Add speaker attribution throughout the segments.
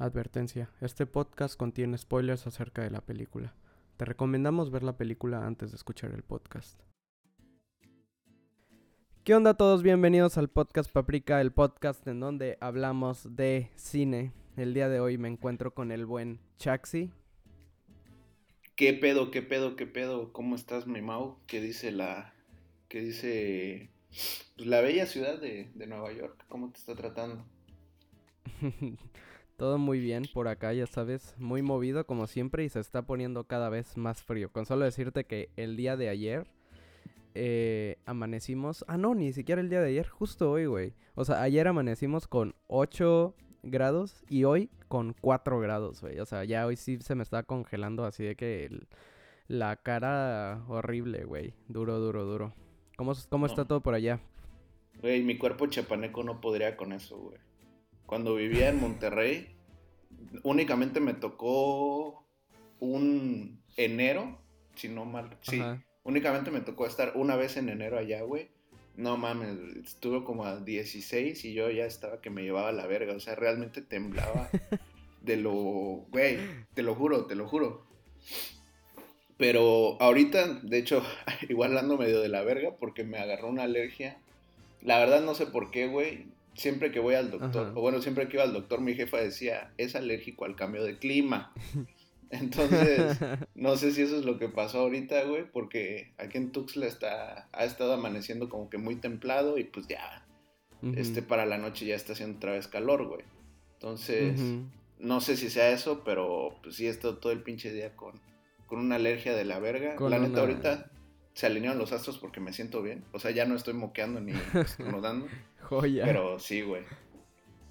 Speaker 1: Advertencia, este podcast contiene spoilers acerca de la película. Te recomendamos ver la película antes de escuchar el podcast. ¿Qué onda a todos? Bienvenidos al podcast Paprika, el podcast en donde hablamos de cine. El día de hoy me encuentro con el buen Chaxi.
Speaker 2: ¿Qué pedo, qué pedo, qué pedo? ¿Cómo estás, mi Mau? ¿Qué dice la... qué dice... Pues, la bella ciudad de, de Nueva York? ¿Cómo te está tratando?
Speaker 1: Todo muy bien por acá, ya sabes, muy movido como siempre y se está poniendo cada vez más frío. Con solo decirte que el día de ayer eh, amanecimos... Ah, no, ni siquiera el día de ayer, justo hoy, güey. O sea, ayer amanecimos con 8 grados y hoy con 4 grados, güey. O sea, ya hoy sí se me está congelando así de que la cara horrible, güey. Duro, duro, duro. ¿Cómo, cómo está todo por allá?
Speaker 2: Güey, mi cuerpo chapaneco no podría con eso, güey cuando vivía en Monterrey, únicamente me tocó un enero, si no mal, sí, únicamente me tocó estar una vez en enero allá, güey. No mames, estuve como a 16 y yo ya estaba que me llevaba la verga, o sea, realmente temblaba de lo, güey, te lo juro, te lo juro. Pero ahorita, de hecho, igual ando medio de la verga porque me agarró una alergia. La verdad no sé por qué, güey siempre que voy al doctor, o bueno, siempre que iba al doctor, mi jefa decía, es alérgico al cambio de clima. Entonces, no sé si eso es lo que pasó ahorita, güey, porque aquí en Tuxtla está, ha estado amaneciendo como que muy templado y pues ya, este, para la noche ya está haciendo otra vez calor, güey. Entonces, no sé si sea eso, pero pues sí he estado todo el pinche día con, con una alergia de la verga. la neta, ahorita se alinearon los astros porque me siento bien. O sea, ya no estoy moqueando ni estornudando. Joya. Pero sí, güey.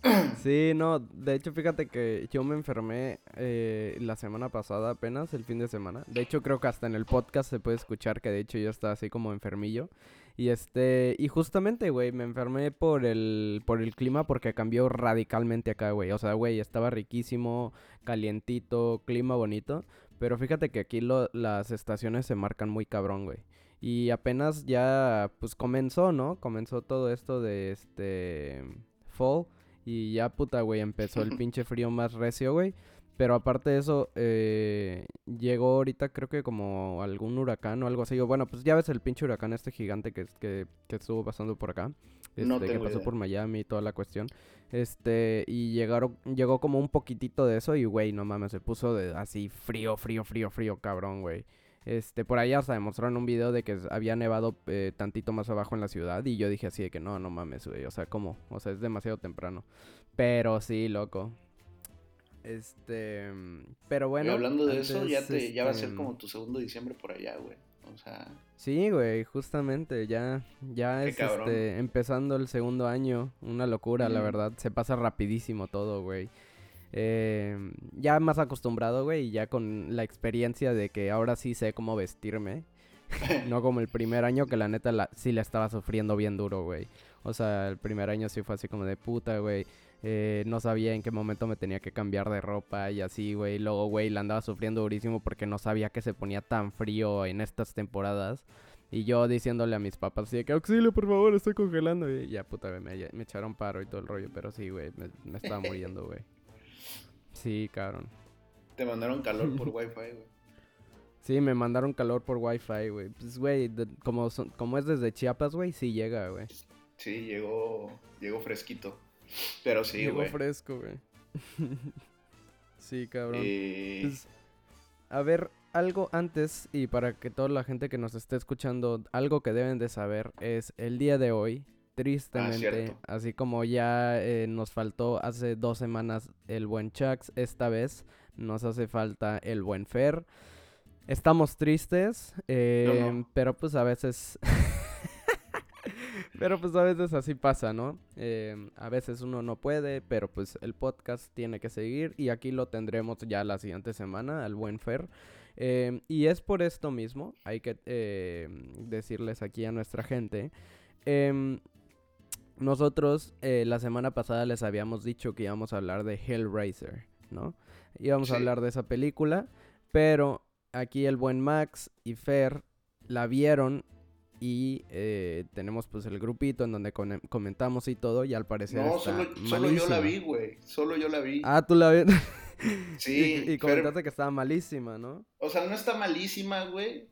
Speaker 1: Sí, no, de hecho fíjate que yo me enfermé eh, la semana pasada apenas, el fin de semana. De hecho creo que hasta en el podcast se puede escuchar que de hecho yo estaba así como enfermillo. Y este, y justamente, güey, me enfermé por el, por el clima porque cambió radicalmente acá, güey. O sea, güey, estaba riquísimo, calientito, clima bonito. Pero fíjate que aquí las estaciones se marcan muy cabrón, güey. Y apenas ya, pues comenzó, ¿no? Comenzó todo esto de este fall. Y ya, puta, güey, empezó el pinche frío más recio, güey. Pero aparte de eso, eh, llegó ahorita creo que como algún huracán o algo así. Bueno, pues ya ves el pinche huracán este gigante que, que, que estuvo pasando por acá. Este, que pasó por Miami y toda la cuestión. Este, y llegaron, llegó como un poquitito de eso y, güey, no mames, se puso de así frío, frío, frío, frío, cabrón, güey. Este, por ahí hasta demostraron un video de que había nevado eh, tantito más abajo en la ciudad y yo dije así de que no, no mames, güey, o sea, ¿cómo? O sea, es demasiado temprano. Pero sí, loco. Este, pero bueno.
Speaker 2: Y hablando de eso, ya te, ya va a ser este, como tu segundo diciembre por allá, güey. O sea.
Speaker 1: Sí, güey, justamente, ya, ya es este, empezando el segundo año, una locura, la verdad, se pasa rapidísimo todo, güey. Eh, ya más acostumbrado, güey, y ya con la experiencia de que ahora sí sé cómo vestirme. no como el primer año que la neta la, sí la estaba sufriendo bien duro, güey. O sea, el primer año sí fue así como de puta, güey. Eh, no sabía en qué momento me tenía que cambiar de ropa y así, güey. Luego, güey, la andaba sufriendo durísimo porque no sabía que se ponía tan frío en estas temporadas. Y yo diciéndole a mis papás así que auxilio, por favor, estoy congelando. Y ya, puta, me, me echaron paro y todo el rollo. Pero sí, güey, me, me estaba muriendo, güey. Sí, cabrón.
Speaker 2: Te mandaron calor por wifi, güey.
Speaker 1: Sí, me mandaron calor por wifi, güey. Pues, güey, como, como es desde Chiapas, güey, sí llega, güey.
Speaker 2: Sí, llegó, llegó fresquito. Pero sí, güey.
Speaker 1: Fresco, güey. sí, cabrón. Pues, a ver, algo antes, y para que toda la gente que nos esté escuchando, algo que deben de saber es el día de hoy, Tristemente, ah, así como ya eh, nos faltó hace dos semanas el buen Chucks, esta vez nos hace falta el buen Fer. Estamos tristes, em, pero pues a veces... pero pues a veces así pasa, ¿no? Em, a veces uno no puede, pero pues el podcast tiene que seguir y aquí lo tendremos ya la siguiente semana, al buen Fer. Em, y es por esto mismo, hay que decirles aquí a nuestra gente. Nosotros eh, la semana pasada les habíamos dicho que íbamos a hablar de Hellraiser, ¿no? Íbamos a hablar de esa película, pero aquí el buen Max y Fer la vieron y eh, tenemos pues el grupito en donde comentamos y todo y al parecer
Speaker 2: no, solo, solo, yo la vi, güey. Solo yo la vi.
Speaker 1: Ah, tú la ves.
Speaker 2: sí.
Speaker 1: y, comentaste que estaba malísima, ¿no?
Speaker 2: O sea, no está malísima, güey.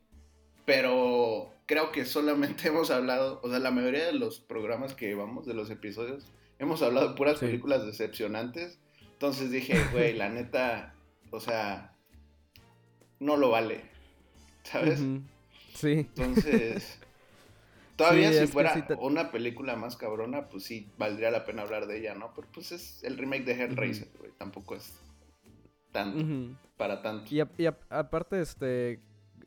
Speaker 2: Pero creo que solamente hemos hablado, o sea, la mayoría de los programas que llevamos, de los episodios, hemos hablado de puras películas decepcionantes. Entonces dije, güey, la neta, o sea, no lo vale. ¿Sabes?
Speaker 1: Sí.
Speaker 2: Entonces, todavía si fuera una película más cabrona, pues sí, valdría la pena hablar de ella, ¿no? Pero pues es el remake de Hellraiser, güey. Tampoco es tanto, para tanto.
Speaker 1: Y, aparte, este,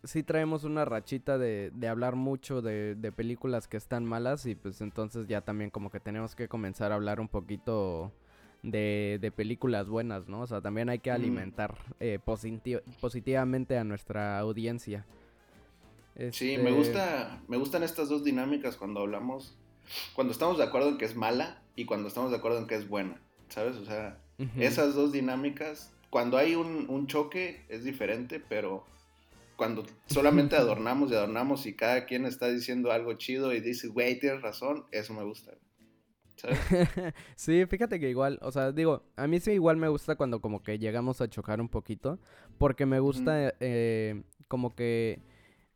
Speaker 1: sí traemos una rachita de, de hablar mucho de, de, películas que están malas y pues entonces ya también como que tenemos que comenzar a hablar un poquito de, de películas buenas, ¿no? O sea, también hay que alimentar eh, positivamente a nuestra audiencia.
Speaker 2: Sí, me este gusta, me gustan estas dos dinámicas cuando hablamos, cuando estamos de acuerdo en que es mala y cuando estamos de acuerdo en que es buena, ¿sabes? O sea, esas dos dinámicas, cuando hay un, un choque es diferente, pero cuando solamente adornamos y adornamos y cada quien está diciendo algo chido y dice, güey, tienes razón, eso me gusta.
Speaker 1: sí, fíjate que igual, o sea, digo, a mí sí igual me gusta cuando como que llegamos a chocar un poquito, porque me gusta eh, como que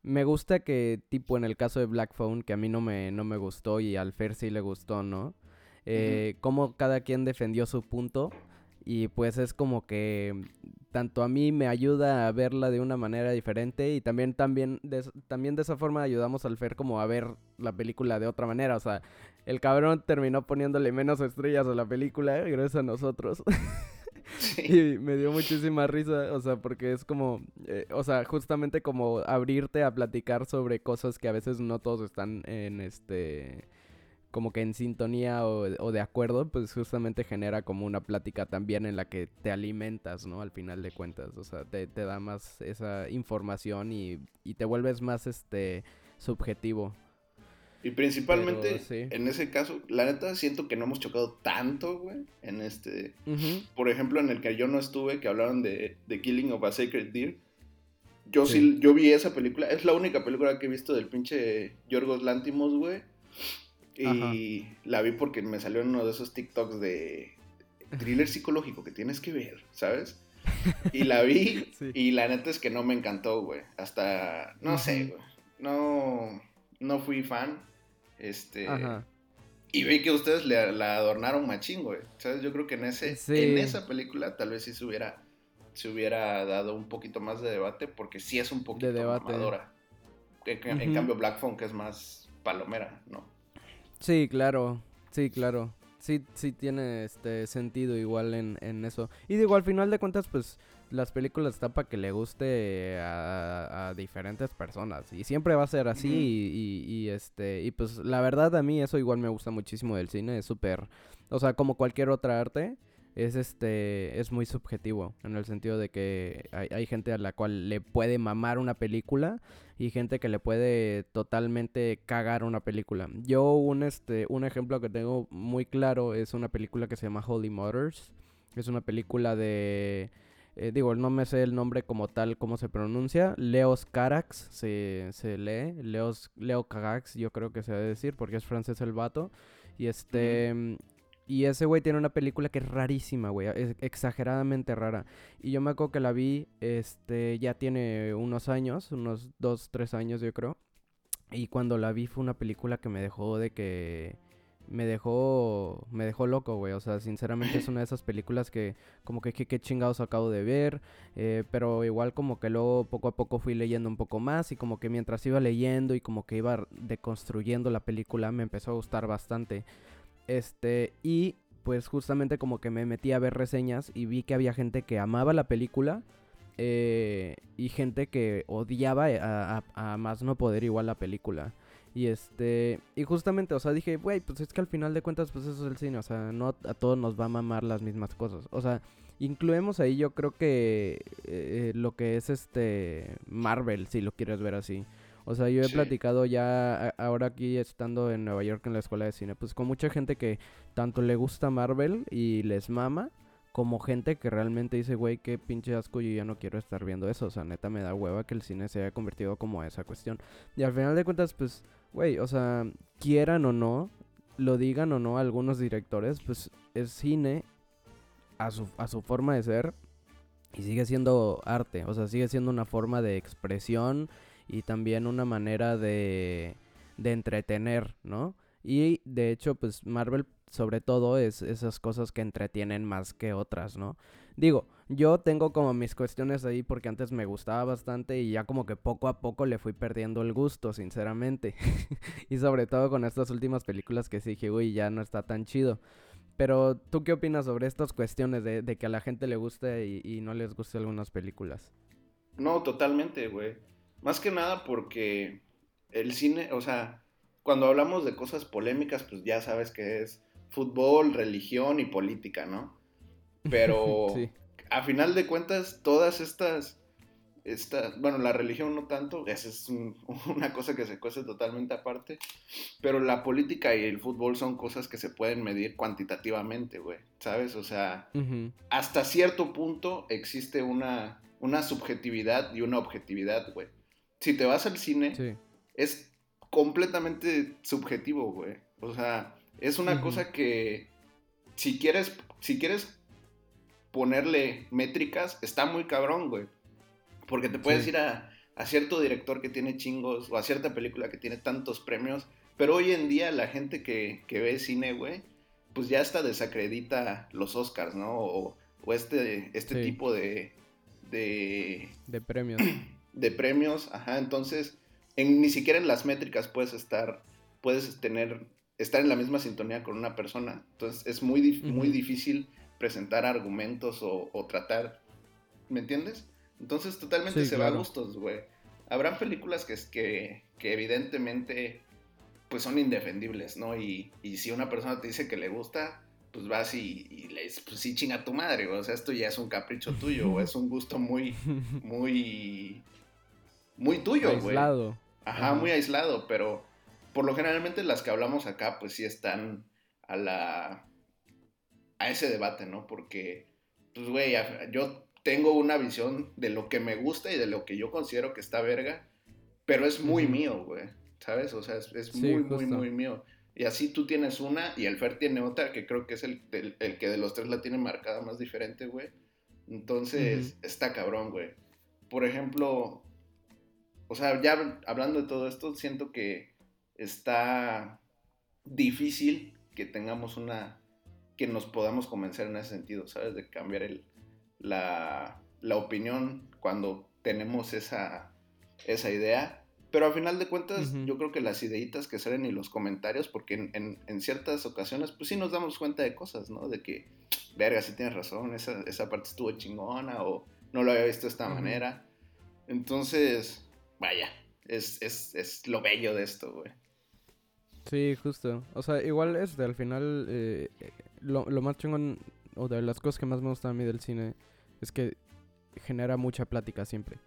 Speaker 1: me gusta que tipo en el caso de Black Phone, que a mí no me, no me gustó y al Fer sí le gustó, ¿no? Eh, Como cada quien defendió su punto y pues es como que tanto a mí me ayuda a verla de una manera diferente y también también de, también de esa forma ayudamos al Fer como a ver la película de otra manera, o sea, el cabrón terminó poniéndole menos estrellas a la película gracias a nosotros. Y me dio muchísima risa, o sea, porque es como, eh, o sea, justamente como abrirte a platicar sobre cosas que a veces no todos están en este como que en sintonía o, de acuerdo, pues justamente genera como una plática también en la que te alimentas, ¿no? Al final de cuentas, o sea, te, da más esa información y, y, te vuelves más, este, subjetivo.
Speaker 2: Y principalmente, en ese caso, la neta, siento que no hemos chocado tanto, güey, en este... Por ejemplo, en el que yo no estuve, que hablaron de, de Killing of a Sacred Deer. Yo sí. yo vi esa película, es la única película que he visto del pinche Yorgos Lantimos, güey. Y la vi porque me salió en uno de esos TikToks de thriller psicológico que tienes que ver, ¿sabes? Y la vi y la neta es que no me encantó, güey. Hasta, no sé, güey. No, no fui fan. Este... Y vi que ustedes le, la adornaron machín, güey. ¿Sabes? Yo creo que en, ese, en esa película tal vez sí se hubiera, se hubiera dado un poquito más de debate porque sí es un poquito de mamadora. En, en cambio Black Phone que es más palomera, ¿no?
Speaker 1: Sí, claro, sí, claro. Sí, sí tiene este sentido igual en, en eso. Y digo, al final de cuentas, pues las películas están para que le guste a, diferentes personas. Y siempre va a ser así. y, y, este, y pues la verdad a mí eso igual me gusta muchísimo del cine. Es súper, o sea, como cualquier otra arte es este es muy subjetivo en el sentido de que hay, hay, gente a la cual le puede mamar una película y gente que le puede totalmente cagar una película. Yo un este un ejemplo que tengo muy claro es una película que se llama Holy Motors. Es una película de eh, digo, no me sé el nombre como tal, cómo se pronuncia. Leos Carax se, se lee. Leos, Leo Carax, yo creo que se debe decir, porque es francés el vato. Y este. Y ese güey tiene una película que es rarísima, güey. Es exageradamente rara. Y yo me acuerdo que la vi, este, ya tiene unos años, unos dos, tres años yo creo. Y cuando la vi fue una película que me dejó de que... Me dejó... Me dejó loco, güey. O sea, sinceramente es una de esas películas que como que qué chingados acabo de ver. Eh, pero igual como que luego poco a poco fui leyendo un poco más. Y como que mientras iba leyendo y como que iba deconstruyendo la película me empezó a gustar bastante. Este, y pues justamente como que me metí a ver reseñas y vi que había gente que amaba la película eh, y gente que odiaba a, más no poder igual la película. Y este, y justamente, o sea, dije, güey, pues es que al final de cuentas, pues eso es el cine, o sea, no a todos nos va a mamar las mismas cosas. O sea, incluimos ahí yo creo que eh, lo que es este Marvel, si lo quieres ver así. O sea, yo he platicado ya ahora aquí estando en Nueva York en la escuela de cine, pues con mucha gente que tanto le gusta Marvel y les mama, como gente que realmente dice, güey, qué pinche asco, yo ya no quiero estar viendo eso. O sea, neta me da hueva que el cine se haya convertido como a esa cuestión. Y al final de cuentas, pues, güey, o sea, quieran o no, lo digan o no algunos directores, pues es cine a su, a su forma de ser y sigue siendo arte. O sea, sigue siendo una forma de expresión y también una manera de, de entretener, ¿no? Y de hecho, pues Marvel sobre todo es esas cosas que entretienen más que otras, ¿no? Digo, yo tengo como mis cuestiones ahí porque antes me gustaba bastante y ya como que poco a poco le fui perdiendo el gusto, sinceramente. y sobre todo con estas últimas películas que sí dije, uy, ya no está tan chido. Pero, ¿tú qué opinas sobre estas cuestiones de, que a la gente le guste y, y no les guste algunas películas?
Speaker 2: No, totalmente, güey. Más que nada porque el cine, o sea, cuando hablamos de cosas polémicas, pues ya sabes que es fútbol, religión y política, ¿no? Pero a final de cuentas, todas estas, estas, bueno, la religión no tanto, esa es una cosa que se cuece totalmente aparte, pero la política y el fútbol son cosas que se pueden medir cuantitativamente, güey, ¿sabes? O sea, hasta cierto punto existe una, una subjetividad y una objetividad, güey. Si te vas al cine, es completamente subjetivo, güey. O sea, es una cosa que si quieres, si quieres ponerle métricas, está muy cabrón, güey. Porque te puedes ir a, cierto director que tiene chingos o a cierta película que tiene tantos premios. Pero hoy en día la gente que, ve cine, güey, pues ya hasta desacredita los Oscars, ¿no? O, este, este tipo de, de...
Speaker 1: De premios.
Speaker 2: De premios, ajá. Entonces, en, ni siquiera en las métricas puedes estar, puedes tener estar en la misma sintonía con una persona. Entonces es muy, muy difícil presentar argumentos o, tratar, ¿me entiendes? Entonces totalmente se va a gustos, güey. Habrán películas que, que, que evidentemente pues son indefendibles, ¿no? Y, si una persona te dice que le gusta, pues vas y, y le dices, pues sí, chinga tu madre, güey. O sea, esto ya es un capricho tuyo, o es un gusto muy, muy, muy tuyo, güey. Aislado. Ajá, muy aislado, pero por lo generalmente las que hablamos acá, pues sí están a la. A ese debate, ¿no? Porque, pues, güey, yo tengo una visión de lo que me gusta y de lo que yo considero que está verga, pero es muy mío, güey. ¿Sabes? O sea, es, muy, muy, muy mío. Y así tú tienes una y el Fer tiene otra, que creo que es el, el, que de los tres la tiene marcada más diferente, güey. Entonces, está cabrón, güey. Por ejemplo, o sea, ya hablando de todo esto, siento que está difícil que tengamos una, que nos podamos convencer en ese sentido, ¿sabes? De cambiar el, la, la opinión cuando tenemos esa, esa idea. Pero al final de cuentas, yo creo que las ideitas que salen y los comentarios, porque en, en, ciertas ocasiones, pues sí nos damos cuenta de cosas, ¿no? De que, verga, sí tienes razón, esa, esa parte estuvo chingona o no lo había visto de esta manera. Entonces, vaya, es, es, es lo bello de esto, güey.
Speaker 1: Sí, justo. O sea, igual este, al final, eh, lo, lo más chingón, o de las cosas que más me gustan a mí del cine, es que genera mucha plática siempre.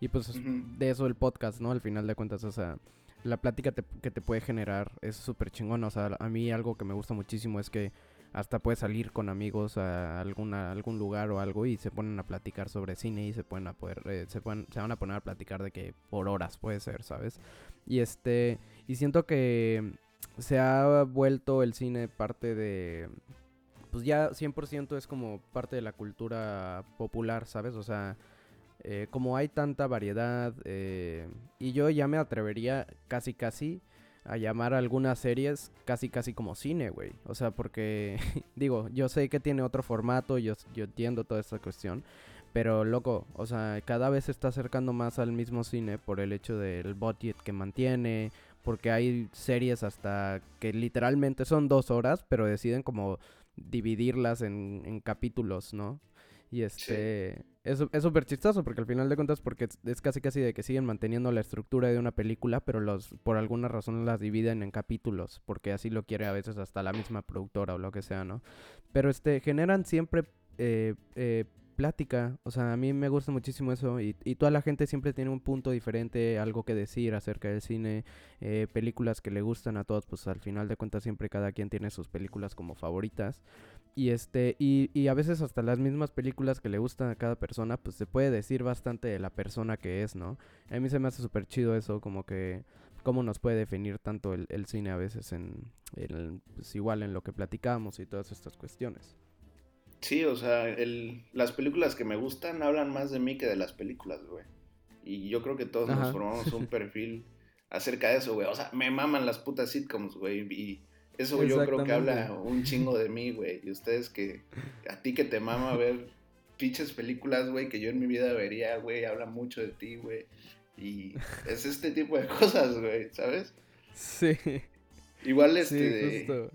Speaker 1: Y pues de eso el podcast, ¿no? Al final de cuentas, o sea, la plática que te puede generar es súper chingón. O sea, a mí algo que me gusta muchísimo es que hasta puedes salir con amigos a alguna, algún lugar o algo y se ponen a platicar sobre cine y se pueden a poder, eh, se, pueden, se van a poner a platicar de que por horas puede ser, ¿sabes? Y este, y siento que se ha vuelto el cine parte de, pues ya 100% es como parte de la cultura popular, ¿sabes? O sea, eh, como hay tanta variedad, eh, y yo ya me atrevería casi casi a llamar a algunas series casi casi como cine, güey. O sea, porque digo, yo sé que tiene otro formato, yo, yo entiendo toda esta cuestión, pero loco, o sea, cada vez se está acercando más al mismo cine por el hecho del budget que mantiene, porque hay series hasta que literalmente son dos horas, pero deciden como dividirlas en, en capítulos, ¿no? Y este, es súper chistoso porque al final de cuentas porque es, casi casi de que siguen manteniendo la estructura de una película, pero los por alguna razón las dividen en capítulos, porque así lo quiere a veces hasta la misma productora o lo que sea, ¿no? Pero este, generan siempre eh, eh, plática. O sea, a mí me gusta muchísimo eso y, y, toda la gente siempre tiene un punto diferente, algo que decir acerca del cine, eh, películas que le gustan a todos, pues al final de cuentas siempre cada quien tiene sus películas como favoritas. y este, y, y, a veces hasta las mismas películas que le gustan a cada persona, pues se puede decir bastante de la persona que es, ¿no? A mí se me hace súper chido eso, como que cómo nos puede definir tanto el, el cine a veces en, pues igual en lo que platicamos y todas estas cuestiones.
Speaker 2: Sí, o sea, el, las películas que me gustan hablan más de mí que de las películas, güey. Y yo creo que todos nos formamos un perfil acerca de eso, güey. O sea, me maman las putas sitcoms, güey. Y eso yo creo que habla un chingo de mí, güey. Y ustedes que, a ti que te mama ver pinches películas, güey, que yo en mi vida vería, güey, habla mucho de ti, güey. Y es este tipo de cosas, güey, ¿sabes?
Speaker 1: Sí.
Speaker 2: Igual este... Sí, justo.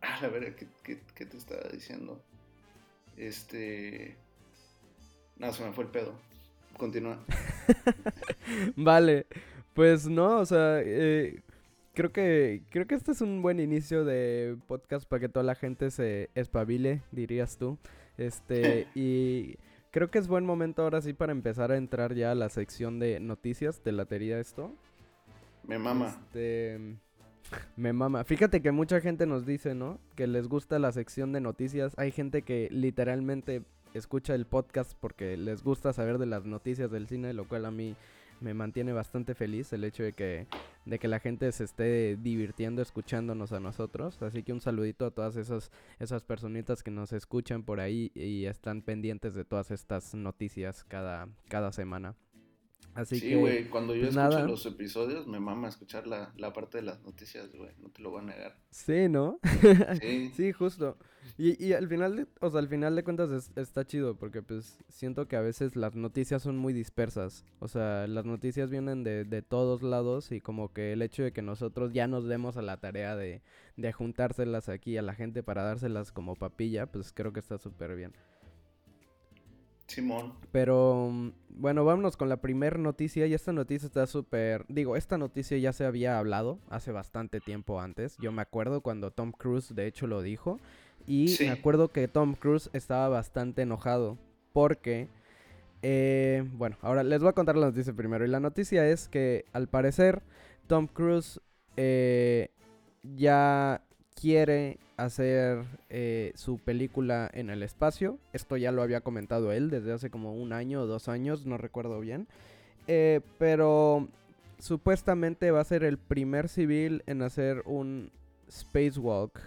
Speaker 2: Ah, a ver, ¿qué, ¿qué, te estaba diciendo? Este... No, se me fue el pedo. Continúa.
Speaker 1: vale. Pues no, o sea, eh, creo que creo que este es un buen inicio de podcast para que toda la gente se espabile, dirías tú. Este, y creo que es buen momento ahora sí para empezar a entrar ya a la sección de noticias. de latería esto?
Speaker 2: Me mama.
Speaker 1: Este, me mama. Fíjate que mucha gente nos dice, ¿no? Que les gusta la sección de noticias. Hay gente que literalmente escucha el podcast porque les gusta saber de las noticias del cine, lo cual a mí me mantiene bastante feliz el hecho de que, de que la gente se esté divirtiendo escuchándonos a nosotros. Así que un saludito a todas esas, esas personitas que nos escuchan por ahí y están pendientes de todas estas noticias cada, cada semana.
Speaker 2: Así sí, güey, cuando yo pues escucho los episodios me mama escuchar la, la parte de las noticias, güey, no te lo voy a negar.
Speaker 1: Sí, ¿no? Sí. sí, justo. Y, y al final, de, o sea, al final de cuentas está chido porque pues siento que a veces las noticias son muy dispersas. O sea, las noticias vienen de, de todos lados y como que el hecho de que nosotros ya nos demos a la tarea de, de juntárselas aquí a la gente para dárselas como papilla, pues creo que está súper bien.
Speaker 2: Simón.
Speaker 1: Pero mm, bueno, vámonos con la primera noticia. Y esta noticia está súper. Digo, esta noticia ya se había hablado hace bastante tiempo antes. Yo me acuerdo cuando Tom Cruise, de hecho, lo dijo. Y me acuerdo que Tom Cruise estaba bastante enojado. Porque. Eh, bueno, ahora les voy a contar la noticia primero. Y la noticia es que al parecer Tom Cruise eh, ya quiere hacer eh, su película en el espacio. Esto ya lo había comentado él desde hace como un año o dos años, no recuerdo bien. Eh, pero supuestamente va a ser el primer civil en hacer un spacewalk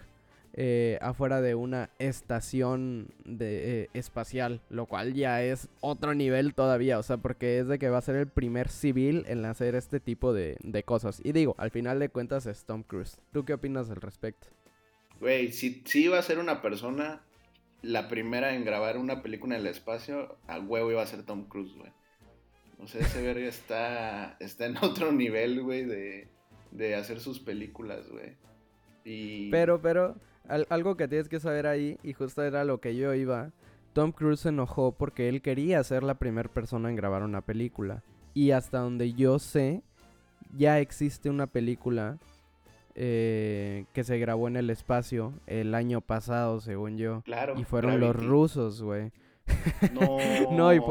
Speaker 1: eh, afuera de una estación de, espacial, lo cual ya es otro nivel todavía, o sea, porque es de que va a ser el primer civil en hacer este tipo de, de cosas. Y digo, al final de cuentas es Tom Cruise. ¿Tú qué opinas al respecto?
Speaker 2: Güey, si, si iba a ser una persona la primera en grabar una película en el espacio, a huevo iba a ser Tom Cruise, güey. O sea, ese verga está, está en otro nivel, güey, de, de hacer sus películas, güey. Y...
Speaker 1: Pero, pero, algo que tienes que saber ahí, y justo era lo que yo iba, Tom Cruise se enojó porque él quería ser la primera persona en grabar una película. Y hasta donde yo sé, ya existe una película eh, que se grabó en el espacio el año pasado, según yo.
Speaker 2: Claro.
Speaker 1: Y fueron los rusos, güey. No. no, y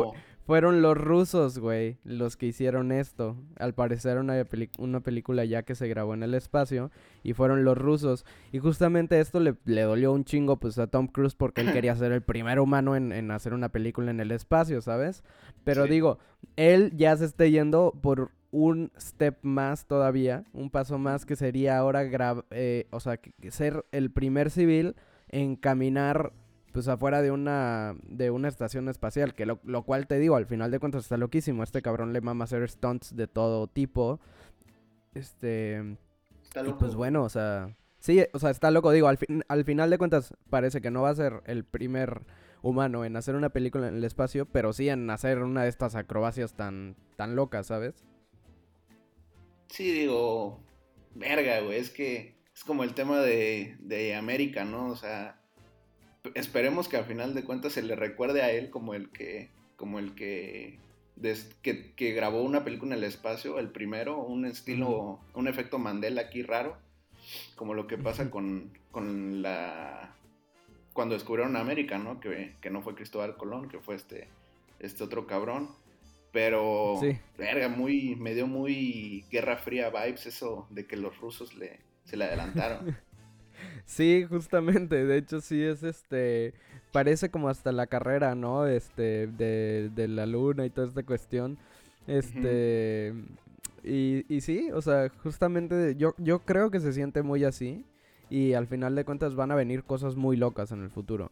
Speaker 1: fueron los rusos, güey, los que hicieron esto. Al parecer una, una película ya que se grabó en el espacio y fueron los rusos. Y justamente esto le, le dolió un chingo pues a Tom Cruise porque él quería ser el primer humano en, en hacer una película en el espacio, ¿sabes? Pero digo, él ya se está yendo por un step más todavía, un paso más que sería ahora, eh, o sea, ser el primer civil en caminar pues afuera de una de una estación espacial, que lo, cual te digo, al final de cuentas está loquísimo, este cabrón le mama hacer stunts de todo tipo. Este está loco. Y pues bueno, o sea, sí, o sea, está loco, digo, al, al final de cuentas parece que no va a ser el primer humano en hacer una película en el espacio, pero sí en hacer una de estas acrobacias tan tan locas, ¿sabes?
Speaker 2: Sí, digo, verga, güey, es que es como el tema de, de América, ¿no? O sea, esperemos que al final de cuentas se le recuerde a él como el que, como el que, que, que, grabó una película en el espacio, el primero, un estilo, un efecto Mandela aquí raro, como lo que pasa con, con la, cuando descubrieron América, ¿no? Que, que no fue Cristóbal Colón, que fue este, este otro cabrón. Pero, verga, muy, me dio muy Guerra Fría vibes eso de que los rusos le, se le adelantaron.
Speaker 1: Sí, justamente, de hecho sí es este, parece como hasta la carrera, ¿no? Este, de, de la luna y toda esta cuestión. Este, y, y sí, o sea, justamente yo, yo creo que se siente muy así y al final de cuentas van a venir cosas muy locas en el futuro.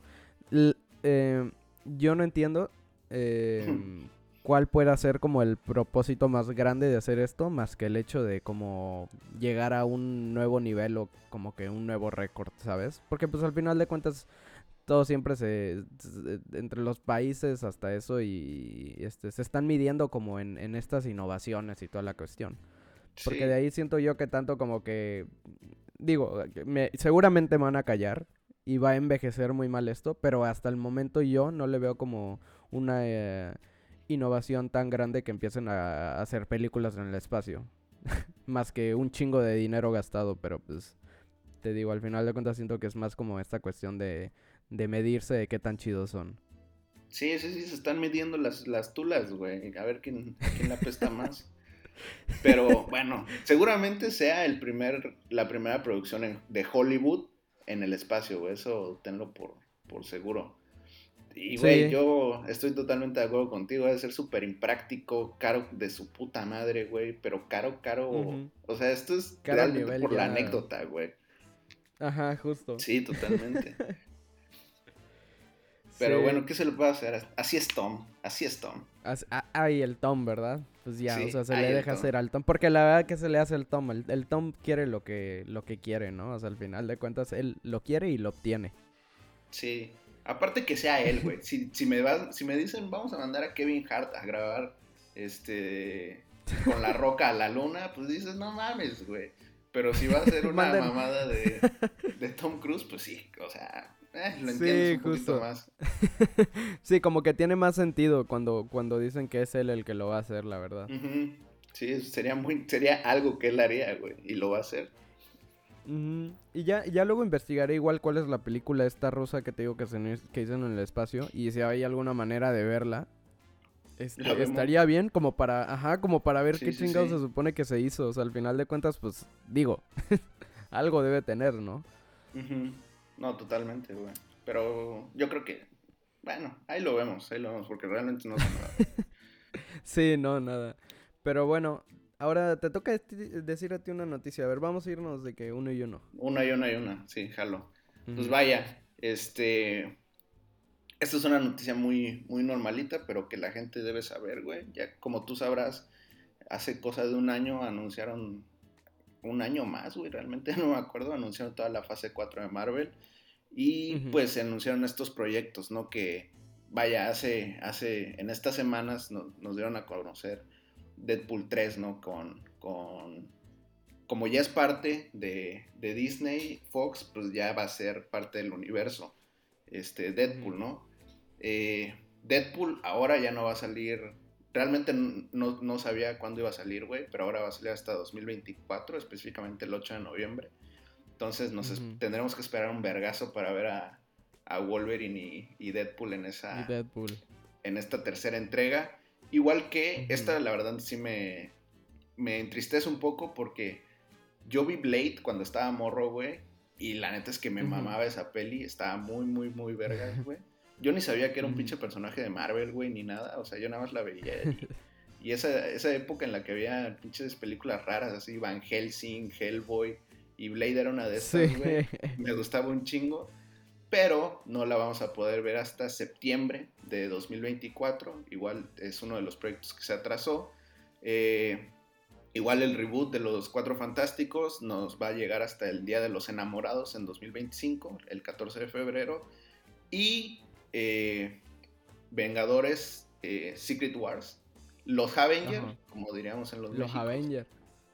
Speaker 1: Eh, yo no entiendo eh, cuál pueda ser como el propósito más grande de hacer esto, más que el hecho de como llegar a un nuevo nivel o como que un nuevo récord, ¿sabes? Porque pues al final de cuentas todo siempre se, entre los países hasta eso y este se están midiendo como en, en estas innovaciones y toda la cuestión. Porque de ahí siento yo que tanto como que digo, me, seguramente me van a callar y va a envejecer muy mal esto, pero hasta el momento yo no le veo como una eh, innovación tan grande que empiecen a, hacer películas en el espacio. más que un chingo de dinero gastado, pero pues te digo, al final de cuentas siento que es más como esta cuestión de, de medirse de qué tan chidos son.
Speaker 2: Sí, sí, sí, se están midiendo las, las tulas, güey. A ver quién, quién la pesta más. Pero bueno, seguramente sea el primer, la primera producción de Hollywood en el espacio, güey. Eso tenlo por, por seguro. Y, güey, yo estoy totalmente de acuerdo contigo. Debe ser súper impráctico, caro de su puta madre, güey. Pero caro, caro. O sea, esto es realmente por la anécdota, güey.
Speaker 1: Ajá, justo.
Speaker 2: Sí, totalmente. Pero bueno, ¿qué se le puede hacer? Así es Tom, así es Tom.
Speaker 1: Ahí el Tom, ¿verdad? Pues ya, o sea, se le deja hacer al Tom. Porque la verdad que se le hace el Tom. El, Tom quiere lo que, lo que quiere, ¿no? O sea, al final de cuentas, él lo quiere y lo obtiene.
Speaker 2: Sí. Aparte que sea él, güey. Si, si, me si me dicen, vamos a mandar a Kevin Hart a grabar este con la roca a la luna, pues dices, no mames, güey. Pero si va a ser una mamada de, de Tom Cruise, pues sí, o sea, eh, lo entiendo un justo. más.
Speaker 1: sí, como que tiene más sentido cuando, cuando dicen que es él el que lo va a hacer, la verdad.
Speaker 2: Sí, sería muy, sería algo que él haría, güey, y lo va a hacer.
Speaker 1: Y ya, ya luego investigaré igual cuál es la película esta rusa que te digo que, se, que hicieron en el espacio y si hay alguna manera de verla. Este, estaría bien como para, ajá, como para ver qué chingados se supone que se hizo. O sea, al final de cuentas, pues, digo, algo debe tener, ¿no?
Speaker 2: No, totalmente, güey. Pero yo creo que, bueno, ahí lo vemos, ahí lo vemos, porque realmente no sé nada.
Speaker 1: sí, no, nada. Pero bueno, ahora te toca decir a ti una noticia. A ver, vamos a irnos de que uno y uno.
Speaker 2: Una y una y una, sí, jalo. Pues vaya, este... Esta es una noticia muy, muy normalita, pero que la gente debe saber, güey. Ya como tú sabrás, hace cosa de un año anunciaron un año más, güey, realmente no me acuerdo, anunciaron toda la fase 4 de Marvel y pues se anunciaron estos proyectos, ¿no? Que vaya, hace, hace, en estas semanas nos dieron a conocer Deadpool 3, ¿no? Con, con, como ya es parte de, de Disney, Fox, pues ya va a ser parte del universo, este, Deadpool, ¿no? Eh, Deadpool ahora ya no va a salir Realmente no, sabía cuándo iba a salir, güey, pero ahora va a salir hasta 2024, específicamente el 8 de noviembre. Entonces nos tendremos que esperar un vergazo para ver a, Wolverine y, Deadpool en esa en esta tercera entrega. Igual que esta, la verdad, sí me, me entristece un poco porque yo vi Blade cuando estaba morro, güey. Y la neta es que me mamaba esa peli. Estaba muy, muy, muy verga, güey. Yo ni sabía que era un pinche personaje de Marvel, güey, ni nada. O sea, yo nada más la veía. Y, esa, esa época en la que había pinches películas raras, así, Van Helsing, Hellboy y Blade era una de esas, güey. Me gustaba un chingo. Pero no la vamos a poder ver hasta septiembre de 2024. Igual es uno de los proyectos que se atrasó. Eh, igual el reboot de los Cuatro Fantásticos nos va a llegar hasta el Día de los Enamorados en 2025, el 14 de febrero. Y eh, Vengadores eh, Secret Wars. Los Avengers, como diríamos en los
Speaker 1: Los Avengers.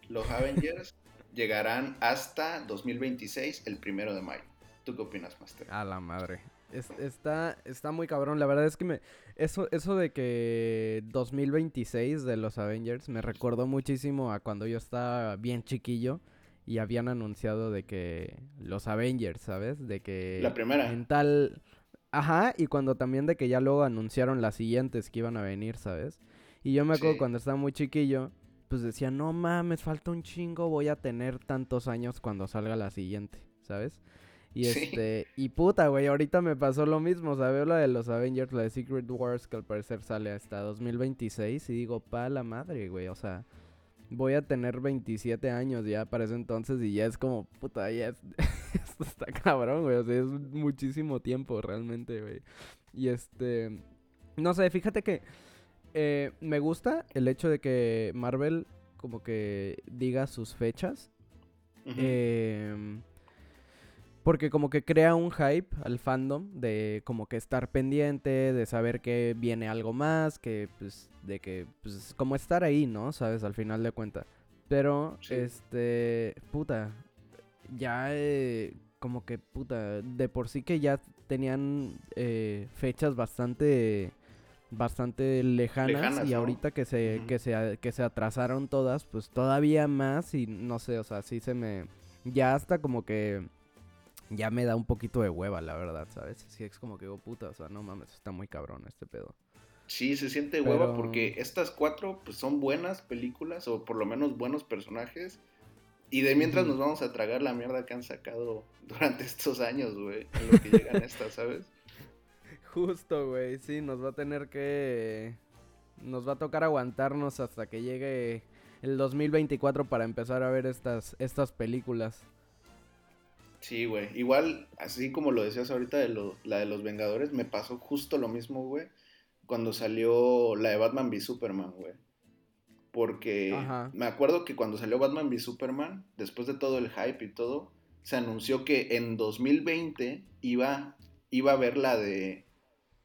Speaker 2: Los Avengers llegarán hasta 2026, el primero de mayo. ¿Tú qué opinas, Master?
Speaker 1: A la madre. está, está muy cabrón. La verdad es que me, eso, eso de que 2026 de los Avengers me recordó muchísimo a cuando yo estaba bien chiquillo y habían anunciado de que los Avengers, ¿sabes? De que
Speaker 2: la primera
Speaker 1: en tal Ajá, y cuando también de que ya luego anunciaron las siguientes que iban a venir, ¿sabes? Y yo me acuerdo cuando estaba muy chiquillo, pues decía, no mames, falta un chingo, voy a tener tantos años cuando salga la siguiente, ¿sabes? Y este, y puta, güey, ahorita me pasó lo mismo, o sea, veo la de los Avengers, la de Secret Wars, que al parecer sale hasta 2026, y digo, pa la madre, güey, o sea, voy a tener 27 años ya para ese entonces, y ya es como, puta, ya es, esto está cabrón, güey, o sea, es muchísimo tiempo realmente, güey. Y este, no sé, fíjate que eh, me gusta el hecho de que Marvel como que diga sus fechas. eh, porque como que crea un hype al fandom de como que estar pendiente, de saber que viene algo más, que pues de que pues como estar ahí, ¿no? Sabes, al final de cuentas. Pero este, puta, ya eh, como que puta, de por sí que ya tenían eh, fechas bastante bastante lejanas, y ahorita que se, que se que se atrasaron todas, pues todavía más y no sé, o sea, sí se me ya hasta como que ya me da un poquito de hueva, la verdad, ¿sabes? Sí, es como que, oh puta, o sea, no mames, está muy cabrón este pedo.
Speaker 2: Sí, se siente hueva porque estas cuatro pues, son buenas películas o por lo menos buenos personajes. Y de mientras nos vamos a tragar la mierda que han sacado durante estos años, güey, en lo que llegan estas, ¿sabes?
Speaker 1: Justo, güey, sí, nos va a tener que... Nos va a tocar aguantarnos hasta que llegue el 2024 para empezar a ver estas, estas películas.
Speaker 2: Sí, güey. Igual, así como lo decías ahorita de la de los Vengadores, me pasó justo lo mismo, güey, cuando salió la de Batman v Superman, güey. Porque me acuerdo que cuando salió Batman v Superman, después de todo el hype y todo, se anunció que en 2020 iba, iba a ver la de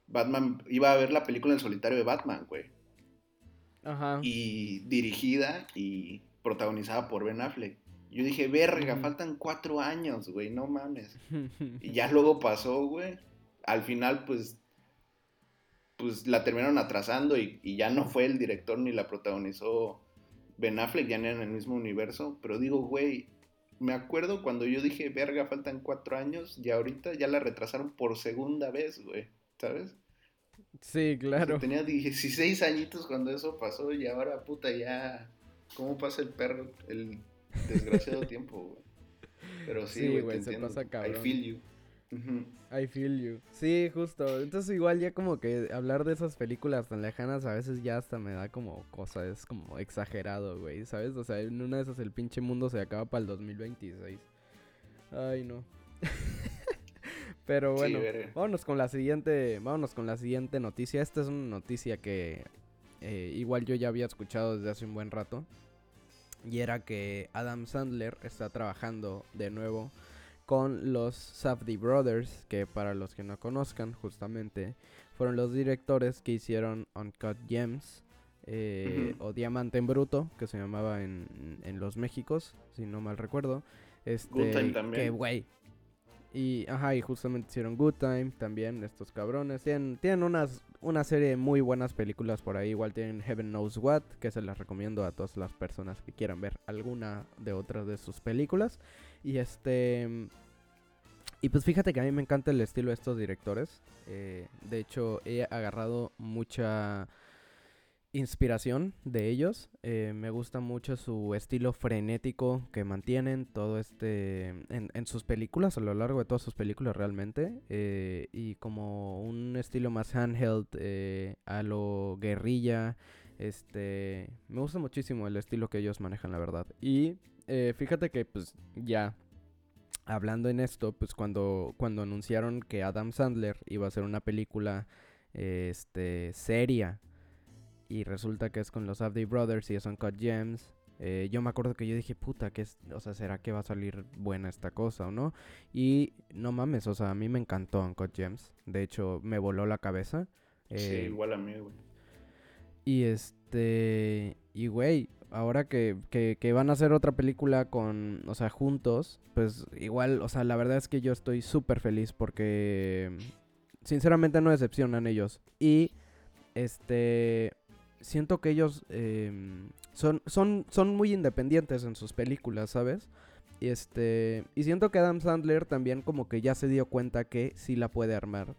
Speaker 2: Batman, iba a ver la película en solitario de Batman, güey. Ajá. Y dirigida y protagonizada por Ben Affleck. Yo dije, verga, faltan cuatro años, güey, no mames. y ya luego pasó, güey. Al final, pues, pues la terminaron atrasando y, ya no fue el director ni la protagonizó Ben Affleck, ya no en el mismo universo. Pero digo, güey, me acuerdo cuando yo dije, verga, faltan cuatro años y ahorita ya la retrasaron por segunda vez, güey, ¿sabes?
Speaker 1: Sí, claro.
Speaker 2: tenía 16 añitos cuando eso pasó y ahora, puta, ya... ¿Cómo pasa el perro, el desgraciado tiempo, güey. Pero sí, güey, se pasa cabrón. I feel you.
Speaker 1: I feel you. Sí, justo. Entonces igual ya como que hablar de esas películas tan lejanas a veces ya hasta me da como cosa, es como exagerado, güey, ¿sabes? O sea, en una de esas el pinche mundo se acaba para el 2026. Ay, no. Pero bueno, vámonos con la siguiente, vámonos con la siguiente noticia. Esta es una noticia que eh, igual yo ya había escuchado desde hace un buen rato. Y era que Adam Sandler está trabajando de nuevo con los Safdie Brothers, que para los que no conozcan, justamente fueron los directores que hicieron Uncut Gems eh, o Diamante en Bruto, que se llamaba en, en Los Méxicos, si no mal recuerdo. Este, Good Time también. Que, güey. Y, ajá, y justamente hicieron Good Time también, estos cabrones. Tienen, tienen unas una serie de muy buenas películas por ahí. Igual tienen Heaven Knows What, que se las recomiendo a todas las personas que quieran ver alguna de otras de sus películas. Y este. Y pues fíjate que a mí me encanta el estilo de estos directores. Eh, de hecho, he agarrado mucha inspiración de ellos. Eh, me gusta mucho su estilo frenético que mantienen todo este en, sus películas, a lo largo de todas sus películas realmente. Eh, y como un estilo más handheld eh, a lo guerrilla. Este, me gusta muchísimo el estilo que ellos manejan, la verdad. Y fíjate que pues ya hablando en esto, pues cuando, cuando anunciaron que Adam Sandler iba a hacer una película este, seria y resulta que es con los Abdi Brothers y es Uncut Gems. Eh, yo me acuerdo que yo dije, puta, que es, o sea, ¿será que va a salir buena esta cosa o no? Y no mames, o sea, a mí me encantó Uncut Gems. De hecho, me voló la cabeza.
Speaker 2: sí, eh, igual a mí, güey.
Speaker 1: Y este, y güey, ahora que, que, que, van a hacer otra película con, o sea, juntos, pues igual, o sea, la verdad es que yo estoy súper feliz porque, sinceramente, no decepcionan ellos. Y, este, siento que ellos em, son, son, son muy independientes en sus películas, ¿sabes? Y este. Y siento que Adam Sandler también como que ya se dio cuenta que sí la puede armar.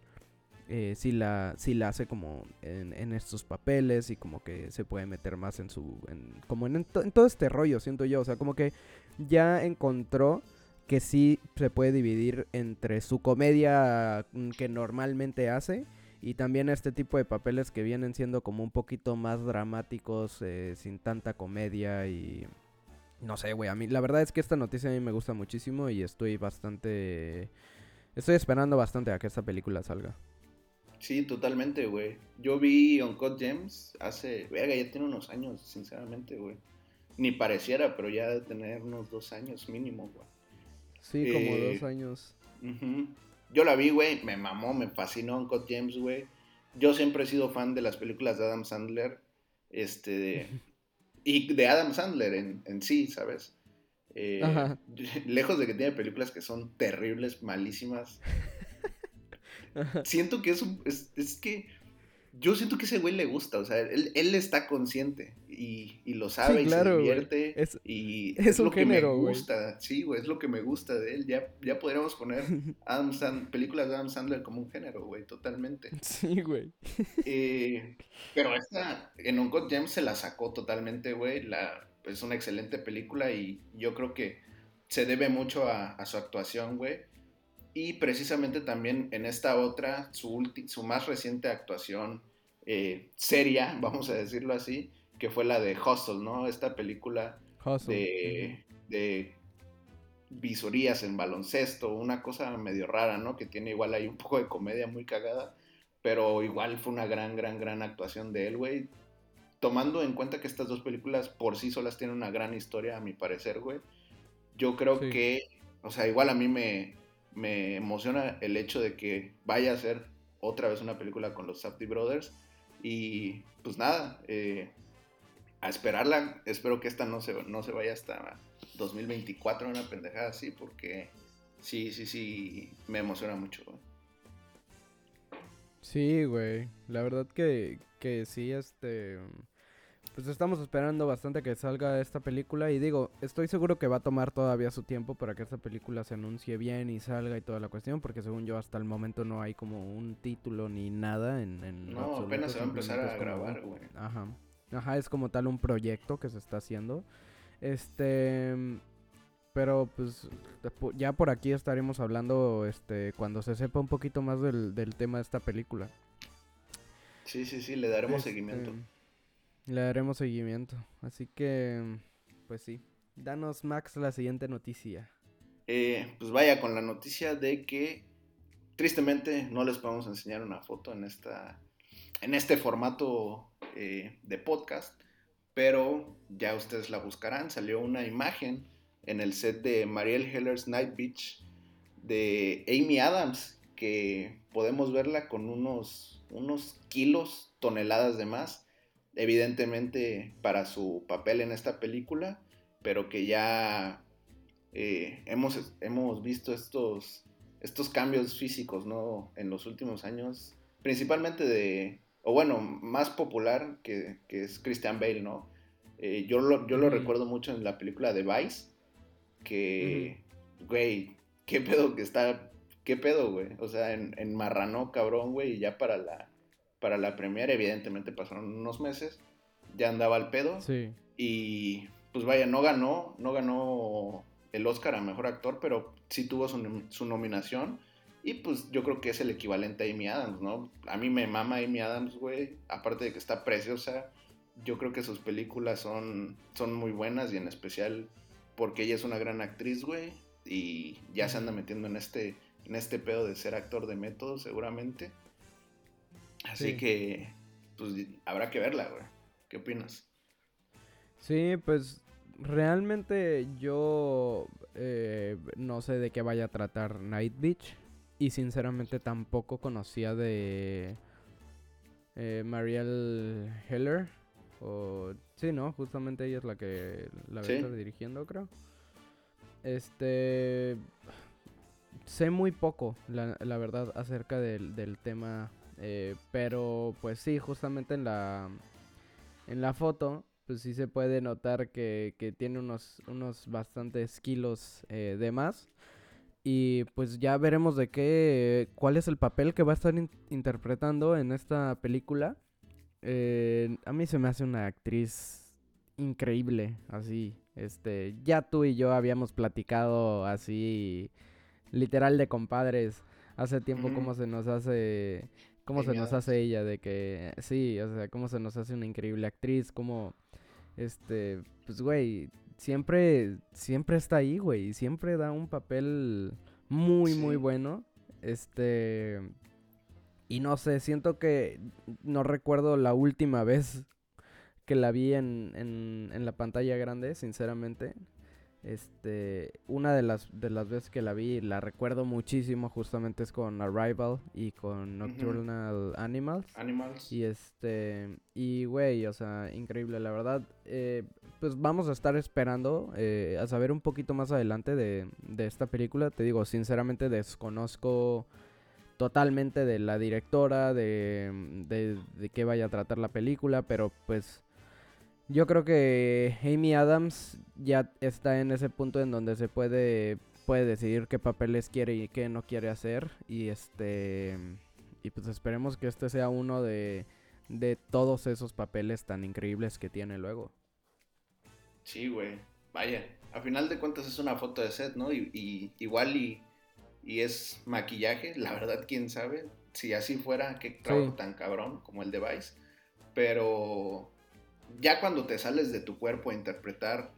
Speaker 1: Eh, sí, la, sí la hace como en, estos papeles y como que se puede meter más en su. como en, todo este rollo, siento yo. O sea, como que ya encontró que sí se puede dividir entre su comedia mm, que normalmente hace y también este tipo de papeles que vienen siendo como un poquito más dramáticos, eh, sin tanta comedia y... No sé, güey, a mí la verdad es que esta noticia a mí me gusta muchísimo y estoy bastante... Estoy esperando bastante a que esta película salga.
Speaker 2: Sí, totalmente, güey. Yo vi Uncut Gems hace... Verga, ya tiene unos años, sinceramente, güey. Ni pareciera, pero ya de tener unos dos años mínimo, güey.
Speaker 1: Sí, como eh, dos años.
Speaker 2: Yo la vi, güey, me mamó, me fascinó Uncut James, güey. Yo siempre he sido fan de las películas de Adam Sandler. Este. y de Adam Sandler en, sí, ¿sabes? Eh, lejos de que tiene películas que son terribles, malísimas. Siento que es, es, es que yo siento que ese güey le gusta, o sea, él, él está consciente y, y lo sabe y se divierte es, y es, lo que me gusta, sí, güey, es lo que me gusta de él, ya, ya podríamos poner Adam películas de Adam Sandler como un género, güey, totalmente.
Speaker 1: Sí, güey.
Speaker 2: Eh, pero esta, en Uncut Gems se la sacó totalmente, güey, la, es una excelente película y yo creo que se debe mucho a, a su actuación, güey. Y precisamente también en esta otra, su, su más reciente actuación eh, seria, vamos a decirlo así, que fue la de Hustle, ¿no? Esta película de, de, visorías en baloncesto, una cosa medio rara, ¿no? Que tiene igual ahí un poco de comedia muy cagada, pero igual fue una gran, gran, gran actuación de él, güey. Tomando en cuenta que estas dos películas por sí solas tienen una gran historia, a mi parecer, güey. Yo creo que, o sea, igual a mí me, me emociona el hecho de que vaya a ser otra vez una película con los Safdie Brothers. Y pues nada, eh, a esperarla. Espero que esta no se, no se vaya hasta 2024, una pendejada así, porque sí, sí, sí, me emociona mucho.
Speaker 1: Sí, güey. La verdad que, que sí, este pues estamos esperando bastante que salga esta película y digo, estoy seguro que va a tomar todavía su tiempo para que esta película se anuncie bien y salga y toda la cuestión, porque según yo hasta el momento no hay como un título ni nada en...
Speaker 2: no, apenas se va a empezar a grabar, güey.
Speaker 1: Ajá. Ajá, es como tal un proyecto que se está haciendo. Este... Pero pues ya por aquí estaremos hablando este cuando se sepa un poquito más del, tema de esta película.
Speaker 2: Sí, sí, sí, le daremos este, seguimiento.
Speaker 1: Le daremos seguimiento. Así que, pues sí. Danos, Max, la siguiente noticia.
Speaker 2: Eh, pues vaya con la noticia de que tristemente no les podemos enseñar una foto en, esta, en este formato eh, de podcast, pero ya ustedes la buscarán. Salió una imagen en el set de Marielle Heller's Night Beach de Amy Adams, que podemos verla con unos, unos kilos, toneladas de más evidentemente para su papel en esta película, pero que ya eh, hemos, hemos visto estos, estos cambios físicos, ¿no? En los últimos años, principalmente de, o bueno, más popular que, es Christian Bale, ¿no? Eh, yo lo, yo lo recuerdo mucho en la película de Vice, que, güey, qué pedo que está, qué pedo, güey. O sea, en, en Marrano, cabrón, güey, y ya para la, para la premiere, evidentemente pasaron unos meses, ya andaba al pedo.
Speaker 1: Sí.
Speaker 2: Y pues vaya, no ganó, no ganó el Oscar a Mejor Actor, pero sí tuvo su, nominación. Y pues yo creo que es el equivalente a Amy Adams, ¿no? A mí me mama Amy Adams, güey. Aparte de que está preciosa, yo creo que sus películas son, son muy buenas y en especial porque ella es una gran actriz, güey. Y ya se anda metiendo en este, en este pedo de ser actor de método, seguramente. Así que, pues habrá que verla, güey. ¿Qué opinas?
Speaker 1: Sí, pues realmente yo eh, no sé de qué vaya a tratar Night Beach. Y sinceramente tampoco conocía de eh, Marielle Heller. O, sí, ¿no? Justamente ella es la que la a estar dirigiendo, creo. Este... Sé muy poco, la, la verdad, acerca del, del tema eh, pero pues sí, justamente en la, en la foto, pues sí se puede notar que, tiene unos, unos bastantes kilos eh, de más. Y pues ya veremos de qué, cuál es el papel que va a estar interpretando en esta película. Eh, a mí se me hace una actriz increíble, así. Este, ya tú y yo habíamos platicado así, literal de compadres, hace tiempo cómo se nos hace, cómo se nos hace ella, de que, sí, o sea, cómo se nos hace una increíble actriz, cómo, este, pues, güey, siempre, siempre está ahí, güey, siempre da un papel muy, muy bueno, este, y no sé, siento que no recuerdo la última vez que la vi en, en, en la pantalla grande, sinceramente. Este, una de las, de las veces que la vi, la recuerdo muchísimo, justamente es con Arrival y con Nocturnal Animals.
Speaker 2: Animals.
Speaker 1: Y este, y güey, o sea, increíble, la verdad. Eh, pues vamos a estar esperando eh, a saber un poquito más adelante de, de esta película. Te digo, sinceramente desconozco totalmente de la directora, de, de, de qué vaya a tratar la película, pero pues yo creo que Amy Adams ya está en ese punto en donde se puede puede decidir qué papeles quiere y qué no quiere hacer y este y pues esperemos que este sea uno de de todos esos papeles tan increíbles que tiene luego.
Speaker 2: Sí, güey. Vaya, a final de cuentas es una foto de set, ¿no? Y, igual y, y, es maquillaje, la verdad, quién sabe. Si así fuera, qué trabajo tan cabrón como el de Vice. Pero ya cuando te sales de tu cuerpo a interpretar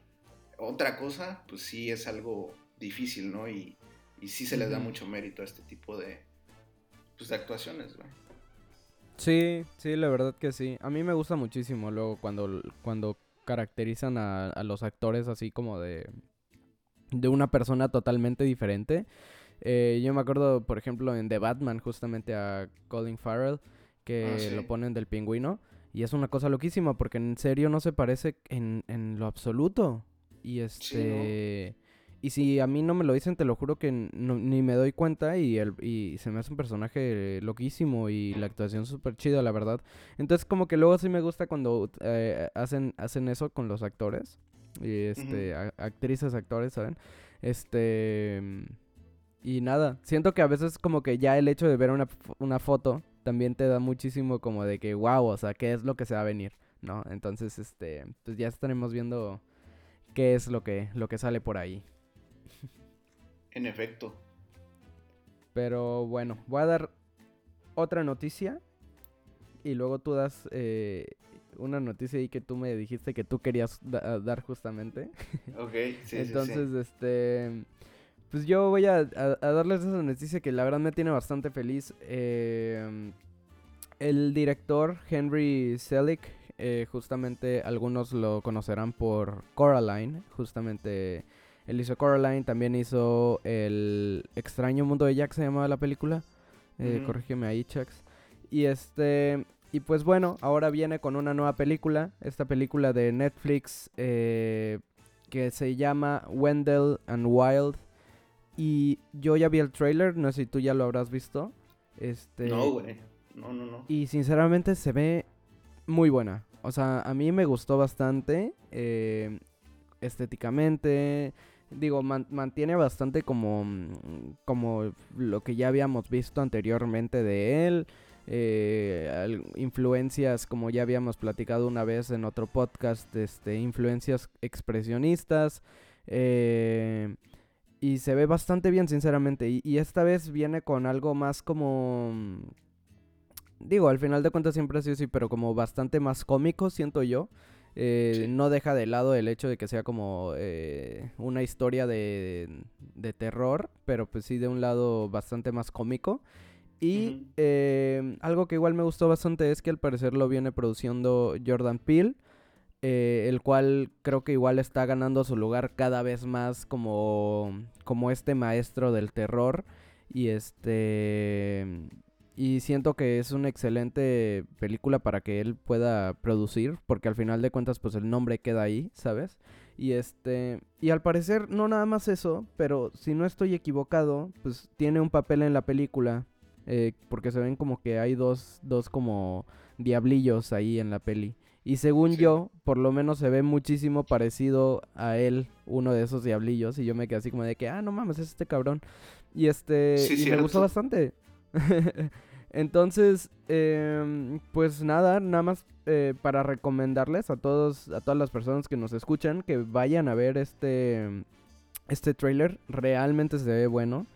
Speaker 2: otra cosa, pues sí es algo difícil, ¿no? Y, y sí se les da mucho mérito a este tipo de, pues, de actuaciones, güey.
Speaker 1: Sí, sí, la verdad que sí. A mí me gusta muchísimo luego cuando, cuando caracterizan a, a los actores así como de, de una persona totalmente diferente. Eh, yo me acuerdo, por ejemplo, en The Batman, justamente a Colin Farrell, que ah, lo ponen del pingüino. Y es una cosa loquísima porque en serio no se parece en, en lo absoluto. Y este... Y si a mí no me lo dicen, te lo juro que ni me doy cuenta y, el, y se me hace un personaje loquísimo y la actuación súper chida, la verdad. Entonces como que luego sí me gusta cuando eh, hacen, hacen eso con los actores. Y este, actrices, actores, ¿saben? Este... Y nada, siento que a veces como que ya el hecho de ver una, una foto también te da muchísimo como de que, wow, o sea, ¿qué es lo que se va a venir? ¿No? Entonces, este, pues ya estaremos viendo qué es lo que, lo que sale por ahí.
Speaker 2: En efecto.
Speaker 1: Pero bueno, voy a dar otra noticia y luego tú das eh, una noticia ahí que tú me dijiste que tú querías dar justamente.
Speaker 2: Ok, sí.
Speaker 1: Entonces, este pues yo voy a, darles esa noticia que la verdad me tiene bastante feliz. Eh, el director Henry Selick, eh, justamente algunos lo conocerán por Coraline, justamente él hizo Coraline, también hizo El extraño mundo de Jack, se llamaba la película. Eh, Corrígeme ahí, Chucks. Y este, y pues bueno, ahora viene con una nueva película, esta película de Netflix eh, que se llama Wendell and Wild y yo ya vi el trailer, no sé si tú ya lo habrás visto. Este,
Speaker 2: no, güey. No, no, no.
Speaker 1: Y sinceramente se ve muy buena. O sea, a mí me gustó bastante. Eh, estéticamente. Digo, mantiene bastante como, como lo que ya habíamos visto anteriormente de él. Eh, influencias, como ya habíamos platicado una vez en otro podcast, este, influencias expresionistas. Eh, y se ve bastante bien, sinceramente. Y, esta vez viene con algo más como... Mm, digo, al final de cuentas siempre ha sido así, pero como bastante más cómico, siento yo. Eh, no deja de lado el hecho de que sea como eh, una historia de, de, terror, pero pues sí de un lado bastante más cómico. Y eh, algo que igual me gustó bastante es que al parecer lo viene produciendo Jordan Peele. Eh, el cual creo que igual está ganando su lugar cada vez más como, como este maestro del terror. Y este. Y siento que es una excelente película para que él pueda producir. Porque al final de cuentas, pues el nombre queda ahí, ¿sabes? Y este. Y al parecer, no nada más eso. Pero si no estoy equivocado, pues tiene un papel en la película. Eh, porque se ven como que hay dos, dos como diablillos ahí en la peli. Y según yo, por lo menos se ve muchísimo parecido a él, uno de esos diablillos. Y yo me quedé así como de que, ah, no mames, es este cabrón. Y este, y me gustó bastante. Entonces, em, pues nada, nada más eh, para recomendarles a todos, a todas las personas que nos escuchan, que vayan a ver este, este trailer. Realmente se ve bueno.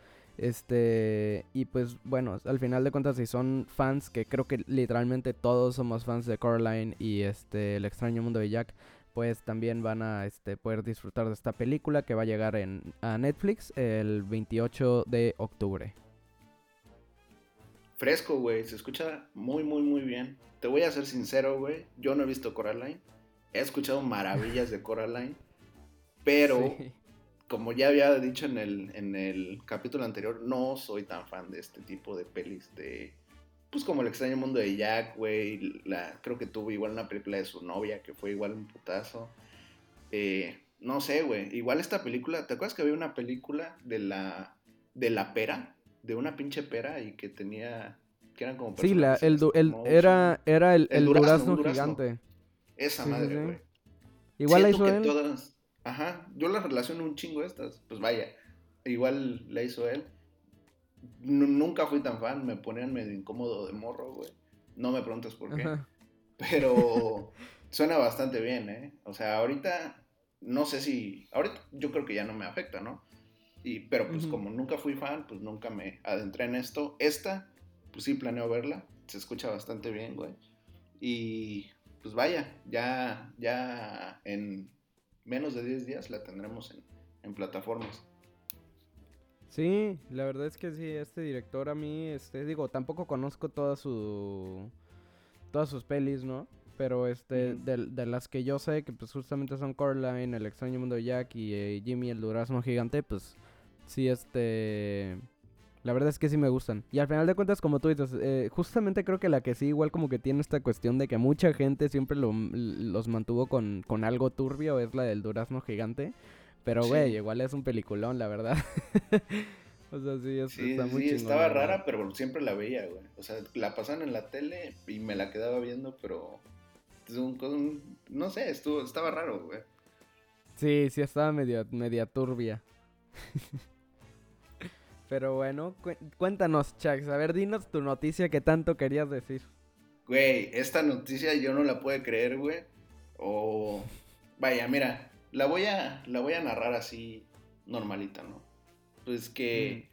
Speaker 1: Este, y pues bueno, al final de cuentas, si son fans, que creo que literalmente todos somos fans de Coraline y este, El extraño mundo de Jack, pues también van a este, poder disfrutar de esta película que va a llegar en, a Netflix el 28 de octubre.
Speaker 2: Fresco, güey, se escucha muy, muy, muy bien. Te voy a ser sincero, güey, yo no he visto Coraline, he escuchado maravillas de Coraline, pero como ya había dicho en el, en el capítulo anterior, no soy tan fan de este tipo de pelis de pues como el extraño mundo de Jack, güey, la, creo que tuvo igual una película de su novia que fue igual un putazo. Eh, no sé, güey, igual esta película, ¿te acuerdas que había una película de la, de la pera? De una pinche pera y que tenía, que eran como
Speaker 1: Sí, la, el, el era, era el, el, durazno, gigante.
Speaker 2: Esa madre, güey.
Speaker 1: Igual la hizo él. Todas,
Speaker 2: ajá, yo la relaciono un chingo estas, pues vaya, igual la hizo él nunca fui tan fan, me ponían medio incómodo de morro, güey. No me preguntes por qué. Pero suena bastante bien, ¿eh? O sea, ahorita no sé si. Ahorita yo creo que ya no me afecta, ¿no? Y, pero pues como nunca fui fan, pues nunca me adentré en esto. Esta, pues sí planeo verla. Se escucha bastante bien, güey. Y pues vaya, ya, ya en menos de 10 días la tendremos en, en plataformas.
Speaker 1: Sí, la verdad es que sí, este director a mí, este, digo, tampoco conozco toda su, todas sus pelis, ¿no? Pero este, de, las que yo sé, que pues justamente son Coraline, El extraño mundo de Jack y eh, Jimmy el durazno gigante, pues sí, este... La verdad es que sí me gustan. Y al final de cuentas, como tú dices, eh, justamente creo que la que sí, igual como que tiene esta cuestión de que mucha gente siempre los mantuvo con, con algo turbio, es la del durazno gigante. Pero, güey, igual es un peliculón, la verdad. o sea, sí, es, está muy
Speaker 2: sí, estaba rara, pero siempre la veía, güey. O sea, la pasaban en la tele y me la quedaba viendo, pero... no sé, estuvo, estaba raro, güey.
Speaker 1: Sí, sí, estaba medio, media turbia. pero bueno, cuéntanos, Chax. A ver, dinos tu noticia que tanto querías decir.
Speaker 2: Güey, esta noticia yo no la puedo creer, güey. O... Vaya, mira, la voy a, la voy a narrar así normalita, ¿no? Pues que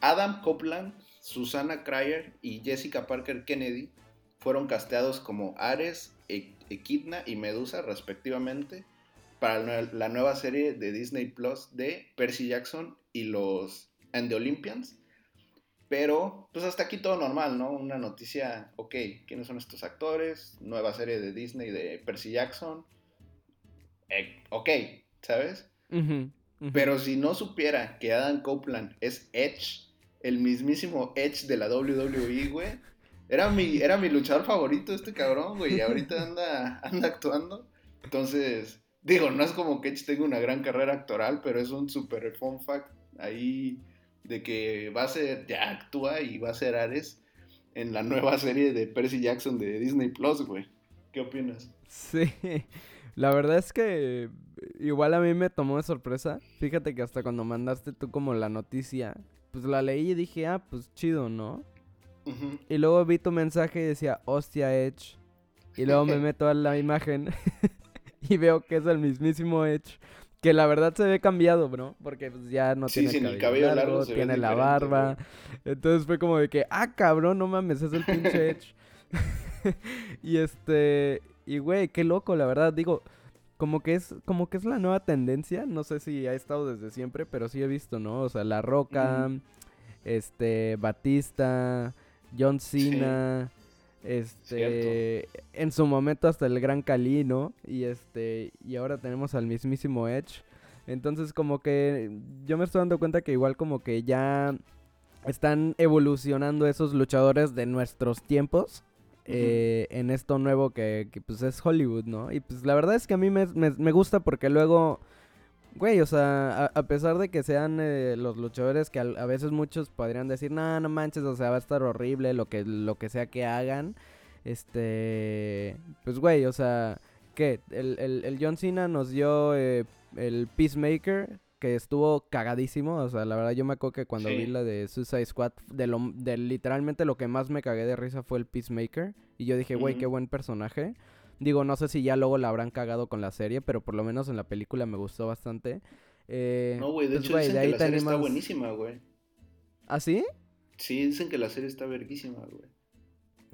Speaker 2: Adam Copeland, Susana Cryer y Jessica Parker Kennedy fueron casteados como Ares, e-, Equidna y Medusa respectivamente para la nueva serie de Disney Plus de Percy Jackson y los And the Olympians. Pero, pues hasta aquí todo normal, ¿no? Una noticia, ok, ¿quiénes son estos actores? Nueva serie de Disney de Percy Jackson. Eh, ok, ¿sabes? Pero si no supiera que Adam Copeland es Edge, el mismísimo Edge de la WWE, güey, era mi, era mi luchador favorito este cabrón, güey, y ahorita anda, anda actuando. Entonces, digo, no es como que Edge tenga una gran carrera actoral, pero es un super fun fact ahí de que va a ser, ya actúa y va a ser Ares en la nueva serie de Percy Jackson de Disney Plus, güey. ¿Qué opinas?
Speaker 1: Sí, la verdad es que igual a mí me tomó de sorpresa. Fíjate que hasta cuando mandaste tú como la noticia, pues la leí y dije, ah, pues chido, ¿no? Y luego vi tu mensaje y decía, hostia, Edge. Y luego me meto a la imagen y veo que es el mismísimo Edge. Que la verdad se ve cambiado, bro. Porque pues, ya no tiene el cabello largo, tiene la barba. Entonces fue como de que, ah, cabrón, no mames, es el pinche Edge. y este, y güey, qué loco, la verdad. Digo, como que es como que es la nueva tendencia, no sé si ha estado desde siempre, pero sí he visto, ¿no? O sea, La Roca, este Batista, John Cena, este en su momento hasta el Gran Cali, ¿no? Y este y ahora tenemos al mismísimo Edge. Entonces, como que yo me estoy dando cuenta que igual como que ya están evolucionando esos luchadores de nuestros tiempos eh, en esto nuevo que, pues es Hollywood, ¿no? Y pues la verdad es que a mí me, gusta porque luego, güey, o sea, a, pesar de que sean eh, los luchadores que a, veces muchos podrían decir, no, no manches, o sea, va a estar horrible lo que, lo que sea que hagan, este, pues güey, o sea, ¿qué? El, el, John Cena nos dio eh, el Peacemaker, que estuvo cagadísimo. O sea, la verdad yo me acuerdo que cuando vi la de Suicide Squad, de, lo, de literalmente lo que más me cagué de risa fue el Peacemaker. Y yo dije, güey, qué buen personaje. Digo, no sé si ya luego la habrán cagado con la serie, pero por lo menos en la película me gustó bastante. Eh,
Speaker 2: no, güey, de pues, hecho dicen que la serie está buenísima, güey.
Speaker 1: ¿Ah, sí?
Speaker 2: Sí, dicen que la serie está verguísima, güey.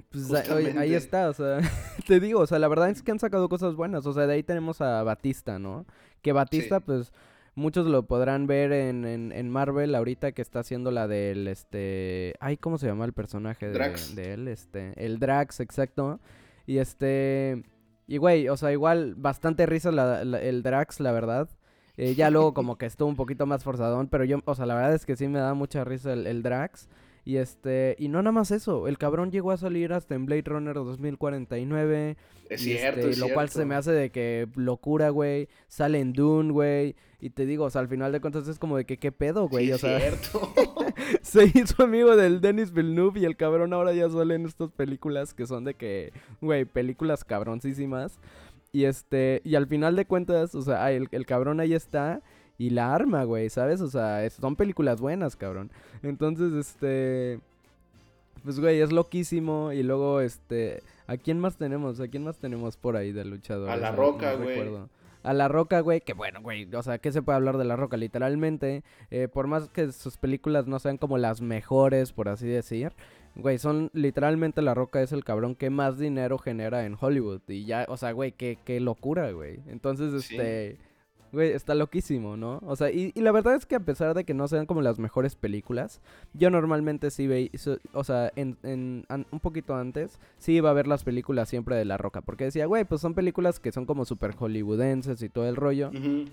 Speaker 1: Pues ahí, está, o sea, te digo, o sea, la verdad es que han sacado cosas buenas, o sea, de ahí tenemos a Batista, ¿no? Que Batista, pues, muchos lo podrán ver en, en, Marvel ahorita que está haciendo la del, este, ay, ¿cómo se llama el personaje de, de él? Este, el Drax, exacto. Y este, y güey, o sea, igual, bastante risa el Drax, la verdad. Eh, ya luego como que estuvo un poquito más forzadón, pero yo, o sea, la verdad es que sí me da mucha risa el, el Drax. Y este, y no nada más eso, el cabrón llegó a salir hasta en Blade Runner 2049.
Speaker 2: Es cierto,
Speaker 1: este, Lo cual se me hace de que locura, güey. Sale en Dune, güey. Y te digo, o sea, al final de cuentas es como de que qué pedo, güey. o sea,
Speaker 2: cierto.
Speaker 1: se hizo amigo del Dennis Villeneuve y el cabrón ahora ya sale en estas películas que son de que, güey, películas cabroncísimas. Y este, y al final de cuentas, o sea, el, el cabrón ahí está y la arma, güey, ¿sabes? O sea, son películas buenas, cabrón. Entonces, este... Pues, güey, es loquísimo. Y luego, este... ¿A quién más tenemos? ¿A quién más tenemos por ahí de luchador?
Speaker 2: A La Roca, güey.
Speaker 1: a La Roca, güey, que bueno, güey, o sea, ¿qué se puede hablar de La Roca? Literalmente, eh, por más que sus películas no sean como las mejores, por así decir, güey, son literalmente La Roca es el cabrón que más dinero genera en Hollywood. Y ya, o sea, güey, qué, qué locura, güey. Entonces, este... Güey, está loquísimo, ¿no? O sea, y, la verdad es que a pesar de que no sean como las mejores películas, yo normalmente sí veía, o sea, en, en un poquito antes, sí iba a ver las películas siempre de La Roca, porque decía, güey, pues son películas que son como súper hollywoodenses y todo el rollo,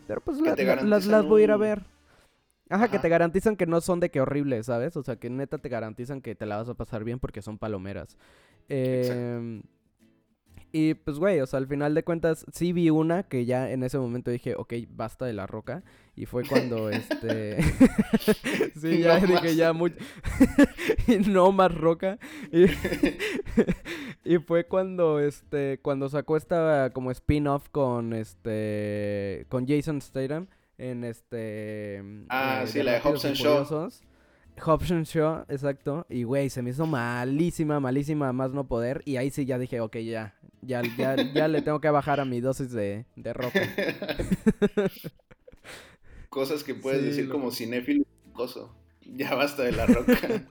Speaker 1: pero pues las, las voy a ir a ver. Ajá, que te garantizan que no son de que horribles, ¿sabes? O sea, que neta te garantizan que te la vas a pasar bien porque son palomeras. Eh, y pues, güey, o sea, al final de cuentas, sí vi una que ya en ese momento dije, ok, basta de la roca. Y fue cuando, este... sí, ya dije, ya mucho... y no más roca. Y... y fue cuando, este, cuando sacó esta como spin-off con, este, con Jason Statham en este...
Speaker 2: Ah, sí, la de Hobson Show.
Speaker 1: Hobson Show, exacto. Y, güey, se me hizo malísima, malísima, más no poder. Y ahí sí ya dije, ok, ya, ya, ya, ya le tengo que bajar a mi dosis de, de ropa.
Speaker 2: Cosas que puedes decir como cinéfilo coso. Ya basta de la roca.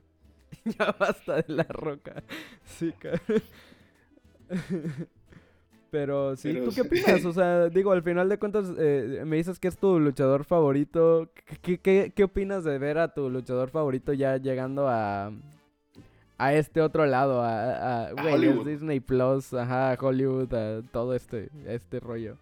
Speaker 1: ya basta de la roca. Sí, cara. Pero sí, ¿tú qué opinas? O sea, digo, al final de cuentas, eh, me dices que es tu luchador favorito. ¿Qué, qué, qué opinas de ver a tu luchador favorito ya llegando a, a este otro lado, a, a, Disney Plus, ajá, a Hollywood, a todo este, este rollo.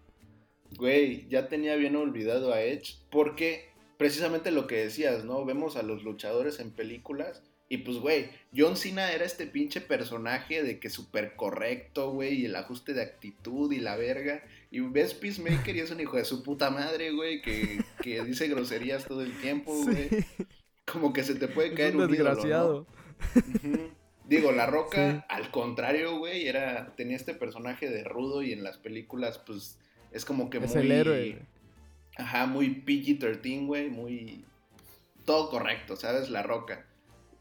Speaker 2: Güey, ya tenía bien olvidado a Edge, porque precisamente lo que decías, ¿no? Vemos a los luchadores en películas y pues, güey, John Cena era este pinche personaje de que súper correcto, güey, y el ajuste de actitud y la verga. Y ves Peacemaker y es un hijo de su puta madre, güey, que, que dice groserías todo el tiempo, güey. Como que se te puede caer un, desgraciado. Digo, La Roca, al contrario, güey, era, tenía este personaje de rudo y en las películas, pues, es como que
Speaker 1: es muy... el héroe.
Speaker 2: Ajá, muy PG-13, güey, muy... Todo correcto, ¿sabes? La Roca.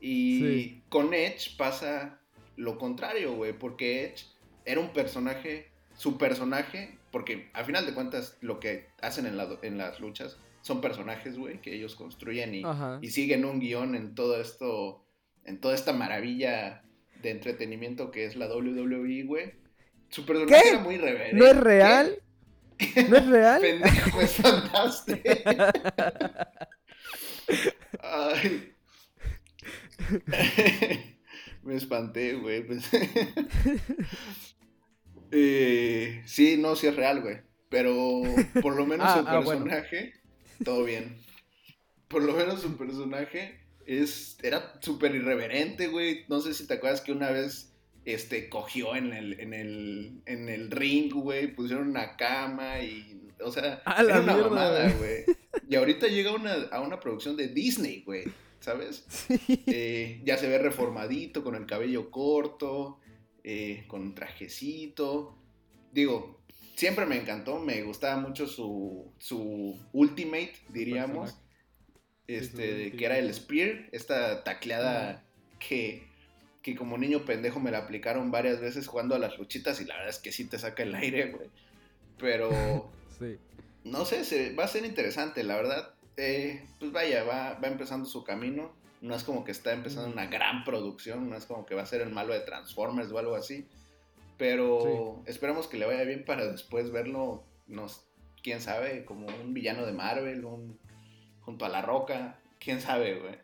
Speaker 2: Y con Edge pasa lo contrario, güey, porque Edge era un personaje, su personaje, porque al final de cuentas lo que hacen en, en las luchas son personajes, güey, que ellos construyen y, y siguen un guion en todo esto en toda esta maravilla de entretenimiento que es la WWE, güey. Su personaje era muy reverente.
Speaker 1: ¿No es real? ¿No es real?
Speaker 2: Pendejo, es fantástico. Ay. Me espanté, güey. Pues. eh, sí, no, sí es real, güey. Pero por lo menos ah, su ah, personaje, todo bien. Por lo menos su personaje es, era súper irreverente, güey. No sé si te acuerdas que una vez este, cogió en el, en el, en el ring, güey. Pusieron una cama y. O sea, era una mamada, güey. Y ahorita llega una, a una producción de Disney, güey. ¿Sabes? Eh, ya se ve reformadito, con el cabello corto, eh, con un trajecito. Digo, siempre me encantó, me gustaba mucho su, su ultimate, diríamos. Este, que era el Spear, esta tacleada que, que como niño pendejo me la aplicaron varias veces jugando a las luchitas y la verdad es que sí te saca el aire, güey. Pero... sí. No sé, va a ser interesante, la verdad. Eh, pues vaya, va, va empezando su camino. No es como que está empezando una gran producción, no es como que va a ser el malo de Transformers o algo así. Pero esperamos que le vaya bien para después verlo, nos, quién sabe, como un villano de Marvel, un, junto a la roca, quién sabe, güey.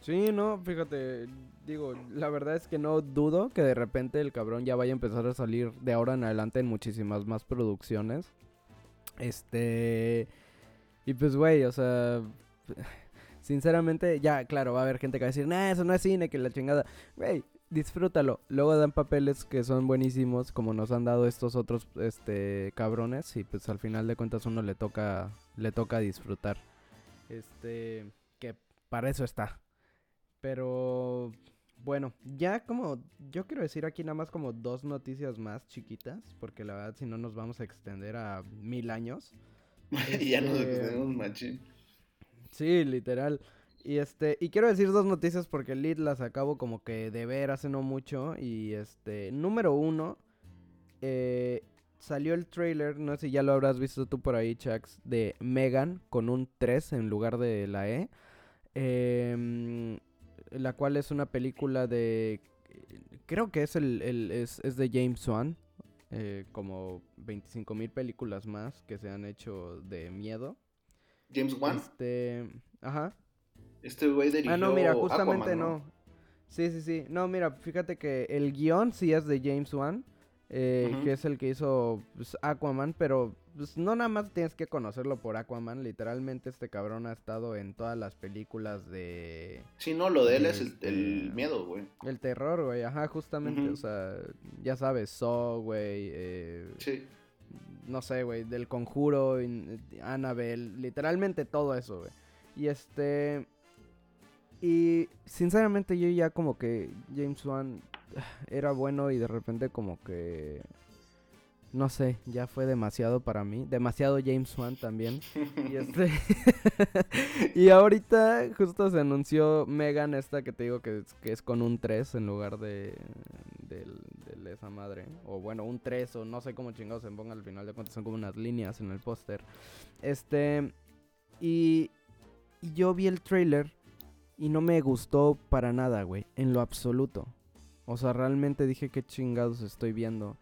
Speaker 1: Sí, no, fíjate, digo, la verdad es que no dudo que de repente el cabrón ya vaya a empezar a salir de ahora en adelante en muchísimas más producciones. Este... Y pues, güey, o sea... Sinceramente, ya, claro, va a haber gente que va a decir, nah, eso no es cine, que la chingada. Güey, disfrútalo. Luego dan papeles que son buenísimos, como nos han dado estos otros este cabrones y pues al final de cuentas uno le toca le toca disfrutar. Este, que para eso está. Pero bueno, ya como yo quiero decir aquí nada más como dos noticias más chiquitas, porque la verdad si no nos vamos a extender a mil años.
Speaker 2: ya nos extendemos machín.
Speaker 1: Sí, literal. Y este, y quiero decir dos noticias porque el lead las acabo como que de ver hace no mucho. Y este, número uno, eh, salió el trailer, no sé si ya lo habrás visto tú por ahí, Chax, de Megan con un 3 en lugar de la E. Em, la cual es una película de. Creo que es el, es, es, de James Wan. Eh, como 25 mil películas más que se han hecho de miedo.
Speaker 2: James Wan.
Speaker 1: Este. Ajá.
Speaker 2: Este güey dirigió
Speaker 1: Ah, no, mira, justamente no. Sí, sí, sí. No, mira, fíjate que el guion sí es de James Wan, eh, que es el que hizo pues, Aquaman, pero pues, no nada más tienes que conocerlo por Aquaman. Literalmente este cabrón ha estado en todas las películas de...
Speaker 2: Sí, no, lo de él es el, este, miedo, güey.
Speaker 1: El terror, güey, ajá, justamente. O sea, ya sabes, Saw, güey. Eh,
Speaker 2: sí.
Speaker 1: No sé, güey, del conjuro, Annabelle, literalmente todo eso, güey. Y este... Y sinceramente yo ya como que James Wan era bueno y de repente como que... No sé, ya fue demasiado para mí. Demasiado James Wan también. y, este y ahorita justo se anunció Megan esta que te digo que es, que es con un 3 en lugar de, de, de, esa madre. O bueno, un 3 o no sé cómo chingados se ponga al final de cuentas. Son como unas líneas en el póster. Este... Y, y yo vi el trailer y no me gustó para nada, güey. En lo absoluto. O sea, realmente dije qué chingados estoy viendo.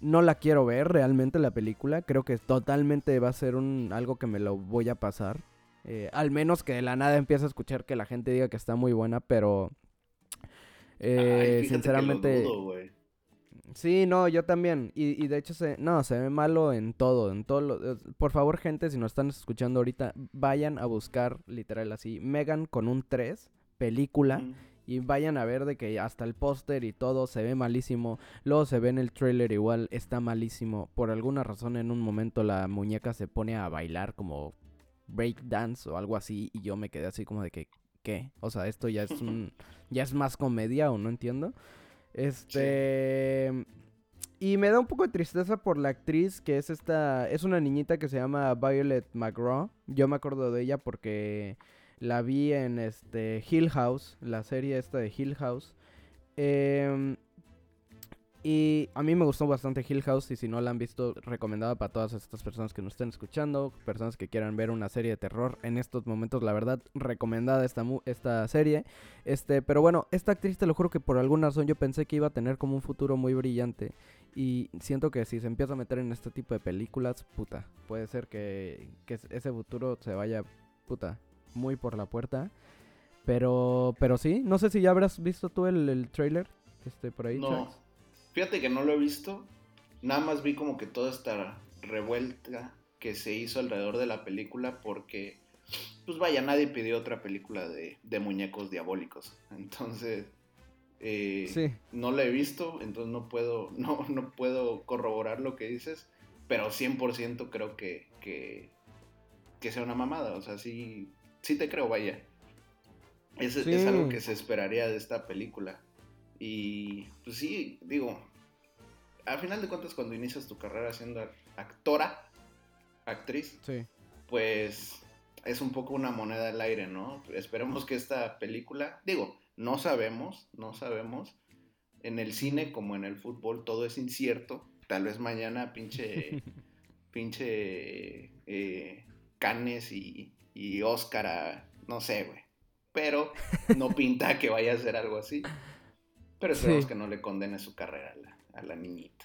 Speaker 1: No la quiero ver realmente la película. Creo que totalmente va a ser un algo que me lo voy a pasar. Eh, al menos que de la nada empiece a escuchar que la gente diga que está muy buena, pero... Eh, sinceramente... Sí, no, yo también. Y, y, de hecho, se, no, se ve malo en todo. En todo lo, por favor, gente, si nos están escuchando ahorita, vayan a buscar, literal así, Megan con un 3, película. Y vayan a ver de que hasta el póster y todo se ve malísimo. Luego se ve en el trailer igual, está malísimo. Por alguna razón en un momento la muñeca se pone a bailar como break dance o algo así. Y yo me quedé así como de que, ¿qué? O sea, esto ya es un... ya es más comedia o no entiendo. Este. Y me da un poco de tristeza por la actriz que es esta. Es una niñita que se llama Violet McGraw. Yo me acuerdo de ella porque la vi en este Hill House, la serie esta de Hill House. Eh, y a mí me gustó bastante Hill House y si no la han visto, recomendada para todas estas personas que nos estén escuchando, personas que quieran ver una serie de terror en estos momentos, la verdad, recomendada esta, esta serie. Este, pero bueno, esta actriz te lo juro que por alguna razón yo pensé que iba a tener como un futuro muy brillante y siento que si se empieza a meter en este tipo de películas, puta, puede ser que, que ese futuro se vaya, puta, muy por la puerta. Pero, pero sí, no sé si ya habrás visto tú el, el trailer, este, por ahí.
Speaker 2: No. Fíjate que no lo he visto. Nada más vi como que toda esta revuelta que se hizo alrededor de la película porque, pues vaya, nadie pidió otra película de, muñecos diabólicos. Entonces, eh, no la he visto, entonces no puedo, no, no puedo corroborar lo que dices, pero 100% creo que, que, que, sea una mamada. O sea, sí, sí te creo, vaya. Es, es algo que se esperaría de esta película. Y pues sí, digo, al final de cuentas, cuando inicias tu carrera siendo actora, actriz, pues es un poco una moneda al aire, ¿no? Esperemos que esta película, digo, no sabemos, no sabemos. En el cine como en el fútbol todo es incierto. Tal vez mañana pinche, pinche eh, Canes y, y Oscar, no sé, güey. Pero no pinta que vaya a ser algo así. Pero esperemos que no le condene su carrera a la niñita.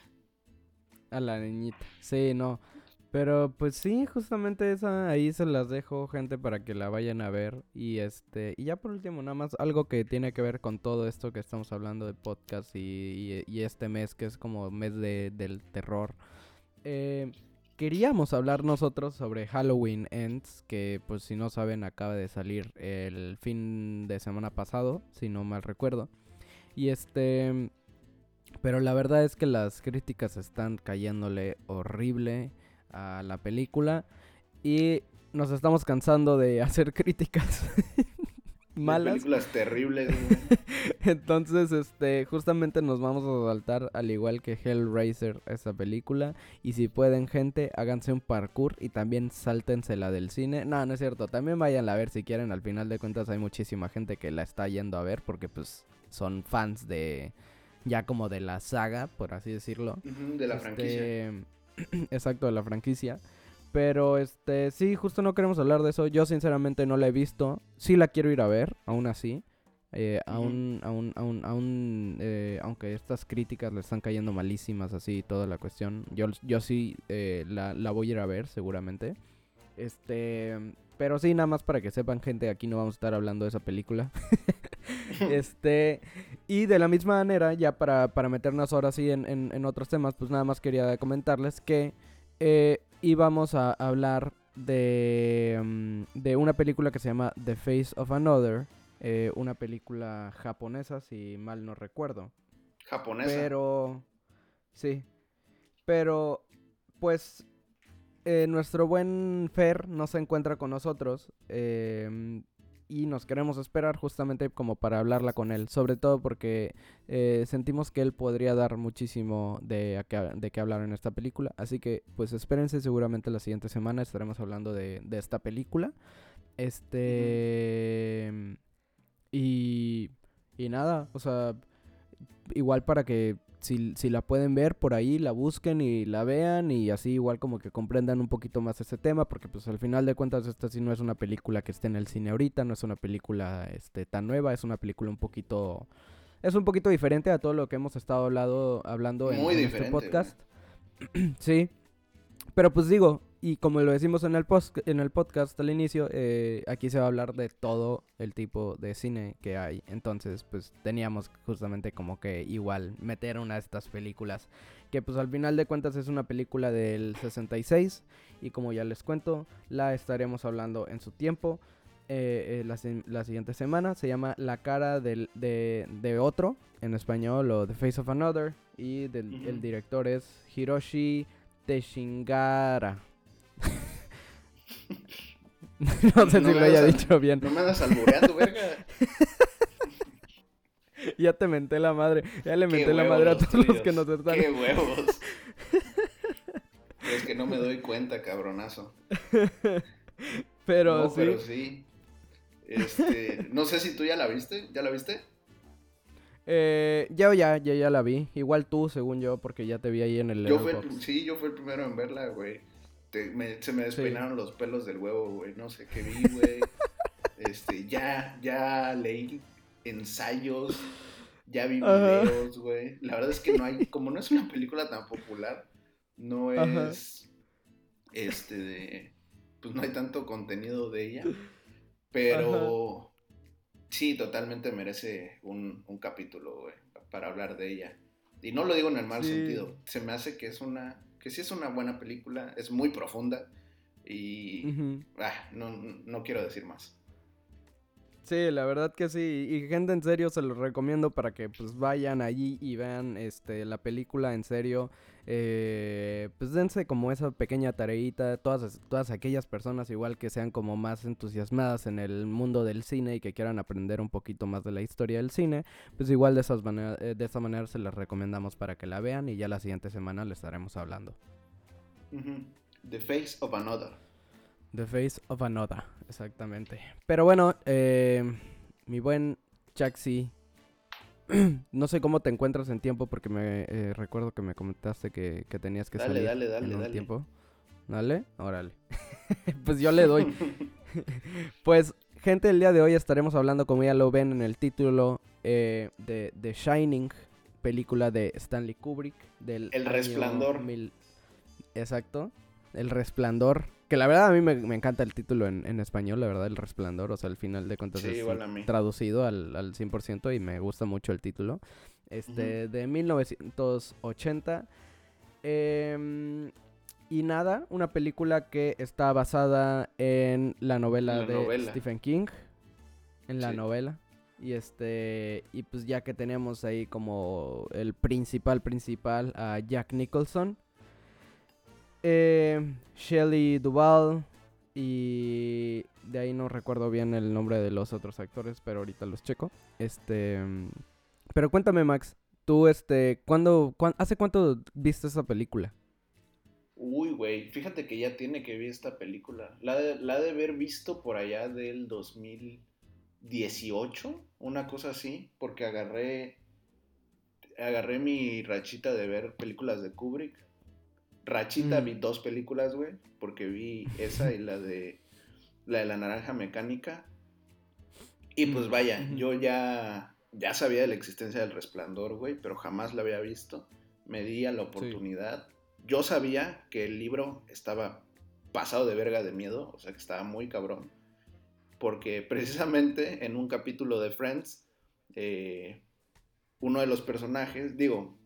Speaker 1: A la niñita. Sí, no. Pero pues sí, justamente esa ahí se las dejo, gente, para que la vayan a ver. Y este, y ya por último, nada más algo que tiene que ver con todo esto que estamos hablando de podcast y, este mes, que es como mes de, del terror. Eh, queríamos hablar nosotros sobre Halloween Ends, que pues si no saben acaba de salir el fin de semana pasado, si no mal recuerdo. Y este... Pero la verdad es que las críticas están cayéndole horrible a la película y nos estamos cansando de hacer críticas malas.
Speaker 2: Películas terribles.
Speaker 1: Entonces, este, justamente nos vamos a saltar al igual que Hellraiser esa película y si pueden, gente, háganse un parkour y también sáltensela del cine. No, no es cierto, también vayan a ver si quieren, al final de cuentas hay muchísima gente que la está yendo a ver porque pues son fans de ya como de la saga, por así decirlo.
Speaker 2: de la franquicia. Este,
Speaker 1: exacto, de la franquicia. Pero este, sí, justo no queremos hablar de eso. Yo sinceramente no la he visto. Sí la quiero ir a ver, aún así. Eh, aún, aún, aún, aún eh, aunque estas críticas le están cayendo malísimas así toda la cuestión, yo, yo sí eh, la, la, voy a ir a ver seguramente. Este, pero sí, nada más para que sepan gente, aquí no vamos a estar hablando de esa película. este, y de la misma manera, ya para, meternos ahora sí en, otros temas, pues nada más quería comentarles que eh, íbamos a hablar de, mm, de una película que se llama The Face of Another, eh, una película japonesa, si mal no recuerdo.
Speaker 2: Japonesa.
Speaker 1: Pero, sí, pero pues eh, nuestro buen Fer no se encuentra con nosotros. Eh, y nos queremos esperar justamente como para hablarla con él, sobre todo porque eh, sentimos que él podría dar muchísimo de, de qué hablar en esta película, así que pues espérense seguramente la siguiente semana estaremos hablando de, de esta película. Este... Y... Y nada, o sea, igual para que si, si, la pueden ver por ahí, la busquen y la vean y así igual como que comprendan un poquito más ese tema, porque pues al final de cuentas esta sí no es una película que esté en el cine ahorita, no es una película este tan nueva, es una película un poquito es un poquito diferente a todo lo que hemos estado hablado, hablando en, este podcast. sí. Pero pues digo, y como lo decimos en el, post, en el podcast al inicio, eh, aquí se va a hablar de todo el tipo de cine que hay. Entonces, pues teníamos justamente como que igual meter una de estas películas. Que pues al final de cuentas es una película del 66. Y como ya les cuento, la estaremos hablando en su tiempo. Eh, eh, la, siguiente semana se llama La cara del, de, otro, en español, o The Face of Another. Y el director es Hiroshi Teshingara. no sé si lo haya dicho bien.
Speaker 2: No me andas albureando, verga.
Speaker 1: ya te menté la madre. Ya le menté la madre a todos los que nos están.
Speaker 2: Qué huevos. es que no me doy cuenta, cabronazo.
Speaker 1: pero sí.
Speaker 2: Pero sí. Este, no sé si tú ya la viste. ¿Ya la viste?
Speaker 1: Eh, ya, ya, ya, ya la vi. Igual tú, según yo, porque ya te vi ahí en el.
Speaker 2: Yo fui, sí, yo fui el primero en verla, güey se me despeinaron los pelos del huevo, güey. No sé qué vi, güey. este, ya, ya leí ensayos, ya vi videos, güey. La verdad es que no hay, como no es una película tan popular, no es, este, de, pues no hay tanto contenido de ella. Pero sí, totalmente merece un, un capítulo, güey, para hablar de ella. Y no lo digo en el mal sentido. Se me hace que es una que sí es una buena película, es muy profunda y ah, no, quiero decir más.
Speaker 1: Sí, la verdad que sí. Y gente, en serio, se los recomiendo para que pues vayan allí y vean este la película en serio. Eh, pues dense como esa pequeña tareita, todas, todas aquellas personas igual que sean como más entusiasmadas en el mundo del cine y que quieran aprender un poquito más de la historia del cine, pues igual de, esas eh, de esa manera se les recomendamos para que la vean y ya la siguiente semana les estaremos hablando.
Speaker 2: The Face of Another.
Speaker 1: The Face of Another, exactamente. Pero bueno, eh, mi buen Chaxi, no sé cómo te encuentras en tiempo porque me eh, recuerdo que me comentaste que, tenías que salir
Speaker 2: dale, dale,
Speaker 1: en
Speaker 2: un dale.
Speaker 1: tiempo. Dale, órale. pues yo le doy. pues, gente, el día de hoy estaremos hablando, como ya lo ven en el título, eh, de The Shining, película de Stanley Kubrick. Del
Speaker 2: el Resplandor.
Speaker 1: Exacto. El Resplandor. Que la verdad a mí me, encanta el título en, español, la verdad, El Resplandor. O sea, al final de cuentas es traducido al, al 100% y me gusta mucho el título. Este, de 1980. Em, y nada, una película que está basada en la novela de Stephen King. En la novela. Y este. Y pues ya que tenemos ahí como el principal principal a Jack Nicholson. Eh, Shelley Duvall. Y de ahí no recuerdo bien el nombre de los otros actores, pero ahorita los checo. Este. Pero cuéntame, Max. Tú, este. ¿cuándo, ¿Hace cuánto viste esa película?
Speaker 2: Uy, güey. Fíjate que ya tiene que ver esta película. La de, la de haber visto por allá del 2018. Una cosa así. Porque agarré. Agarré mi rachita de ver películas de Kubrick Rachita vi mm. dos películas, güey, porque vi esa y la de la de la naranja mecánica. Y pues mm, vaya, yo ya ya sabía de la existencia del resplandor, güey, pero jamás la había visto. Me di a la oportunidad. Yo sabía que el libro estaba pasado de verga de miedo, o sea que estaba muy cabrón. Porque precisamente en un capítulo de Friends, eh, uno de los personajes, digo,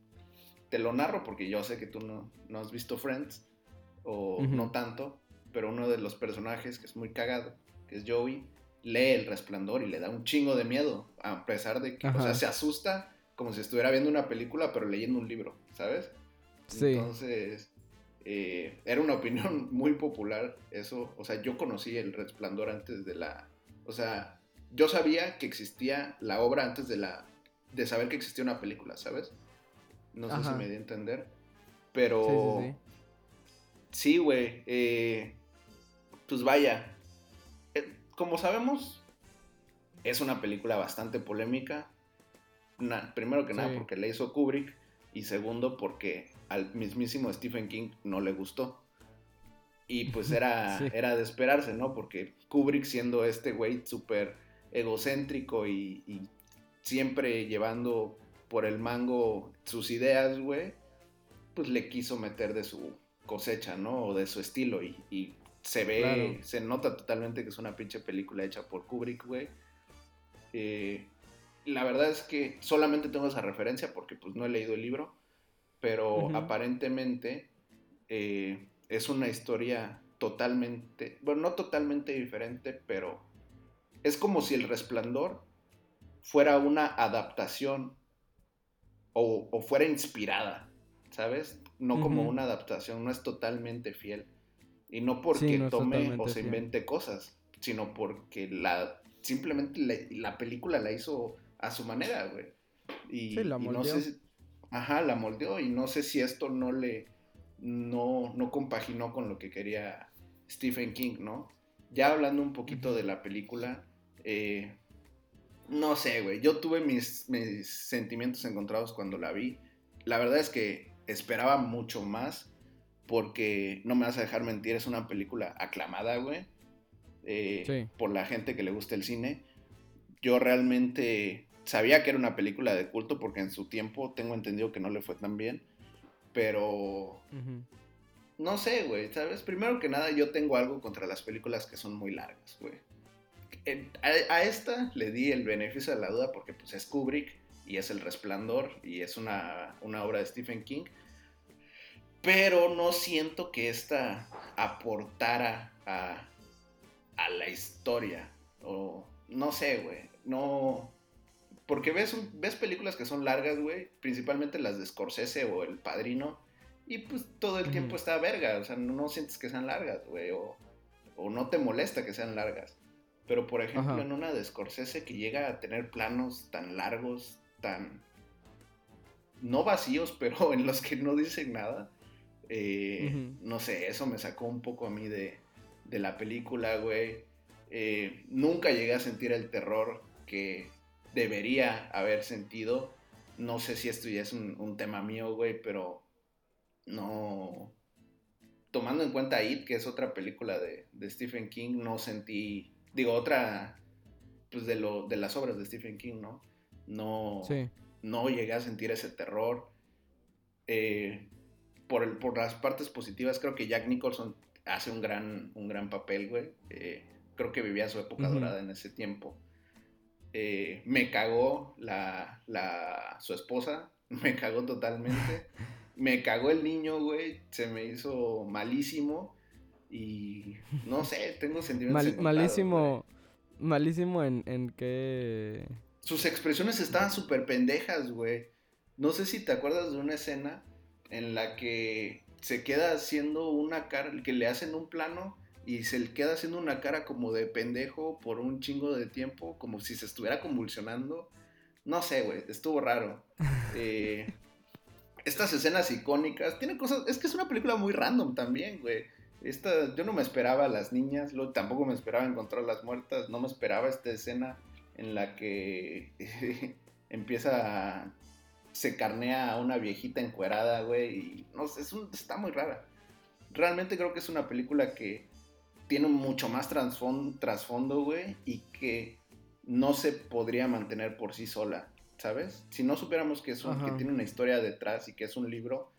Speaker 2: te lo narro porque yo sé que tú no, no has visto Friends, o no tanto, pero uno de los personajes que es muy cagado, que es Joey, lee El Resplandor y le da un chingo de miedo, a pesar de que, o sea, se asusta como si estuviera viendo una película, pero leyendo un libro, ¿sabes? Sí. Entonces, eh, era una opinión muy popular eso, o sea, yo conocí El Resplandor antes de la, o sea, yo sabía que existía la obra antes de la, de saber que existía una película, ¿sabes? No sé si me di a entender. Pero. Sí, güey. Eh, pues vaya. Eh, como sabemos, es una película bastante polémica. primero que nada, porque la hizo Kubrick. Y segundo, porque al mismísimo Stephen King no le gustó. Y pues era, era de esperarse, ¿no? Porque Kubrick siendo este güey súper egocéntrico y, siempre llevando por el mango sus ideas, güey, pues le quiso meter de su cosecha, ¿no? O de su estilo y, se ve, se nota totalmente que es una pinche película hecha por Kubrick, güey. Eh, la verdad es que solamente tengo esa referencia porque pues no he leído el libro, pero aparentemente eh, es una historia totalmente, bueno, no totalmente diferente, pero es como si El Resplandor fuera una adaptación o, fuera inspirada, ¿sabes? No como una adaptación, no es totalmente fiel. Y no porque tome o se invente cosas, sino porque la simplemente la, película la hizo a su manera, güey. Y, sí, la moldeó. no sé ajá, la moldeó y no sé si esto no le no, no compaginó con lo que quería Stephen King, ¿no? Ya hablando un poquito de la película, eh, no sé, güey. Yo tuve mis, mis sentimientos encontrados cuando la vi. La verdad es que esperaba mucho más. Porque no me vas a dejar mentir, es una película aclamada, güey. Eh, por la gente que le gusta el cine. Yo realmente sabía que era una película de culto porque en su tiempo tengo entendido que no le fue tan bien. Pero... No sé, güey, ¿sabes? Primero que nada, yo tengo algo contra las películas que son muy largas, güey a, esta le di el beneficio de la duda porque pues es Kubrick y es El Resplandor y es una, obra de Stephen King. Pero no siento que esta aportara a, la historia. O no sé, güey. No. Porque ves, ves películas que son largas, güey. Principalmente las de Scorsese o El Padrino. y pues todo el tiempo está verga, o sea, no, sientes que sean largas, güey, o, no te molesta que sean largas. Pero por ejemplo, en una de Scorsese que llega a tener planos tan largos, tan no vacíos, pero en los que no dicen nada, eh, no sé, eso me sacó un poco a mí de, de la película, güey. Eh, nunca llegué a sentir el terror que debería haber sentido. No sé si esto ya es un, tema mío, güey, pero no. Tomando en cuenta It, que es otra película de, Stephen King, no sentí. Digo, otra. Pues de, lo, de las obras de Stephen King, ¿no? No. No llegué a sentir ese terror. Eh, por, por las partes positivas, creo que Jack Nicholson hace un gran, un gran papel, güey. Eh, creo que vivía su época dorada en ese tiempo. Eh, me cagó la, la, su esposa, me cagó totalmente. me cagó el niño, güey, se me hizo malísimo. Y no sé, tengo sentimientos.
Speaker 1: malísimo. Malísimo en, en que.
Speaker 2: Sus expresiones estaban súper pendejas, güey. No sé si te acuerdas de una escena en la que se queda haciendo una cara, que le hacen un plano y se queda haciendo una cara como de pendejo por un chingo de tiempo, como si se estuviera convulsionando. No sé, güey, estuvo raro. Eh, estas escenas icónicas, tiene cosas, es que es una película muy random también, güey. Esta, yo no me esperaba a las niñas, tampoco me esperaba encontrar las muertas, no me esperaba esta escena en la que empieza se carnea a una viejita encuerada, güey, y no sé, es está muy rara. Realmente creo que es una película que tiene mucho más trasfondo, güey, y que no se podría mantener por sí sola, ¿sabes? Si no supiéramos que, es que tiene una historia detrás y que es un libro,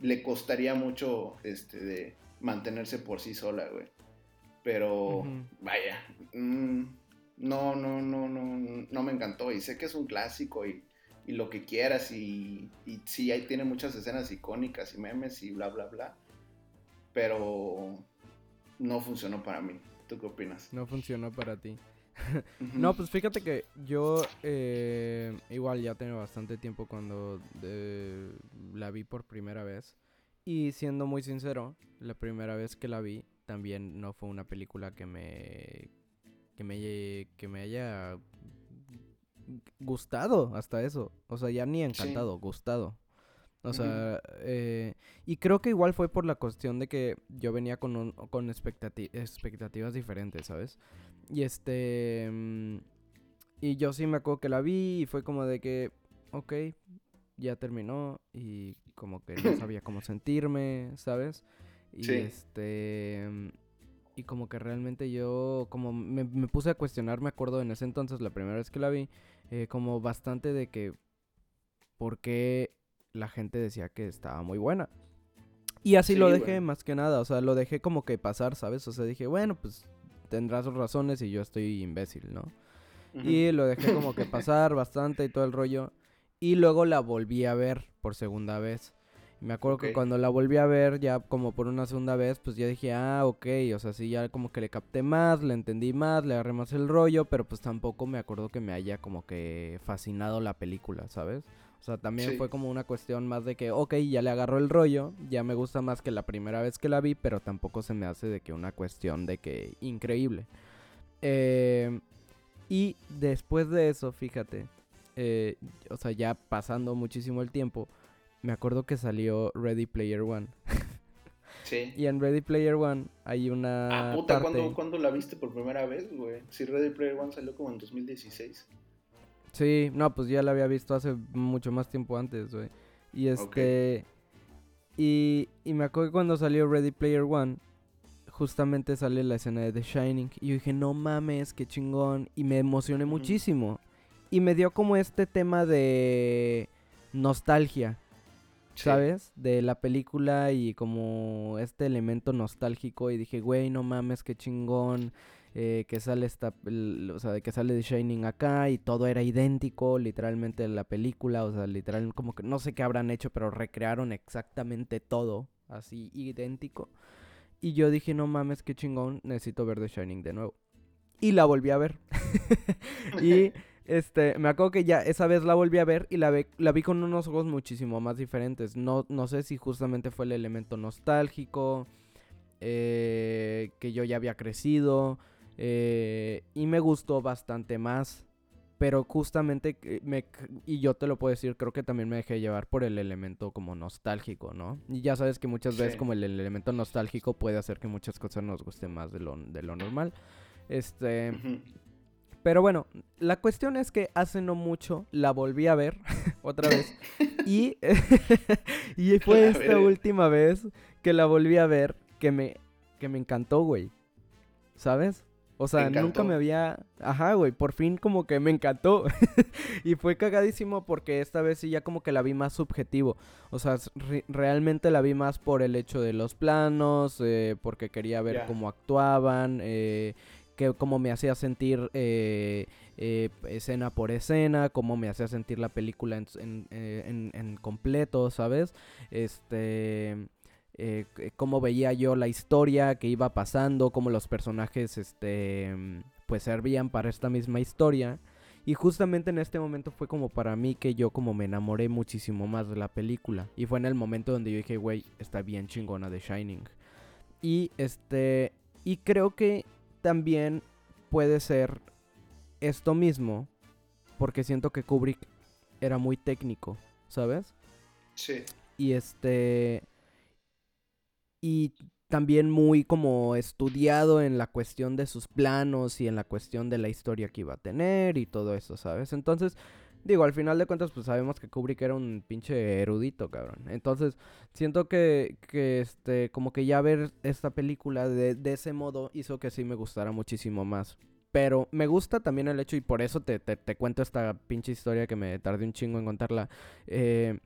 Speaker 2: le costaría mucho este, de mantenerse por sí sola, güey. Pero, vaya, mm, no, no, no, no, no me encantó. Y sé que es un clásico y y lo que quieras y, y sí, ahí tiene muchas escenas icónicas y memes y bla, bla, bla. Pero no funcionó para mí. ¿Tú qué opinas?
Speaker 1: No funcionó para ti. no, pues fíjate que yo eh, igual ya tengo bastante tiempo cuando la vi por primera vez. Y siendo muy sincero, la primera vez que la vi también no fue una película que me que me, que me haya gustado hasta eso. O sea, ya ni encantado, gustado. O sea, eh, y creo que igual fue por la cuestión de que yo venía con, un, con expectativas diferentes, ¿sabes? Y este... Mm, y yo sí me acuerdo que la vi y fue como de que, ok, ya terminó y como que no sabía cómo sentirme, ¿sabes? Y este... Mm, y como que realmente yo, como me, me puse a cuestionar, me acuerdo en ese entonces, la primera vez que la vi, eh, como bastante de que por qué la gente decía que estaba muy buena. Y así lo dejé más que nada, o sea, lo dejé como que pasar, ¿sabes? O sea, dije, bueno, pues tendrás razones y yo estoy imbécil, ¿no? Y lo dejé como que pasar bastante y todo el rollo. Y luego la volví a ver por segunda vez. Me acuerdo que cuando la volví a ver, ya como por una segunda vez, pues ya dije, ah, ok, o sea, sí, ya como que le capté más, le entendí más, le agarré más el rollo, pero pues tampoco me acuerdo que me haya como que fascinado la película, ¿sabes? O sea, también fue como una cuestión más de que, ok, ya le agarró el rollo, ya me gusta más que la primera vez que la vi, pero tampoco se me hace de que una cuestión de que increíble. Eh, y después de eso, fíjate, eh, o sea, ya pasando muchísimo el tiempo, me acuerdo que salió Ready Player One.
Speaker 2: Sí.
Speaker 1: Y en Ready Player One hay una.
Speaker 2: Ah, puta, ¿cuándo, la viste por primera vez, güey? Si Ready Player One salió como en 2016.
Speaker 1: Sí, no, pues ya la había visto hace mucho más tiempo antes, güey. Y este. Y, y me acuerdo que cuando salió Ready Player One, justamente sale la escena de The Shining. Y yo dije, no mames, qué chingón. Y me emocioné muchísimo. Y me dio como este tema de nostalgia. ¿sabes? De la película y como este elemento nostálgico y dije, güey, no mames, qué chingón. Eh, que sale esta, o sea, que sale de Shining acá y todo era idéntico, literalmente la película, o sea, literal como que no sé qué habrán hecho, pero recrearon exactamente todo, así idéntico. Y yo dije, no mames, qué chingón, necesito ver The Shining de nuevo. Y la volví a ver. y Este, me acuerdo que ya esa vez la volví a ver y la, la vi con unos ojos muchísimo más diferentes. No, no sé si justamente fue el elemento nostálgico, eh, que yo ya había crecido, eh, y me gustó bastante más. Pero justamente, me, y yo te lo puedo decir, creo que también me dejé llevar por el elemento como nostálgico, ¿no? Y ya sabes que muchas veces como el, elemento nostálgico puede hacer que muchas cosas nos gusten más de lo, de lo normal. Este... Pero bueno, la cuestión es que hace no mucho la volví a ver otra vez. y, y fue esta última vez que la volví a ver que me, que me encantó, güey. ¿Sabes? O sea, nunca me había... Ajá, güey, por fin como que me encantó. y fue cagadísimo porque esta vez sí ya como que la vi más subjetivo. O sea, realmente la vi más por el hecho de los planos, eh, porque quería ver cómo actuaban, eh, que cómo me hacía sentir eh, eh, escena por escena, cómo me hacía sentir la película en, en, completo, ¿sabes? Este... Eh, cómo veía yo la historia que iba pasando, cómo los personajes, este, pues servían para esta misma historia. Y justamente en este momento fue como para mí que yo como me enamoré muchísimo más de la película. Y fue en el momento donde yo dije, güey, está bien chingona de Shining. Y este, y creo que también puede ser esto mismo, porque siento que Kubrick era muy técnico, ¿sabes?
Speaker 2: Sí.
Speaker 1: Y este y también muy como estudiado en la cuestión de sus planos y en la cuestión de la historia que iba a tener y todo eso, ¿sabes? Entonces, digo, al final de cuentas, pues sabemos que Kubrick era un pinche erudito, cabrón. Entonces, siento que, que este, como que ya ver esta película de, de ese modo hizo que sí me gustara muchísimo más. Pero me gusta también el hecho, y por eso te, te, te cuento esta pinche historia que me tardé un chingo en contarla. Eh,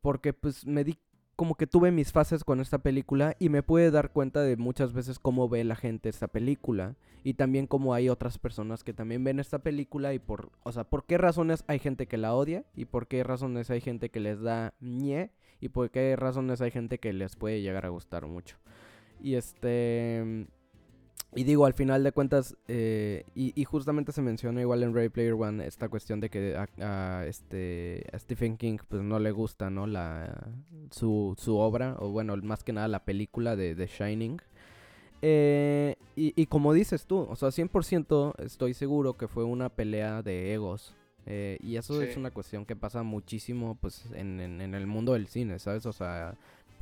Speaker 1: porque pues me di como que tuve mis fases con esta película y me pude dar cuenta de muchas veces cómo ve la gente esta película y también cómo hay otras personas que también ven esta película y por, o sea, por qué razones hay gente que la odia y por qué razones hay gente que les da ñe y por qué razones hay gente que les puede llegar a gustar mucho. Y este y digo, al final de cuentas, eh, y, justamente se menciona igual en Ray Player One esta cuestión de que a, este, a Stephen King pues no le gusta, ¿no? La, su, su obra, o bueno, más que nada la película de The Shining. Eh, y, y, como dices tú, o sea, 100% estoy seguro que fue una pelea de egos. Eh, y eso es una cuestión que pasa muchísimo pues en, en el mundo del cine, ¿sabes? O sea,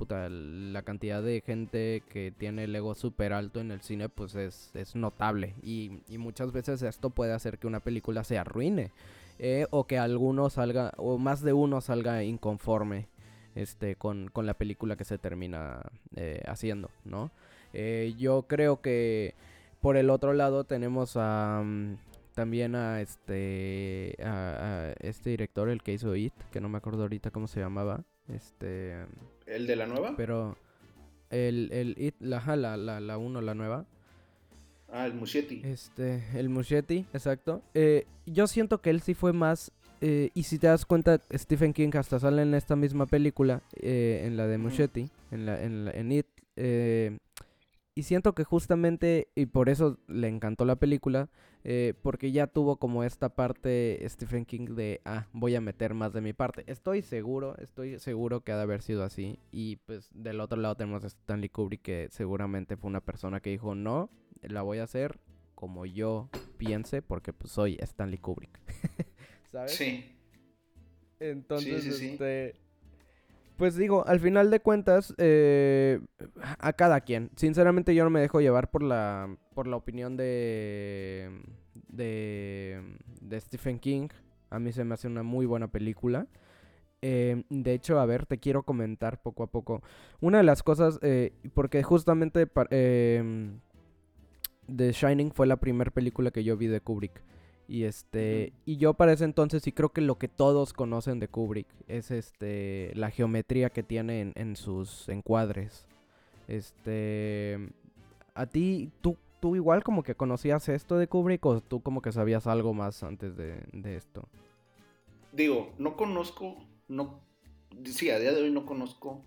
Speaker 1: la cantidad de gente que tiene el ego súper alto en el cine, pues es, notable. Y, muchas veces esto puede hacer que una película se arruine. Eh, o que alguno salga, o más de uno salga inconforme este, con, la película que se termina eh, haciendo, ¿no? Eh, yo creo que por el otro lado tenemos a... Mm, también a este a, este director el que hizo It que no me acuerdo ahorita cómo se llamaba este.
Speaker 2: ¿El de la nueva?
Speaker 1: Pero. El, el la, la, la, la uno, la nueva.
Speaker 2: Ah, el Muschietti.
Speaker 1: Este, el Muschietti, exacto. Eh, yo siento que él sí fue más. Eh, y si te das cuenta, Stephen King hasta sale en esta misma película, eh, en la de Muschietti, en, la, en, la, en It. Y siento que justamente, y por eso le encantó la película, eh, porque ya tuvo como esta parte Stephen King de, ah, voy a meter más de mi parte. Estoy seguro, estoy seguro que ha de haber sido así. Y pues del otro lado tenemos a Stanley Kubrick, que seguramente fue una persona que dijo, no, la voy a hacer como yo piense, porque pues soy Stanley Kubrick. ¿Sabes?
Speaker 2: Sí.
Speaker 1: Entonces, este... Pues digo, al final de cuentas, eh, a cada quien. Sinceramente yo no me dejo llevar por la, por la opinión de, de, de Stephen King. A mí se me hace una muy buena película. Eh, de hecho, a ver, te quiero comentar poco a poco. Una de las cosas, eh, porque justamente eh, The Shining fue la primera película que yo vi de Kubrick. Y este, y yo para ese entonces sí creo que lo que todos conocen de Kubrick es este la geometría que tiene en, sus encuadres. Este, a ti tú tú igual como que conocías esto de Kubrick o tú como que sabías algo más antes de, de esto?
Speaker 2: Digo, no conozco, no, sí, a día de hoy no conozco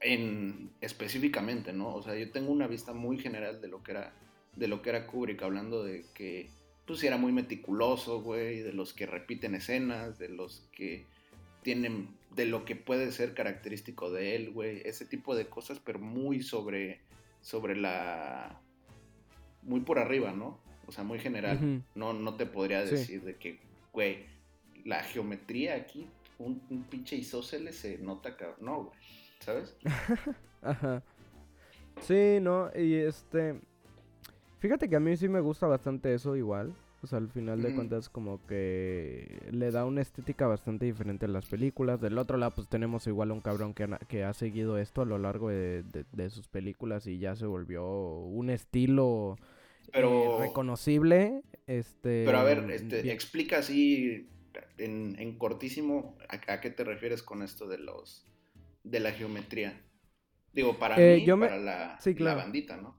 Speaker 2: en específicamente, ¿no? O sea, yo tengo una vista muy general de lo que era de lo que era Kubrick, hablando de que pues era muy meticuloso, güey, de los que repiten escenas, de los que tienen, de lo que puede ser característico de él, güey, ese tipo de cosas, pero muy sobre, sobre la, muy por arriba, ¿no? O sea, muy general. no, no te podría decir de que, güey, la geometría aquí, un, pinche isósceles se nota, cabrón. No, güey, ¿sabes?
Speaker 1: Ajá. Sí, no, y este... Fíjate que a mí sí me gusta bastante eso igual. O sea, al final de cuentas como que le da una estética bastante diferente a las películas. Del otro lado pues tenemos igual a un cabrón que, que ha seguido esto a lo largo de, sus películas y ya se volvió un estilo pero, eh, reconocible. Este,
Speaker 2: pero a ver, este, explica así en, cortísimo a, qué te refieres con esto de los de la geometría. Digo, para eh, mí, para la, la bandita, ¿no?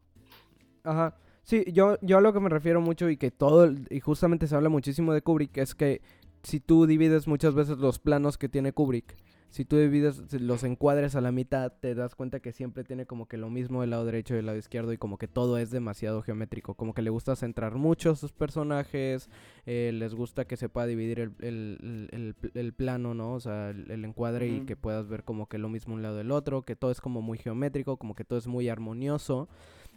Speaker 1: Ajá. Sí, yo, yo a lo que me refiero mucho y que todo, y justamente se habla muchísimo de Kubrick, es que si tú divides muchas veces los planos que tiene Kubrick, si tú divides los encuadres a la mitad, te das cuenta que siempre tiene como que lo mismo del lado derecho y del lado izquierdo y como que todo es demasiado geométrico, como que le gusta centrar mucho a sus personajes, eh, les gusta que se pueda dividir el, el, el, plano, ¿no? O sea, el, encuadre y que puedas ver como que lo mismo un lado del otro, que todo es como muy geométrico, como que todo es muy armonioso.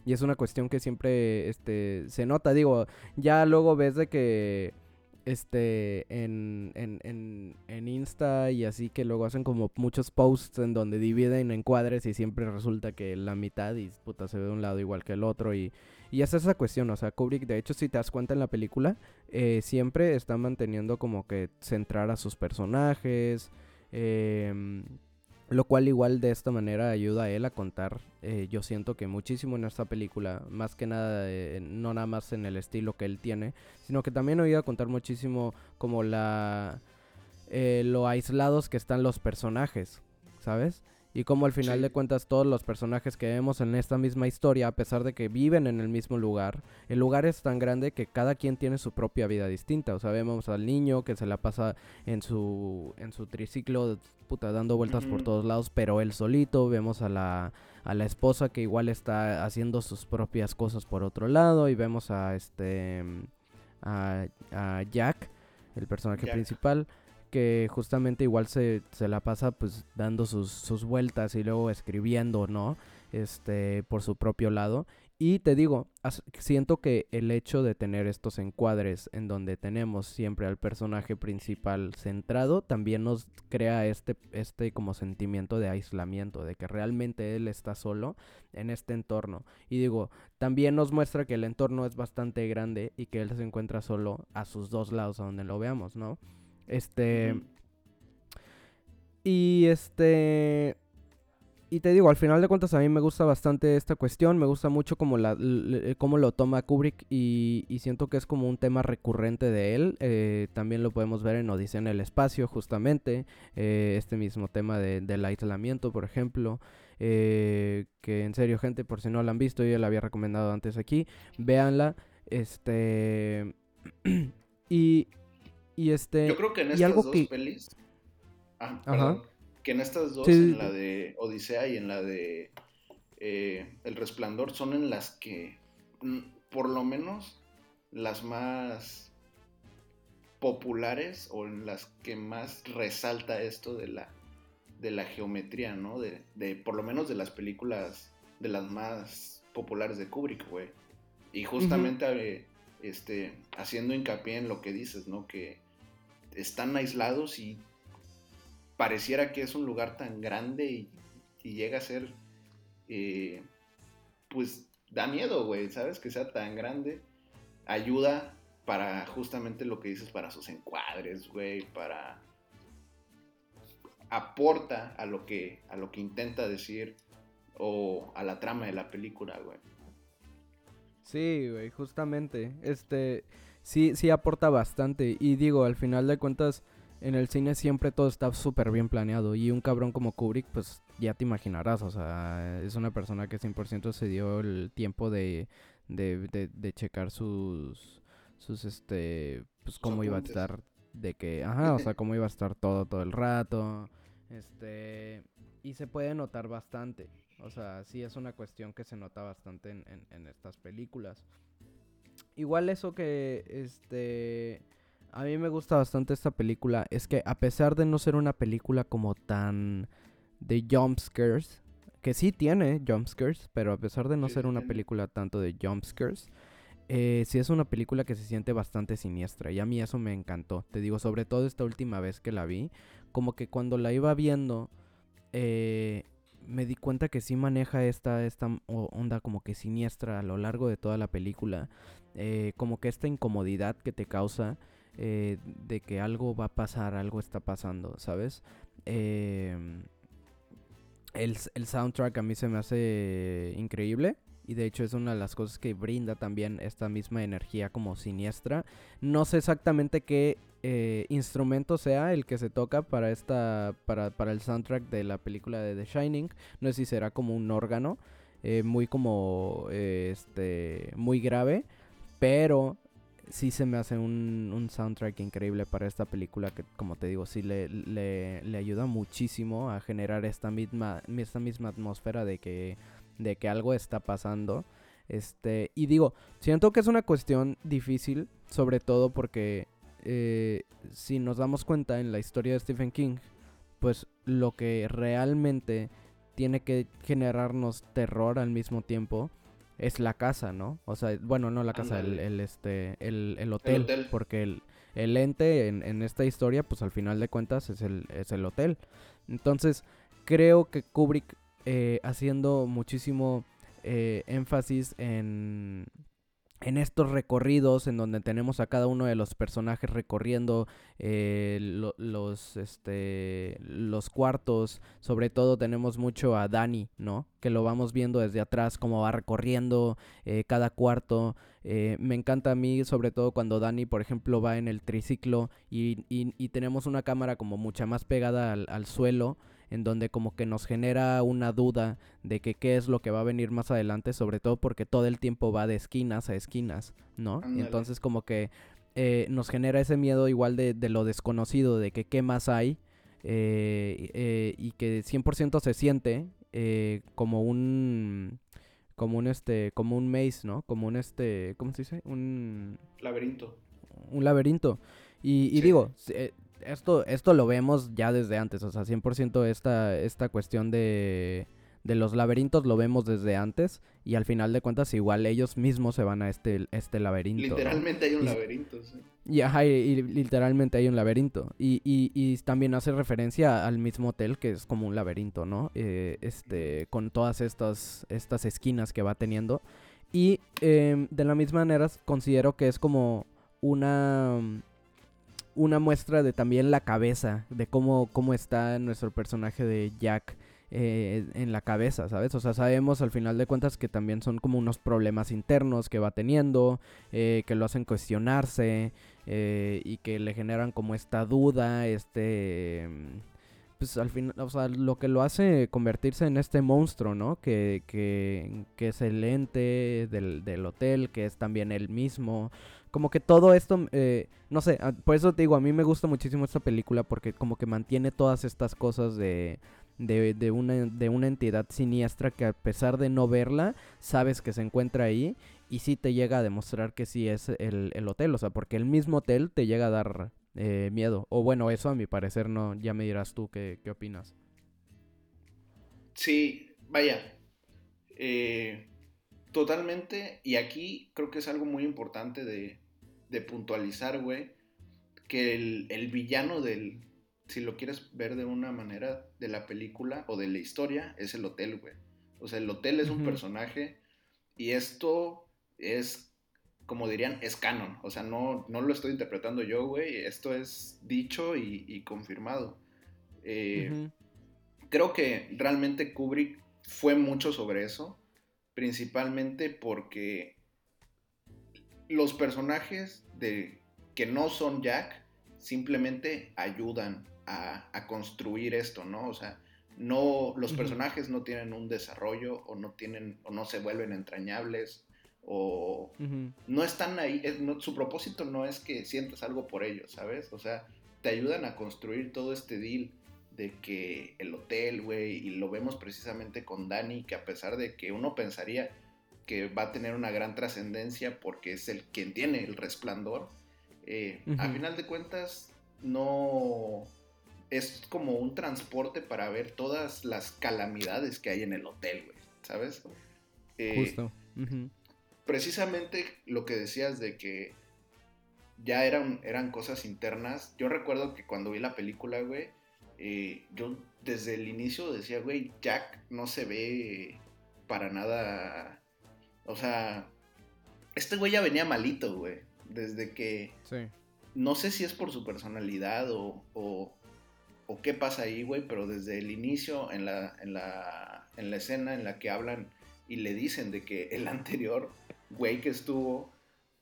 Speaker 1: Y es una cuestión que siempre este, se nota. Digo, ya luego ves de que este en, en, en, en, Insta y así que luego hacen como muchos posts en donde dividen en cuadres y siempre resulta que la mitad y puta se ve de un lado igual que el otro y, y es esa cuestión, o sea, Kubrick de hecho si te das cuenta en la película eh, siempre está manteniendo como que centrar a sus personajes, eh, lo cual igual de esta manera ayuda a él a contar, eh, yo siento que muchísimo en esta película, más que nada, eh, no nada más en el estilo que él tiene, sino que también ayuda a contar muchísimo como la... Eh, lo aislados que están los personajes, ¿sabes? Y como al final de cuentas todos los personajes que vemos en esta misma historia, a pesar de que viven en el mismo lugar, el lugar es tan grande que cada quien tiene su propia vida distinta. O sea, vemos al niño que se la pasa en su, en su triciclo, puta, dando vueltas por todos lados, pero él solito. Vemos a la, a la esposa que igual está haciendo sus propias cosas por otro lado. Y vemos a este, a, a Jack, el personaje principal que justamente igual se, se la pasa pues dando sus, sus, vueltas y luego escribiendo, ¿no? Este, por su propio lado. Y te digo, siento que el hecho de tener estos encuadres en donde tenemos siempre al personaje principal centrado, también nos crea este, este como sentimiento de aislamiento, de que realmente él está solo en este entorno. Y digo, también nos muestra que el entorno es bastante grande y que él se encuentra solo a sus dos lados a donde lo veamos, ¿no? Este. Y este. Y te digo, al final de cuentas a mí me gusta bastante esta cuestión, me gusta mucho como la, cómo lo toma Kubrick y, siento que es como un tema recurrente de él. Eh, también lo podemos ver en Odisea en el espacio, justamente, eh, este mismo tema de, del aislamiento, por ejemplo. Eh, que en serio, gente, por si no la han visto, yo la había recomendado antes aquí, véanla. Este... y y este.
Speaker 2: Yo creo que en estas dos pelis. Ah, perdón. Que en estas dos, en la de Odisea y en la de eh, El Resplandor, son en las que, mm, por lo menos, las más populares o en las que más resalta esto de la, de la geometría, ¿no? De, de, por lo menos de las películas, de las más populares de Kubrick, güey. Y justamente eh, este, haciendo hincapié en lo que dices, ¿no? Que están aislados y pareciera que es un lugar tan grande y, llega a ser, eh, pues da miedo, güey, ¿sabes? Que sea tan grande. Ayuda para justamente lo que dices, para sus encuadres, güey, para... aporta a lo que, a lo que intenta decir o a la trama de la película, güey.
Speaker 1: Sí, güey, justamente. Este, sí, sí aporta bastante. Y digo, al final de cuentas, en el cine siempre todo está súper bien planeado. Y un cabrón como Kubrick, pues ya te imaginarás. O sea, es una persona que 100% se dio el tiempo de, de, de, de checar sus, sus, este, pues cómo iba a estar. De que, ajá, o sea, cómo iba a estar todo, todo el rato. Este, y se puede notar bastante. O sea, sí es una cuestión que se nota bastante en, en, en estas películas. Igual eso que, este, a mí me gusta bastante esta película es que a pesar de no ser una película como tan de jumpscares, que sí tiene jumpscares, pero a pesar de no ser una película tanto de jumpscares, eh, sí es una película que se siente bastante siniestra y a mí eso me encantó. Te digo, sobre todo esta última vez que la vi, como que cuando la iba viendo, eh, me di cuenta que sí maneja esta, esta onda como que siniestra a lo largo de toda la película. Eh, como que esta incomodidad que te causa eh, de que algo va a pasar, algo está pasando, ¿sabes? Em, el, el, soundtrack a mí se me hace increíble. Y de hecho es una de las cosas que brinda también esta misma energía como siniestra. No sé exactamente qué eh, instrumento sea el que se toca para esta para, para, el soundtrack de la película de The Shining no sé si será como un órgano eh, muy como eh, este muy grave pero sí se me hace un, un, soundtrack increíble para esta película que como te digo sí le, le, le, ayuda muchísimo a generar esta misma esta misma atmósfera de que de que algo está pasando este y digo siento que es una cuestión difícil sobre todo porque eh, si nos damos cuenta en la historia de Stephen King, pues lo que realmente tiene que generarnos terror al mismo tiempo es la casa, ¿no? O sea, bueno, no la casa, el, este, el, hotel, porque el, el ente en, esta historia, pues al final de cuentas es el, es el hotel. Entonces, creo que Kubrick eh, haciendo muchísimo eh, énfasis en en estos recorridos en donde tenemos a cada uno de los personajes recorriendo eh, los este los cuartos. Sobre todo tenemos mucho a Dani no que lo vamos viendo desde atrás cómo va recorriendo eh, cada cuarto. Eh, me encanta a mí sobre todo cuando Dani por ejemplo va en el triciclo y, y, tenemos una cámara como mucha más pegada al, al suelo en donde como que nos genera una duda de que qué es lo que va a venir más adelante, sobre todo porque todo el tiempo va de esquinas a esquinas, ¿no? Y entonces como que eh, nos genera ese miedo igual de, de, lo desconocido, de que qué más hay, eh, eh, y que 100% se siente como un como un este como un maze, ¿no? Como un este, ¿cómo se dice? Un
Speaker 2: laberinto.
Speaker 1: Un laberinto. Y, y digo, esto, esto lo vemos ya desde antes, o sea, 100% esta, esta cuestión de, de los laberintos lo vemos desde antes y al final de cuentas igual ellos mismos se van a este, este laberinto.
Speaker 2: Literalmente hay un laberinto, sí.
Speaker 1: Y, ajá, y, literalmente hay un laberinto. Y, y, y, también hace referencia al mismo hotel que es como un laberinto, ¿no? Eh, este, con todas estas, estas esquinas que va teniendo. Y em, de la misma manera considero que es como una una muestra de también la cabeza, de cómo, cómo está nuestro personaje de Jack eh, en la cabeza, ¿sabes? O sea, sabemos al final de cuentas que también son como unos problemas internos que va teniendo, eh, que lo hacen cuestionarse eh, y que le generan como esta duda, este... Pues al final, o sea, lo que lo hace convertirse en este monstruo, ¿no? Que, que, que es el ente del, del hotel, que es también él mismo como que todo esto, eh, no sé, ah, por eso te digo, a mí me gusta muchísimo esta película porque como que mantiene todas estas cosas de, de, de, una, de una entidad siniestra que a pesar de no verla, sabes que se encuentra ahí y sí te llega a demostrar que sí es el, el hotel, o sea, porque el mismo hotel te llega a dar eh, miedo. O bueno, eso a mi parecer no, ya me dirás tú qué, qué opinas.
Speaker 2: Sí, vaya. Eh, Totalmente, y aquí creo que es algo muy importante de, de puntualizar, güey, que el, el, villano del, si lo quieres ver de una manera, de la película o de la historia, es el hotel, güey. O sea, el hotel es un personaje y esto es, como dirían, es canon. O sea, no, no lo estoy interpretando yo, güey. Esto es dicho y, confirmado. Eh, creo que realmente Kubrick fue mucho sobre eso principalmente porque los personajes de, que no son Jack simplemente ayudan a, construir esto, ¿no? O sea, no, los personajes no tienen un desarrollo o no tienen o no se vuelven entrañables o no están ahí, su propósito no es que sientas algo por ellos, ¿sabes? O sea, te ayudan a construir todo este deal de que el hotel, güey, y lo vemos precisamente con Dani, que a pesar de que uno pensaría que va a tener una gran trascendencia porque es el quien tiene el resplandor. Eh, a final de cuentas, no es como un transporte para ver todas las calamidades que hay en el hotel, güey, ¿sabes? Eh, Justo. Precisamente lo que decías de que ya eran, eran cosas internas. Yo recuerdo que cuando vi la película, güey, eh, yo desde el inicio decía, güey, Jack no se ve para nada. O sea, este güey ya venía malito, güey. Desde que. Sí. No sé si es por su personalidad o, o, qué pasa ahí, güey, pero desde el inicio, en la, en, la, en la escena en la que hablan y le dicen de que el anterior güey que estuvo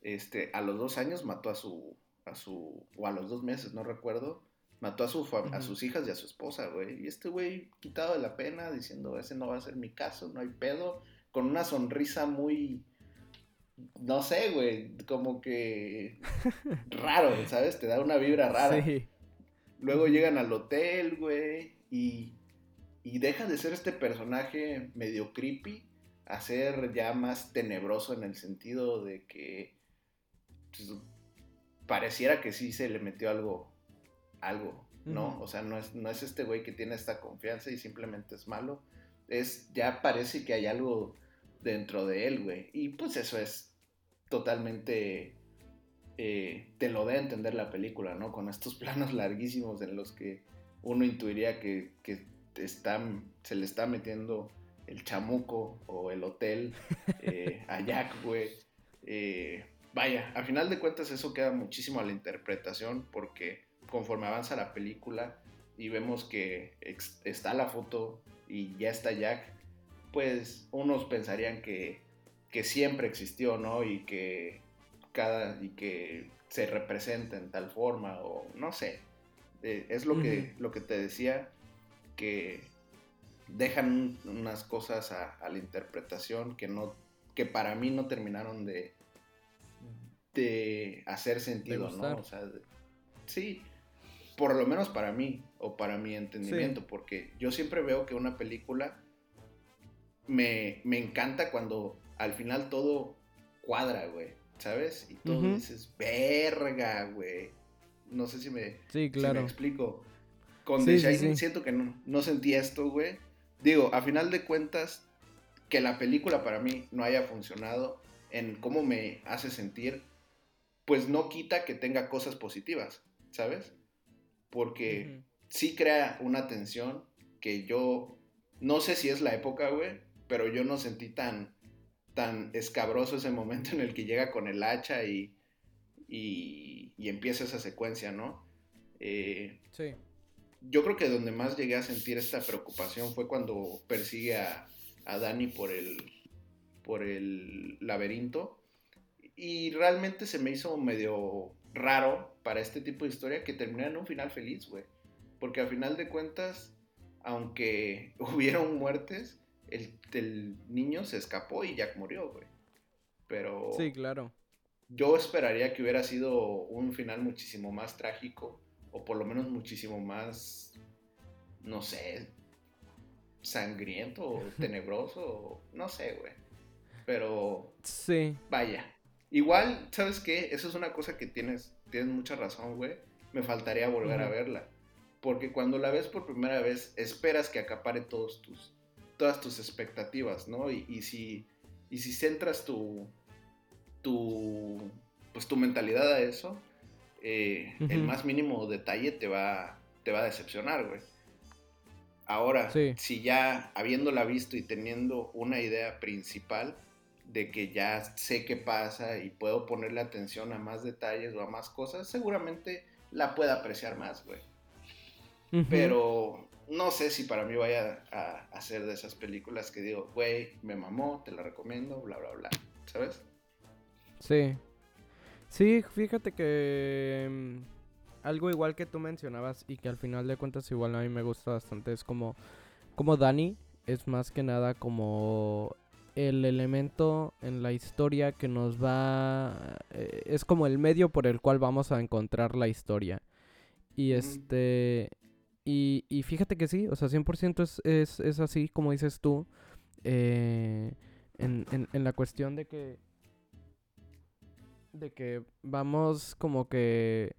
Speaker 2: este, a los dos años mató a su, a su, o a los dos meses, no recuerdo, mató a, su a sus hijas y a su esposa, güey. Y este güey quitado de la pena, diciendo, ese no va a ser mi caso, no hay pedo, con una sonrisa muy, no sé, güey, como que raro, ¿sabes? Te da una vibra rara. Luego llegan al hotel, güey, y, y deja de ser este personaje medio creepy a ser ya más tenebroso en el sentido de que pues, pareciera que sí se le metió algo, algo, ¿no? O sea, no es, no es este güey que tiene esta confianza y simplemente es malo. Es, ya parece que hay algo dentro de él, güey. Y pues eso es totalmente... Eh, te lo da a entender la película, ¿no? Con estos planos larguísimos en los que uno intuiría que, que se le está metiendo el chamuco o el hotel eh, a Jack, güey. Eh, vaya, a final de cuentas eso queda muchísimo a la interpretación porque conforme avanza la película y vemos que está la foto y ya está Jack, pues unos pensarían que, siempre existió, ¿no? Y que cada y que se representa en tal forma o no sé. Eh, es lo que lo que te decía que dejan unas cosas a, a, la interpretación que no que para mí no terminaron de de hacer sentido, ¿no? O sea, sí, por lo menos para mí o para mi entendimiento, porque yo siempre veo que una película me, encanta cuando al final todo cuadra, güey, ¿sabes? Y todo dices, verga, güey. No sé si me, sí, claro. explico. Con sí, siento que no, no sentí esto, güey. Digo, a final de cuentas, que la película para mí no haya funcionado en cómo me hace sentir, pues no quita que tenga cosas positivas, ¿sabes? Porque sí crea una tensión que yo no sé si es la época, güey, pero yo no sentí tan, tan escabroso ese momento en el que llega con el hacha y, y, empieza esa secuencia, ¿no? Eh, sí. Yo creo que donde más llegué a sentir esta preocupación fue cuando persigue a, a Dani por el, por el laberinto y realmente se me hizo medio raro para este tipo de historia que terminara en un final feliz, güey. Porque al final de cuentas, aunque hubieron muertes, el, niño se escapó y Jack murió, güey. Pero...
Speaker 1: Sí, claro.
Speaker 2: Yo esperaría que hubiera sido un final muchísimo más trágico, o por lo menos muchísimo más, no sé, sangriento o tenebroso, no sé, güey. Pero... Sí. Vaya, Igual, ¿sabes qué? Eso es una cosa que tienes, tienes mucha razón, güey. Me faltaría volver a verla. Porque cuando la ves por primera vez, esperas que acapare todos tus, todas tus expectativas, ¿no? Y, si, y si centras tu, tu, pues tu mentalidad a eso, eh, el más mínimo detalle te va, te va a decepcionar, güey. Ahora, si ya habiéndola visto y teniendo una idea principal, de que ya sé qué pasa y puedo ponerle atención a más detalles o a más cosas, seguramente la pueda apreciar más, güey. Pero no sé si para mí vaya a, hacer de esas películas que digo, güey, me mamó, te la recomiendo, bla, bla, bla. ¿Sabes?
Speaker 1: Sí. Sí, fíjate que mm, algo igual que tú mencionabas y que al final de cuentas igual a mí me gusta bastante es como, como Dani es más que nada como el elemento en la historia que nos va... Eh, es como el medio por el cual vamos a encontrar la historia. Y este... Y, y fíjate que sí, o sea, 100% es, es, es así como dices tú. Eh, en, en, la cuestión de que de que vamos como que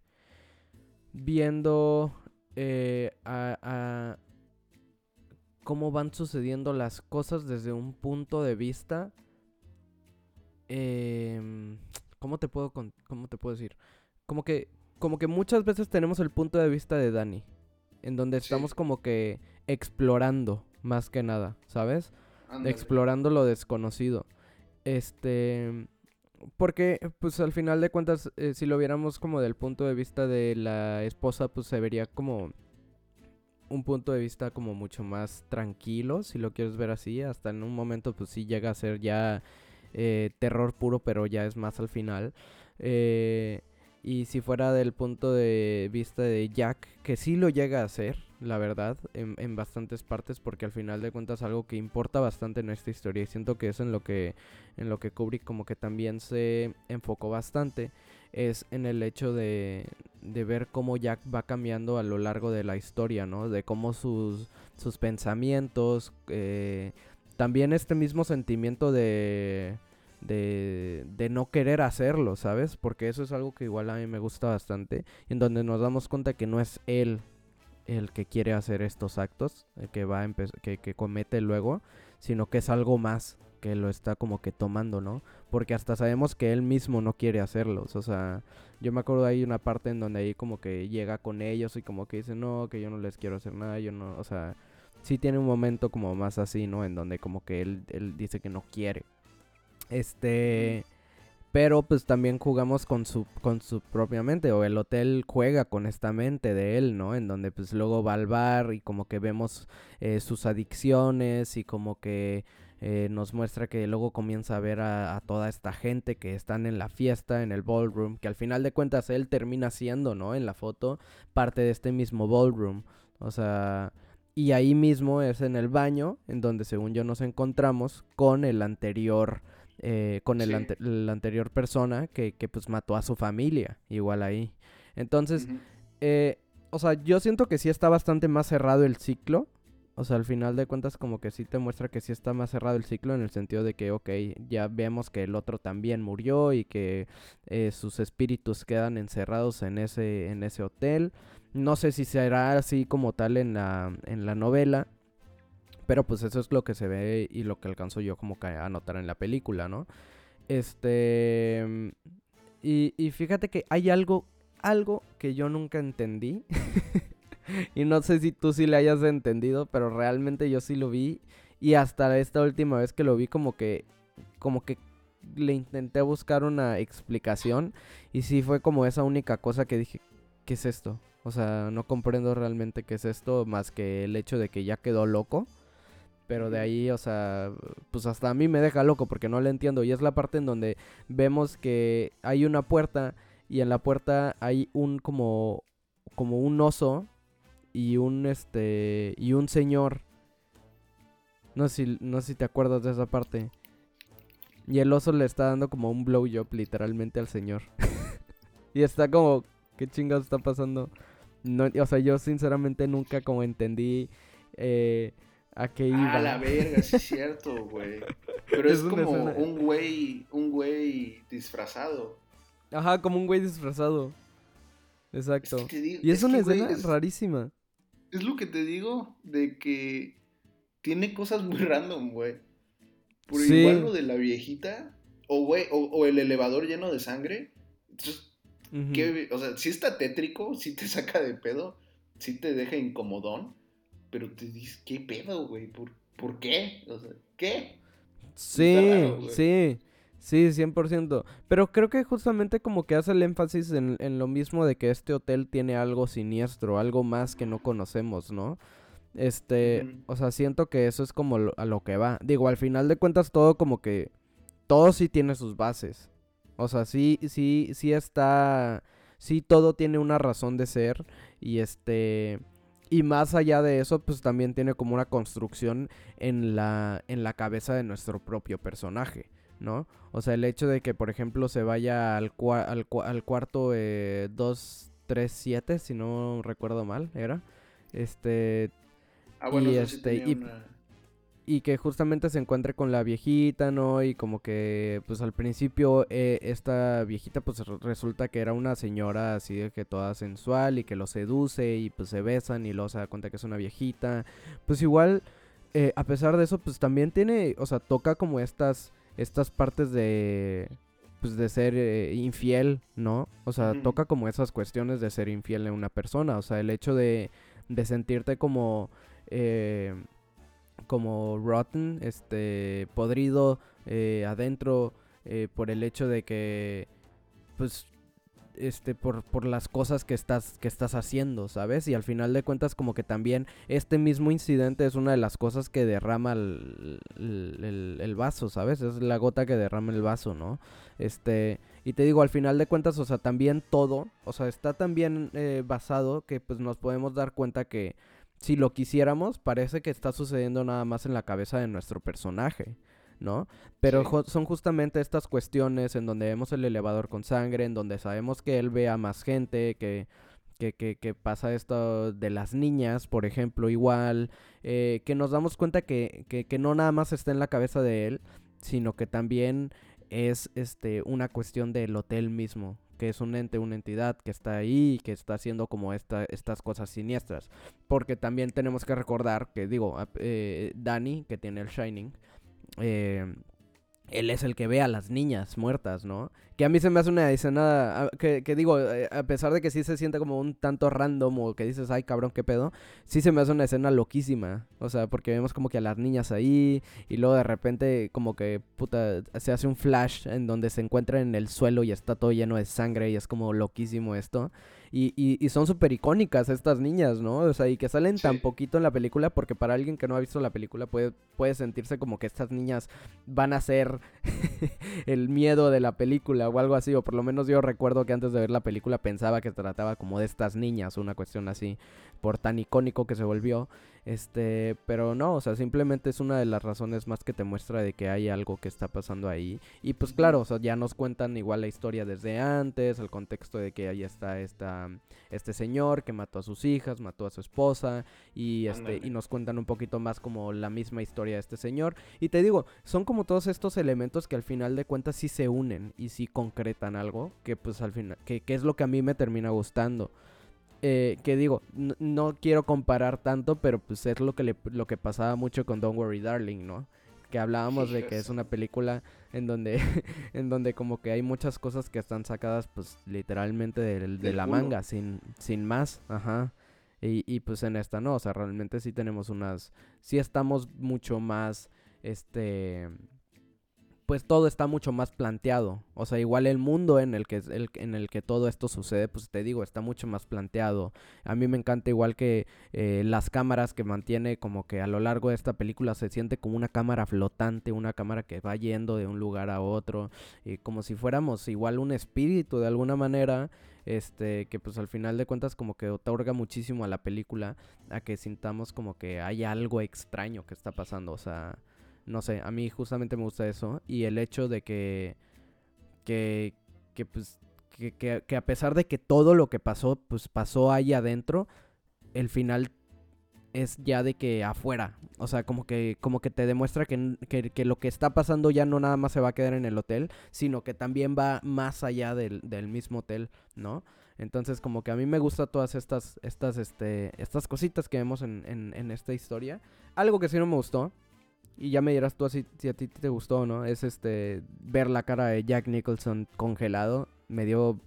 Speaker 1: viendo eh, a, cómo van sucediendo las cosas desde un punto de vista eh, ¿cómo te puedo cómo te puedo decir? Como que como que muchas veces tenemos el punto de vista de Dani, en donde estamos como que explorando más que nada, ¿sabes? Explorando lo desconocido. Este, porque pues al final de cuentas eh, si lo viéramos como del punto de vista de la esposa pues se vería como un punto de vista como mucho más tranquilo, si lo quieres ver así, hasta en un momento pues sí llega a ser ya eh, terror puro, pero ya es más al final. Eh, y si fuera del punto de vista de Jack, que sí lo llega a hacer, la verdad, en, bastantes partes, porque al final de cuentas algo que importa bastante en esta historia. Y siento que es en lo que, en lo que Kubrick como que también se enfocó bastante. Es en el hecho de, de ver cómo Jack va cambiando a lo largo de la historia, ¿no? De cómo sus, sus pensamientos, eh, también este mismo sentimiento de de, de no querer hacerlo, ¿sabes? Porque eso es algo que igual a mí me gusta bastante, en donde nos damos cuenta que no es él el que quiere hacer estos actos, el que va que, que comete luego, sino que es algo más que lo está como que tomando, ¿no? Porque hasta sabemos que él mismo no quiere hacerlos, o sea, yo me acuerdo ahí una parte en donde ahí como que llega con ellos y como que dice, no, que yo no les quiero hacer nada, yo no, o sea, sí tiene un momento como más así, ¿no? En donde como que él, él dice que no quiere, este, pero pues también jugamos con su con su propia mente o el hotel juega con esta mente de él, ¿no? En donde pues luego va al bar y como que vemos eh, sus adicciones y como que eh, nos muestra que luego comienza a ver a, toda esta gente que están en la fiesta, en el ballroom, que al final de cuentas él termina siendo, ¿no? En la foto, parte de este mismo ballroom. O sea, y ahí mismo es en el baño, en donde según yo nos encontramos con el anterior eh, con el la anterior persona que, que, pues mató a su familia, igual ahí. Entonces, eh, o sea, yo siento que sí está bastante más cerrado el ciclo. O sea, al final de cuentas como que sí te muestra que sí está más cerrado el ciclo en el sentido de que, ok, ya vemos que el otro también murió y que eh, sus espíritus quedan encerrados en ese, en ese hotel. No sé si será así como tal en la, en la novela, pero pues eso es lo que se ve y lo que alcanzo yo como que a notar en la película, ¿no? Este... Y, y fíjate que hay algo, algo que yo nunca entendí. y no sé si tú sí le hayas entendido, pero realmente yo sí lo vi. Y hasta esta última vez que lo vi como que... Como que le intenté buscar una explicación. Y sí fue como esa única cosa que dije, ¿qué es esto? O sea, no comprendo realmente qué es esto más que el hecho de que ya quedó loco. Pero de ahí, o sea, pues hasta a mí me deja loco porque no le entiendo. Y es la parte en donde vemos que hay una puerta y en la puerta hay un como como un oso y un este y un señor. No sé si, no sé si te acuerdas de esa parte. Y el oso le está dando como un blowjob literalmente al señor. y está como, ¿qué chingados está pasando? No, o sea, yo sinceramente nunca como entendí eh, a qué iba.
Speaker 2: Ah, la verga, sí es cierto, güey. Pero es, como un güey, un güey disfrazado.
Speaker 1: Ajá, como un güey disfrazado. Exacto. y es, una escena rarísima.
Speaker 2: Es lo que te digo, de que tiene cosas muy random, güey. Por igual lo de la viejita, o güey, o, el elevador lleno de sangre. Entonces, o sea, si está tétrico, si te saca de pedo, si te deja incomodón pero te dices, ¿qué pedo, güey? ¿Por, ¿Por, qué? O sea, ¿qué?
Speaker 1: Sí, sí. Sí, 100%. Pero creo que justamente como que hace el énfasis en, lo mismo de que este hotel tiene algo siniestro, algo más que no conocemos, ¿no? Este, o sea, siento que eso es como a lo que va. Digo, al final de cuentas todo como que, todo sí tiene sus bases. O sea, sí, sí, sí está, sí todo tiene una razón de ser y este... Y más allá de eso, pues también tiene como una construcción en la, en la cabeza de nuestro propio personaje, ¿no? O sea, el hecho de que, por ejemplo, se vaya al, al, al cuarto eh, 237, si no recuerdo mal, era. Este.
Speaker 2: Ah, bueno, y este.
Speaker 1: y que justamente se encuentre con la viejita, ¿no? Y como que, pues al principio, eh, esta viejita, pues resulta que era una señora así de que toda sensual y que lo seduce y pues se besan y luego se da cuenta que es una viejita. Pues igual, eh, a pesar de eso, pues también tiene, o sea, toca como estas, estas partes de, pues de ser eh, infiel, ¿no? O sea, toca como esas cuestiones de ser infiel en una persona, o sea, el hecho de, de sentirte como... Eh, como rotten, este, podrido eh, adentro por el hecho de que, pues, este, por, por las cosas que estás, que estás haciendo, ¿sabes? Y al final de cuentas como que también este mismo incidente es una de las cosas que derrama el, el, vaso, ¿sabes? Es la gota que derrama el vaso, ¿no? Este, y te digo, al final de cuentas, o sea, también todo, o sea, está también eh, basado que pues nos podemos dar cuenta que si lo quisiéramos, parece que está sucediendo nada más en la cabeza de nuestro personaje, ¿no? Pero son justamente estas cuestiones en donde vemos el elevador con sangre, en donde sabemos que él ve a más gente, que, que, que, pasa esto de las niñas, por ejemplo, igual, eh, que nos damos cuenta que, que, que no nada más está en la cabeza de él, sino que también es este una cuestión del hotel mismo, que es un ente, una entidad que está ahí que está haciendo como esta, estas cosas siniestras. Porque también tenemos que recordar que, digo, eh, Danny, que tiene el Shining, eh, él es el que ve a las niñas muertas, ¿no? Que a mí se me hace una escena ah, que, digo, eh, a pesar de que sí se siente como un tanto random o que dices, ay cabrón, qué pedo, sí se me hace una escena loquísima. O sea, porque vemos como que a las niñas ahí y luego de repente como que, puta, se hace un flash en donde se encuentra en el suelo y está todo lleno de sangre y es como loquísimo esto. Y, y, son súper icónicas estas niñas, ¿no? O sea, y que salen tan poquito en la película porque para alguien que no ha visto la película puede, puede sentirse como que estas niñas van a ser el miedo de la película o algo así. O por lo menos yo recuerdo que antes de ver la película pensaba que se trataba como de estas niñas, una cuestión así, por tan icónico que se volvió. Este, pero no, o sea, simplemente es una de las razones más que te muestra de que hay algo que está pasando ahí. Y pues claro, o sea, ya nos cuentan igual la historia desde antes, el contexto de que ahí está esta, este señor que mató a sus hijas, mató a su esposa y este y nos cuentan un poquito más como la misma historia de este señor. Y te digo, son como todos estos elementos que al final de cuentas sí se unen y sí concretan algo que pues al final que, que es lo que a mí me termina gustando. Eh, que digo, no, quiero comparar tanto, pero pues es lo que, le, lo que pasaba mucho con Don't Worry Darling, ¿no? Que hablábamos de que es una película en donde, en donde como que hay muchas cosas que están sacadas pues literalmente de, la manga, sin, sin más, ajá. Y, y pues en esta no, o sea, realmente sí tenemos unas, sí estamos mucho más, este pues todo está mucho más planteado. O sea, igual el mundo en el que el, en el que todo esto sucede, pues te digo, está mucho más planteado. A mí me encanta igual que eh, las cámaras que mantiene como que a lo largo de esta película se siente como una cámara flotante, una cámara que va yendo de un lugar a otro, y como si fuéramos igual un espíritu de alguna manera este que pues al final de cuentas como que otorga muchísimo a la película a que sintamos como que hay algo extraño que está pasando, o sea, no sé, a mí justamente me gusta eso. Y el hecho de que. Que. Que pues. Que, que, a pesar de que todo lo que pasó, pues pasó ahí adentro. El final es ya de que afuera. O sea, como que, como que te demuestra que, que, lo que está pasando ya no nada más se va a quedar en el hotel, sino que también va más allá del, del mismo hotel, ¿no? Entonces, como que a mí me gustan todas estas, estas, este, estas cositas que vemos en, en, en esta historia. Algo que sí no me gustó y ya me dirás tú si, si a ti te gustó, ¿no? Es este ver la cara de Jack Nicholson congelado. Me dio,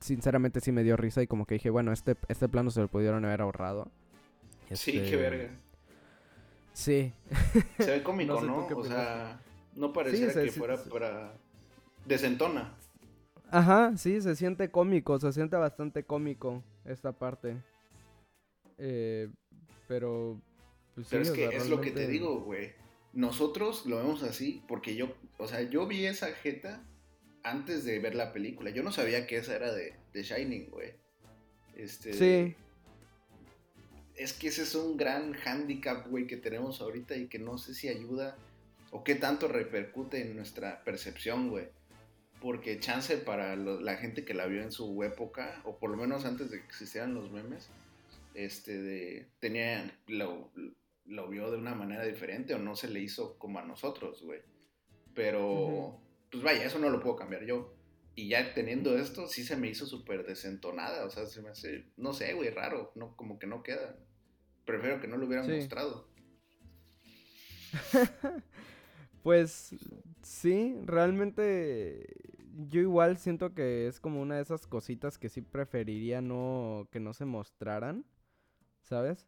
Speaker 1: sinceramente sí me dio risa y como que dije, bueno, este, este plano se lo pudieron haber ahorrado.
Speaker 2: Sí, qué este, verga.
Speaker 1: Sí.
Speaker 2: Se ve cómico, ¿no? o sea, no pareciera que fuera para... Desentona.
Speaker 1: Ajá, sí, se siente cómico, se siente bastante cómico esta parte. Eh, pero...
Speaker 2: Pues pero es que es lo que te digo, güey nosotros lo vemos así porque yo, o sea, yo vi esa jeta antes de ver la película. Yo no sabía que esa era de, de Shining, güey. Este, sí. Es que ese es un gran handicap, güey, que tenemos ahorita y que no sé si ayuda o qué tanto repercute en nuestra percepción, güey. Porque chance para la gente que la vio en su época, o por lo menos antes de que existieran los memes, este, de, tenían, lo, lo vio de una manera diferente o no se le hizo como a nosotros, güey. Pero, pues vaya, eso no lo puedo cambiar yo. Y ya teniendo esto, sí se me hizo súper desentonada. O sea, se me hace, no sé, güey, raro. No, como que no queda. Prefiero que no lo hubieran mostrado.
Speaker 1: pues sí, realmente yo igual siento que es como una de esas cositas que sí preferiría no que no se mostraran, ¿sabes?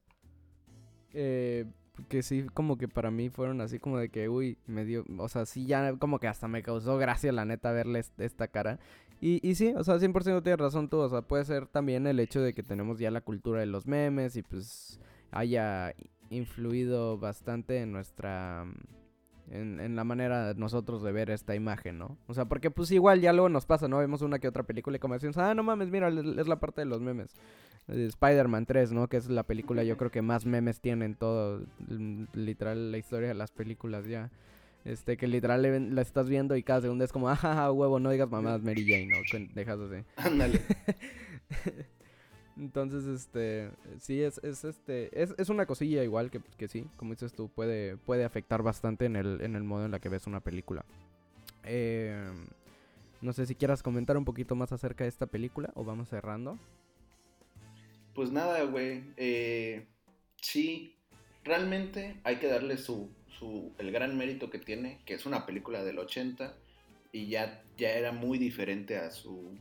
Speaker 1: Eh, que sí, como que para mí fueron así como de que, uy, me dio, o sea, sí ya como que hasta me causó gracia la neta verle esta cara. Y, y sí, o sea, 100% tienes razón tú, o sea, puede ser también el hecho de que tenemos ya la cultura de los memes y pues haya influido bastante en nuestra en, la manera de nosotros de ver esta imagen, ¿no? O sea, porque pues igual ya luego nos pasa, ¿no? Vemos una que otra película y como decimos, ah, no mames, mira, es la parte de los memes. Spider-Man 3, ¿no? Que es la película yo creo que más memes tiene en todo, literal, la historia de las películas ya. Este, que literal la estás viendo y cada segundo es como, ah, huevo, no digas mamás Mary Jane, ¿no? Dejas así. Ándale. Entonces, este, sí, es, es este, es, es, una cosilla igual que, que, sí, como dices tú, puede, puede afectar bastante en el, en el modo en la que ves una película. Eh, no sé si quieras comentar un poquito más acerca de esta película o vamos cerrando.
Speaker 2: Pues nada, güey, eh, sí, realmente hay que darle su, su, el gran mérito que tiene, que es una película del 80 y ya, ya era muy diferente a su,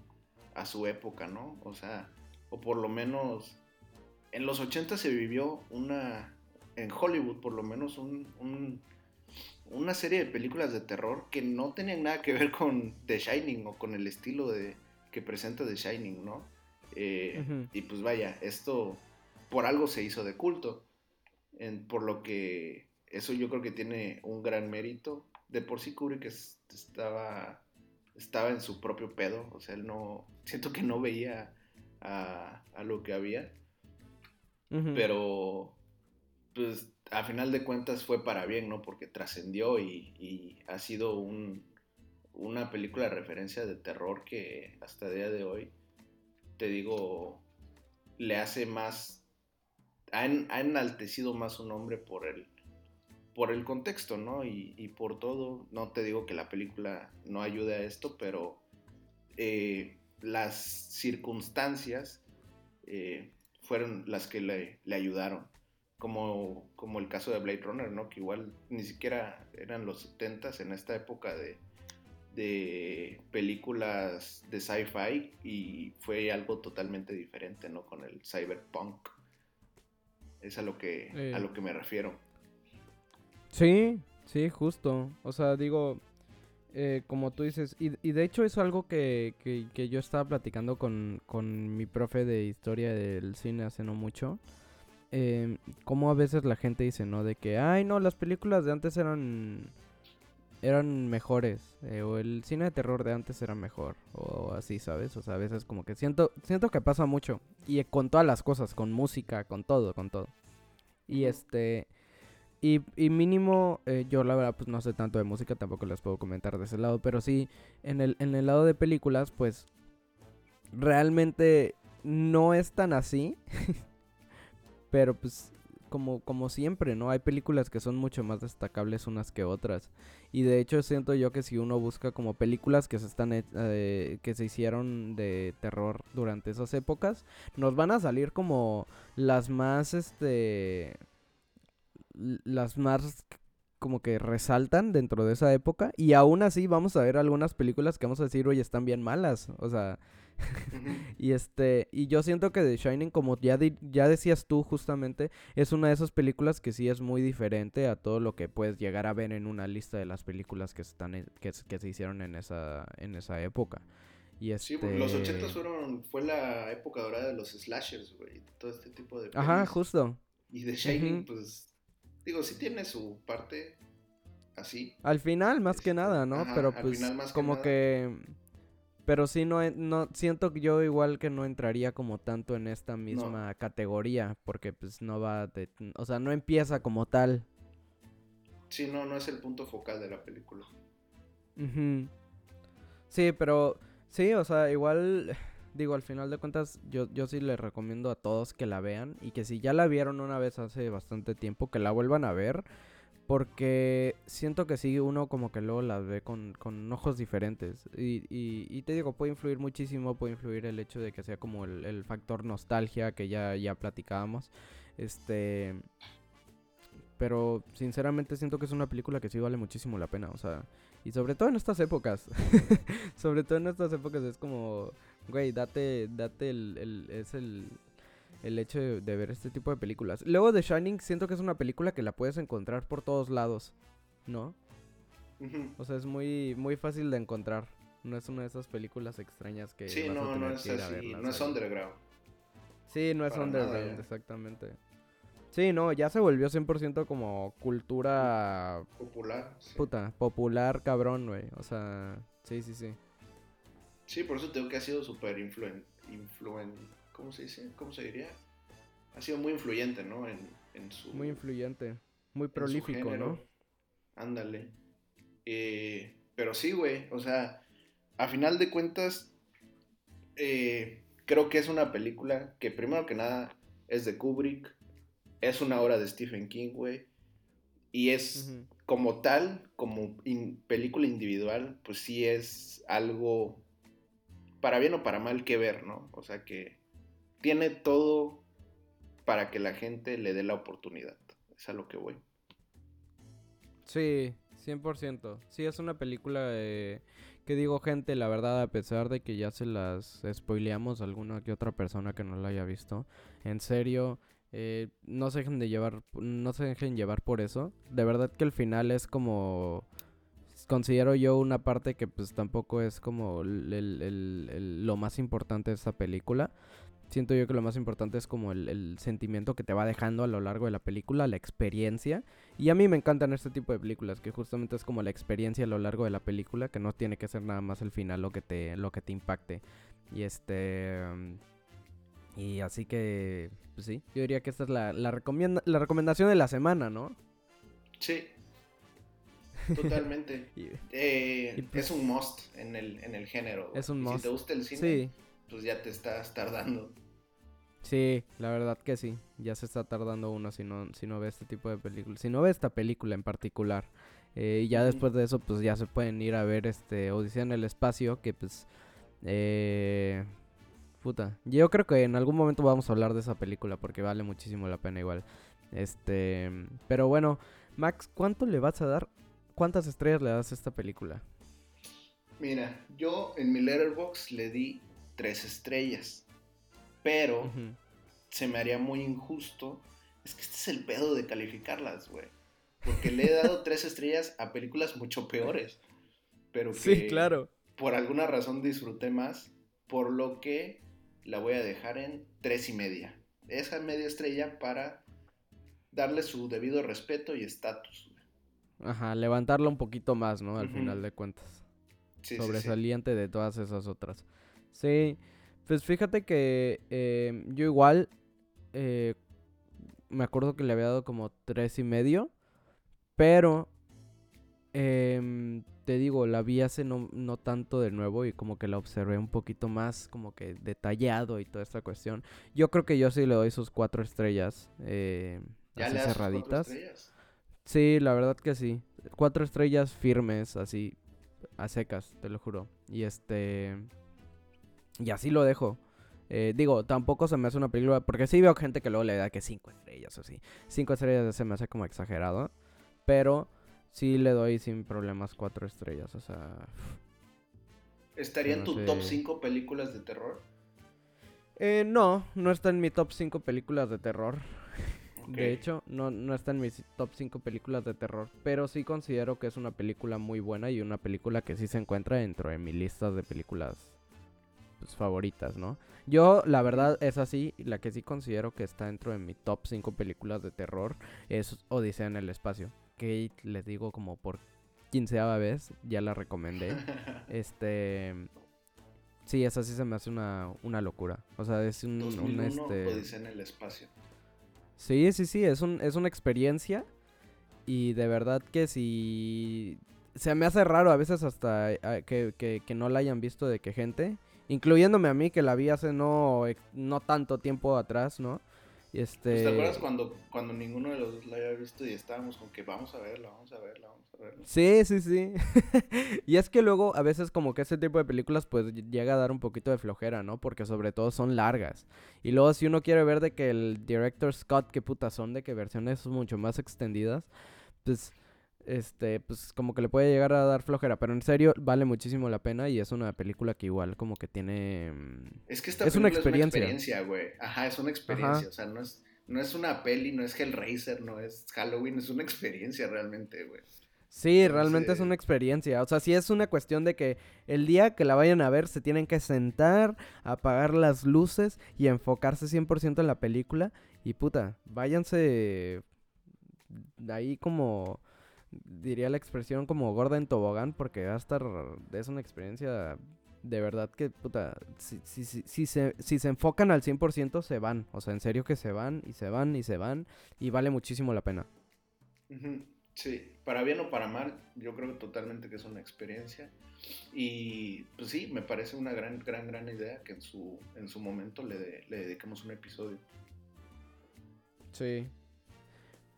Speaker 2: a su época, ¿no? O sea o por lo menos en los 80 se vivió una, en Hollywood por lo menos un, una serie de películas de terror que no tenían nada que ver con The Shining o con el estilo de, que presenta The Shining, ¿no? Eh, y pues vaya, esto por algo se hizo de culto, por lo que eso yo creo que tiene un gran mérito. De por sí Kubrick estaba, estaba en su propio pedo, o sea, él no, siento que no veía a, lo que había. Pero, pues, a final de cuentas fue para bien, ¿no? Porque trascendió y, ha sido un, una película de referencia de terror que hasta el día de hoy, te digo, le hace más, ha, enaltecido más su nombre por el, por el contexto, ¿no? Y, por todo, no te digo que la película no ayude a esto, pero eh, las circunstancias eh, fueron las que le, ayudaron. Como, como, el caso de Blade Runner, ¿no? Que igual ni siquiera eran los 70 en esta época de, de películas de sci-fi y fue algo totalmente diferente, ¿no? Con el cyberpunk. Es a lo que, a lo que me refiero.
Speaker 1: Sí, sí, justo. O sea, digo, eh, como tú dices, y, y, de hecho es algo que, que, yo estaba platicando con, con, mi profe de historia del cine hace no mucho. Eh, como a veces la gente dice, ¿no? De que, ay, no, las películas de antes eran eran mejores eh, o el cine de terror de antes era mejor o así, ¿sabes? O sea, a veces como que siento siento que pasa mucho y con todas las cosas, con música, con todo, con todo. Y este y, mínimo, eh, yo la verdad pues no sé tanto de música, tampoco les puedo comentar de ese lado, pero sí, en el, en el lado de películas, pues realmente no es tan así, pero pues como, como siempre, ¿no? Hay películas que son mucho más destacables unas que otras. Y de hecho siento yo que si uno busca como películas que se están eh, que se hicieron de terror durante esas épocas, nos van a salir como las más este las más como que resaltan dentro de esa época y aún así vamos a ver algunas películas que vamos a decir, oye, están bien malas, o sea, y este, y yo siento que The Shining, como ya, ya decías tú justamente, es una de esas películas que sí es muy diferente a todo lo que puedes llegar a ver en una lista de las películas que están que, que se hicieron en esa, en esa época. Y
Speaker 2: Sí, los 80 este fueron, fue la época dorada de los slashers, güey, todo este tipo de...
Speaker 1: Ajá, justo.
Speaker 2: Y The Shining, pues Digo, sí tiene su parte así.
Speaker 1: Al final, más que nada, ¿no? Pero pues como que... Pero sí, no, no siento que yo igual que no entraría como tanto en esta misma categoría, porque pues no va de... O sea, no empieza como tal.
Speaker 2: Sí, no, no es el punto focal de la película.
Speaker 1: Sí, pero sí, o sea, igual digo, al final de cuentas, yo, yo sí les recomiendo a todos que la vean y que si ya la vieron una vez hace bastante tiempo, que la vuelvan a ver. Porque siento que sí, uno como que luego la ve con, con ojos diferentes. Y, y, y, te digo, puede influir muchísimo, puede influir el hecho de que sea como el, el factor nostalgia que ya, ya platicábamos. Este. Pero sinceramente siento que es una película que sí vale muchísimo la pena. O sea, y sobre todo en estas épocas. sobre todo en estas épocas es como, güey, date, date el, el es el, el hecho de, ver este tipo de películas. Luego The Shining siento que es una película que la puedes encontrar por todos lados, ¿no? O sea, es muy, muy fácil de encontrar. No es una de esas películas extrañas que
Speaker 2: sí, vas no, a tener no es que ir No es underground.
Speaker 1: Sí, no es underground, exactamente. Sí, no, ya se volvió 100% como cultura...
Speaker 2: Popular.
Speaker 1: Puta, popular, cabrón, güey. O sea, sí, sí, sí.
Speaker 2: Sí, por eso tengo que ha sido súper influen... influen ¿cómo se dice? ¿Cómo se diría? Ha sido muy influyente, ¿no? En, en su...
Speaker 1: Muy influyente, muy prolífico, ¿no?
Speaker 2: Ándale. Eh, pero sí, güey, o sea, a final de cuentas, eh, creo que es una película que primero que nada es de Kubrick, es una obra de Stephen King, güey, y es como tal, como película individual, pues sí es algo para bien o para mal que ver, ¿no? O sea que tiene todo para que la gente le dé la oportunidad. Es a lo que voy.
Speaker 1: Sí, 100%. Sí, es una película que digo, gente, la verdad, a pesar de que ya se las spoileamos a alguna que otra persona que no la haya visto, en serio, eh, no se dejen de llevar, no se dejen llevar por eso. De verdad que el final es como considero yo una parte que pues tampoco es como lo más importante de esta película siento yo que lo más importante es como el, sentimiento que te va dejando a lo largo de la película, la experiencia. Y a mí me encantan este tipo de películas, que justamente es como la experiencia a lo largo de la película, que no tiene que ser nada más el final lo que te, lo que te impacte. Y este... Y así que, pues sí, yo diría que esta es la, la, la recomendación de la semana, ¿no?
Speaker 2: Sí, totalmente. Eh, pues es un must en el, en el género.
Speaker 1: Es un must.
Speaker 2: Si te gusta el cine, pues ya te estás tardando.
Speaker 1: Sí, la verdad que sí. Ya se está tardando uno si no, si no ve este tipo de películas. Si no ve esta película en particular. Eh, y ya después de eso, pues ya se pueden ir a ver este Odisea en el espacio. Que pues. Eh, puta. Yo creo que en algún momento vamos a hablar de esa película. Porque vale muchísimo la pena igual. Este. Pero bueno, Max, ¿cuánto le vas a dar? ¿Cuántas estrellas le das a esta película?
Speaker 2: Mira, yo en mi letterbox le di tres estrellas. Pero se me haría muy injusto. Es que este es el pedo de calificarlas, güey. Porque le he dado tres estrellas a películas mucho peores. Pero que
Speaker 1: sí, claro.
Speaker 2: por alguna razón disfruté más. Por lo que la voy a dejar en tres y media. Esa media estrella para darle su debido respeto y estatus.
Speaker 1: Ajá, levantarla un poquito más, ¿no? Al final de cuentas. Sobresaliente de todas esas otras. Sí, pues fíjate que eh, yo igual eh, me acuerdo que le había dado como tres y medio, pero em, te digo, la vi hace no, no, tanto de nuevo y como que la observé un poquito más como que detallado y toda esta cuestión. Yo creo que yo sí le doy sus cuatro estrellas eh,
Speaker 2: ¿Ya así cerraditas. estrellas?
Speaker 1: Sí, la verdad que sí. Cuatro estrellas firmes, así, a secas, te lo juro. Y este... Y así lo dejo. Eh, digo, tampoco se me hace una película. Porque sí veo gente que luego le da que 5 estrellas o así. 5 estrellas se me hace como exagerado. Pero sí le doy sin problemas 4 estrellas. O sea.
Speaker 2: ¿Estaría en tu top 5 películas de terror?
Speaker 1: Eh, no, no está en mi top 5 películas de terror. De hecho, no, no está en mis top 5 películas de terror. Pero sí considero que es una película muy buena y una película que sí se encuentra dentro de mi lista de películas pues, favoritas, ¿no? Yo, la verdad, es así. La que sí considero que está dentro de mi top 5 películas de terror es Odisea en el espacio. Que les digo como por quinceava vez, ya la recomendé. este. Sí, esa sí se me hace una, una locura. O sea, es un, un este.
Speaker 2: Odisea en el espacio.
Speaker 1: Sí, sí, sí, es, un, es una experiencia. Y de verdad que si. Se me hace raro a veces hasta eh, que, que, que no la hayan visto de que gente incluyéndome a mí que la vi hace no, no tanto tiempo atrás, ¿no?
Speaker 2: Este... ¿Te acuerdas cuando, cuando ninguno de los dos la había visto y estábamos con que vamos a verla, vamos a verla, vamos a verla?
Speaker 1: Sí, sí, sí. y es que luego a veces como que ese tipo de películas pues llega a dar un poquito de flojera, ¿no? Porque sobre todo son largas. Y luego si uno quiere ver de que el director Scott, qué puta son, de que versiones son mucho más extendidas, pues este, pues como que le puede llegar a dar flojera, pero en serio vale muchísimo la pena y es una película que igual como que tiene... Mm,
Speaker 2: es que esta es una experiencia. Es una experiencia, güey. Ajá, es una experiencia, o sea, no es, no es una peli, no es Hellraiser, no es Halloween, es una experiencia realmente, güey.
Speaker 1: Sí, realmente es una experiencia. O sea, sí es una cuestión de que el día que la vayan a ver se tienen que sentar, apagar las luces y enfocarse 100% en la película. Y puta, váyanse ahí como diría la expresión como gorda en tobogán porque va a estar, es una experiencia de verdad que, puta, si, si, si, si, se, si se enfocan al 100% se van, o sea, en serio que se van y se van y se van y vale muchísimo la pena.
Speaker 2: Sí, para bien o para mal, yo creo totalmente que es una experiencia y pues sí, me parece una gran, gran, gran idea que en su, en su momento le, le dediquemos un episodio.
Speaker 1: Sí.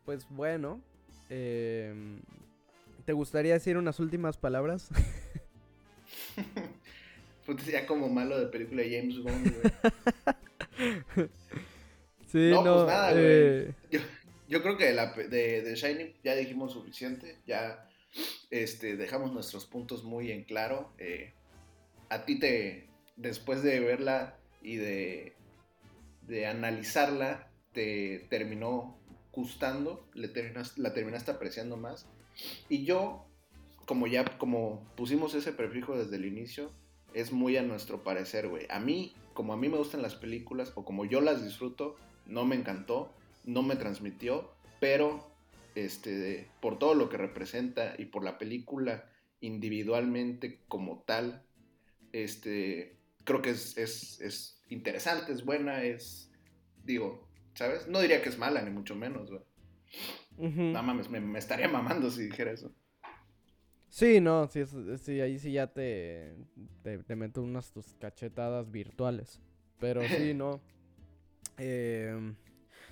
Speaker 1: Pues bueno, eh, ¿Te gustaría decir unas últimas palabras?
Speaker 2: pues ya como malo de película de James Bond,
Speaker 1: sí, no, pues
Speaker 2: nada, güey. Eh. Yo, creo que de, la, de, de Shining ya dijimos suficiente. Ya este, dejamos nuestros puntos muy en claro. Eh, a ti te, después de verla y de, de analizarla, te terminó gustando, le la terminaste apreciando más. Y yo, como ya, como pusimos ese prefijo desde el inicio, es muy a nuestro parecer, güey. A mí, como a mí me gustan las películas, o como yo las disfruto, no me encantó, no me transmitió, pero este, por todo lo que representa y por la película individualmente como tal, este, creo que es, es, es interesante, es buena, es, digo, ¿sabes? No diría que es mala, ni mucho menos, güey. No mames, me, estaría mamando si dijera eso.
Speaker 1: Sí, no, sí, sí ahí sí ya te, te, te meto unas tus cachetadas virtuales. Pero sí, no. Eh,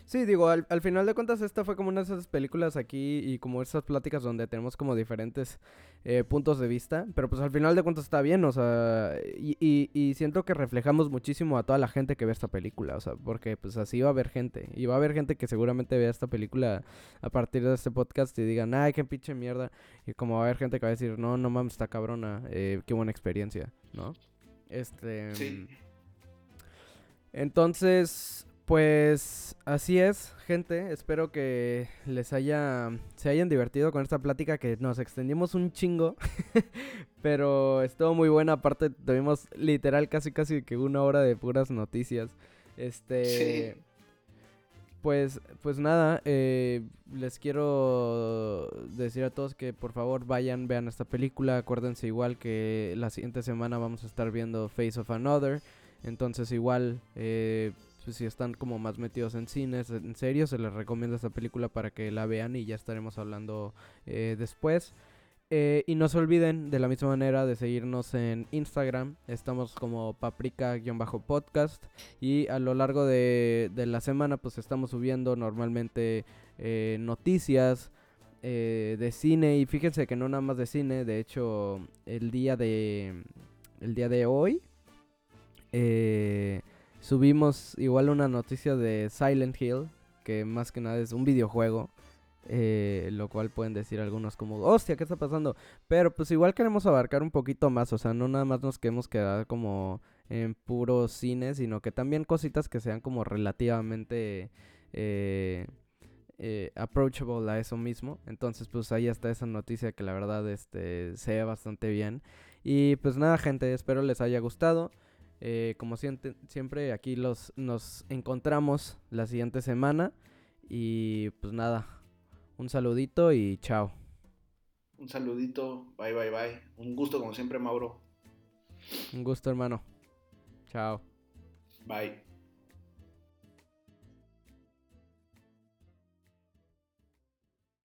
Speaker 1: Sí, digo, al, final de cuentas esta fue como una de esas películas aquí y como esas pláticas donde tenemos como diferentes eh, puntos de vista, pero pues al final de cuentas está bien, o sea, y, y, siento que reflejamos muchísimo a toda la gente que ve esta película, o sea, porque pues así va a haber gente, y va a haber gente que seguramente vea esta película a partir de este podcast y digan, ay, qué pinche mierda, y como va a haber gente que va a decir, no, no mames, está cabrona, eh, qué buena experiencia, ¿no? Este... Sí. Entonces, pues así es, gente. Espero que les haya se hayan divertido con esta plática que nos extendimos un chingo, pero estuvo muy buena. Aparte tuvimos literal casi casi que una hora de puras noticias. Este, pues pues nada, eh, les quiero decir a todos que por favor vayan vean esta película. Acuérdense igual que la siguiente semana vamos a estar viendo Face of Another. Entonces igual eh, pues si están como más metidos en cines, en serio, se les recomiendo esta película para que la vean y ya estaremos hablando eh, después. Eh, y no se olviden de la misma manera de seguirnos en Instagram. Estamos como paprika-podcast. Y a lo largo de, la semana pues estamos subiendo normalmente eh, noticias de cine. Y fíjense que no nada más de cine. De hecho, el día de, el día de hoy... Subimos igual una noticia de Silent Hill, que más que nada es un videojuego. Eh, lo cual pueden decir algunos como, hostia, ¿qué está pasando? Pero pues igual queremos abarcar un poquito más, o sea, no nada más nos queremos quedar como en puro cine, sino que también cositas que sean como relativamente eh, eh, approachable a eso mismo. Entonces pues ahí está esa noticia que la verdad este, se ve bastante bien. Y pues nada gente, espero les haya gustado. Eh, como siempre, aquí los, nos encontramos la siguiente semana. Y pues nada, un saludito y chao.
Speaker 2: Un saludito, bye bye bye. Un gusto como siempre, Mauro.
Speaker 1: Un gusto, hermano. Chao.
Speaker 2: Bye.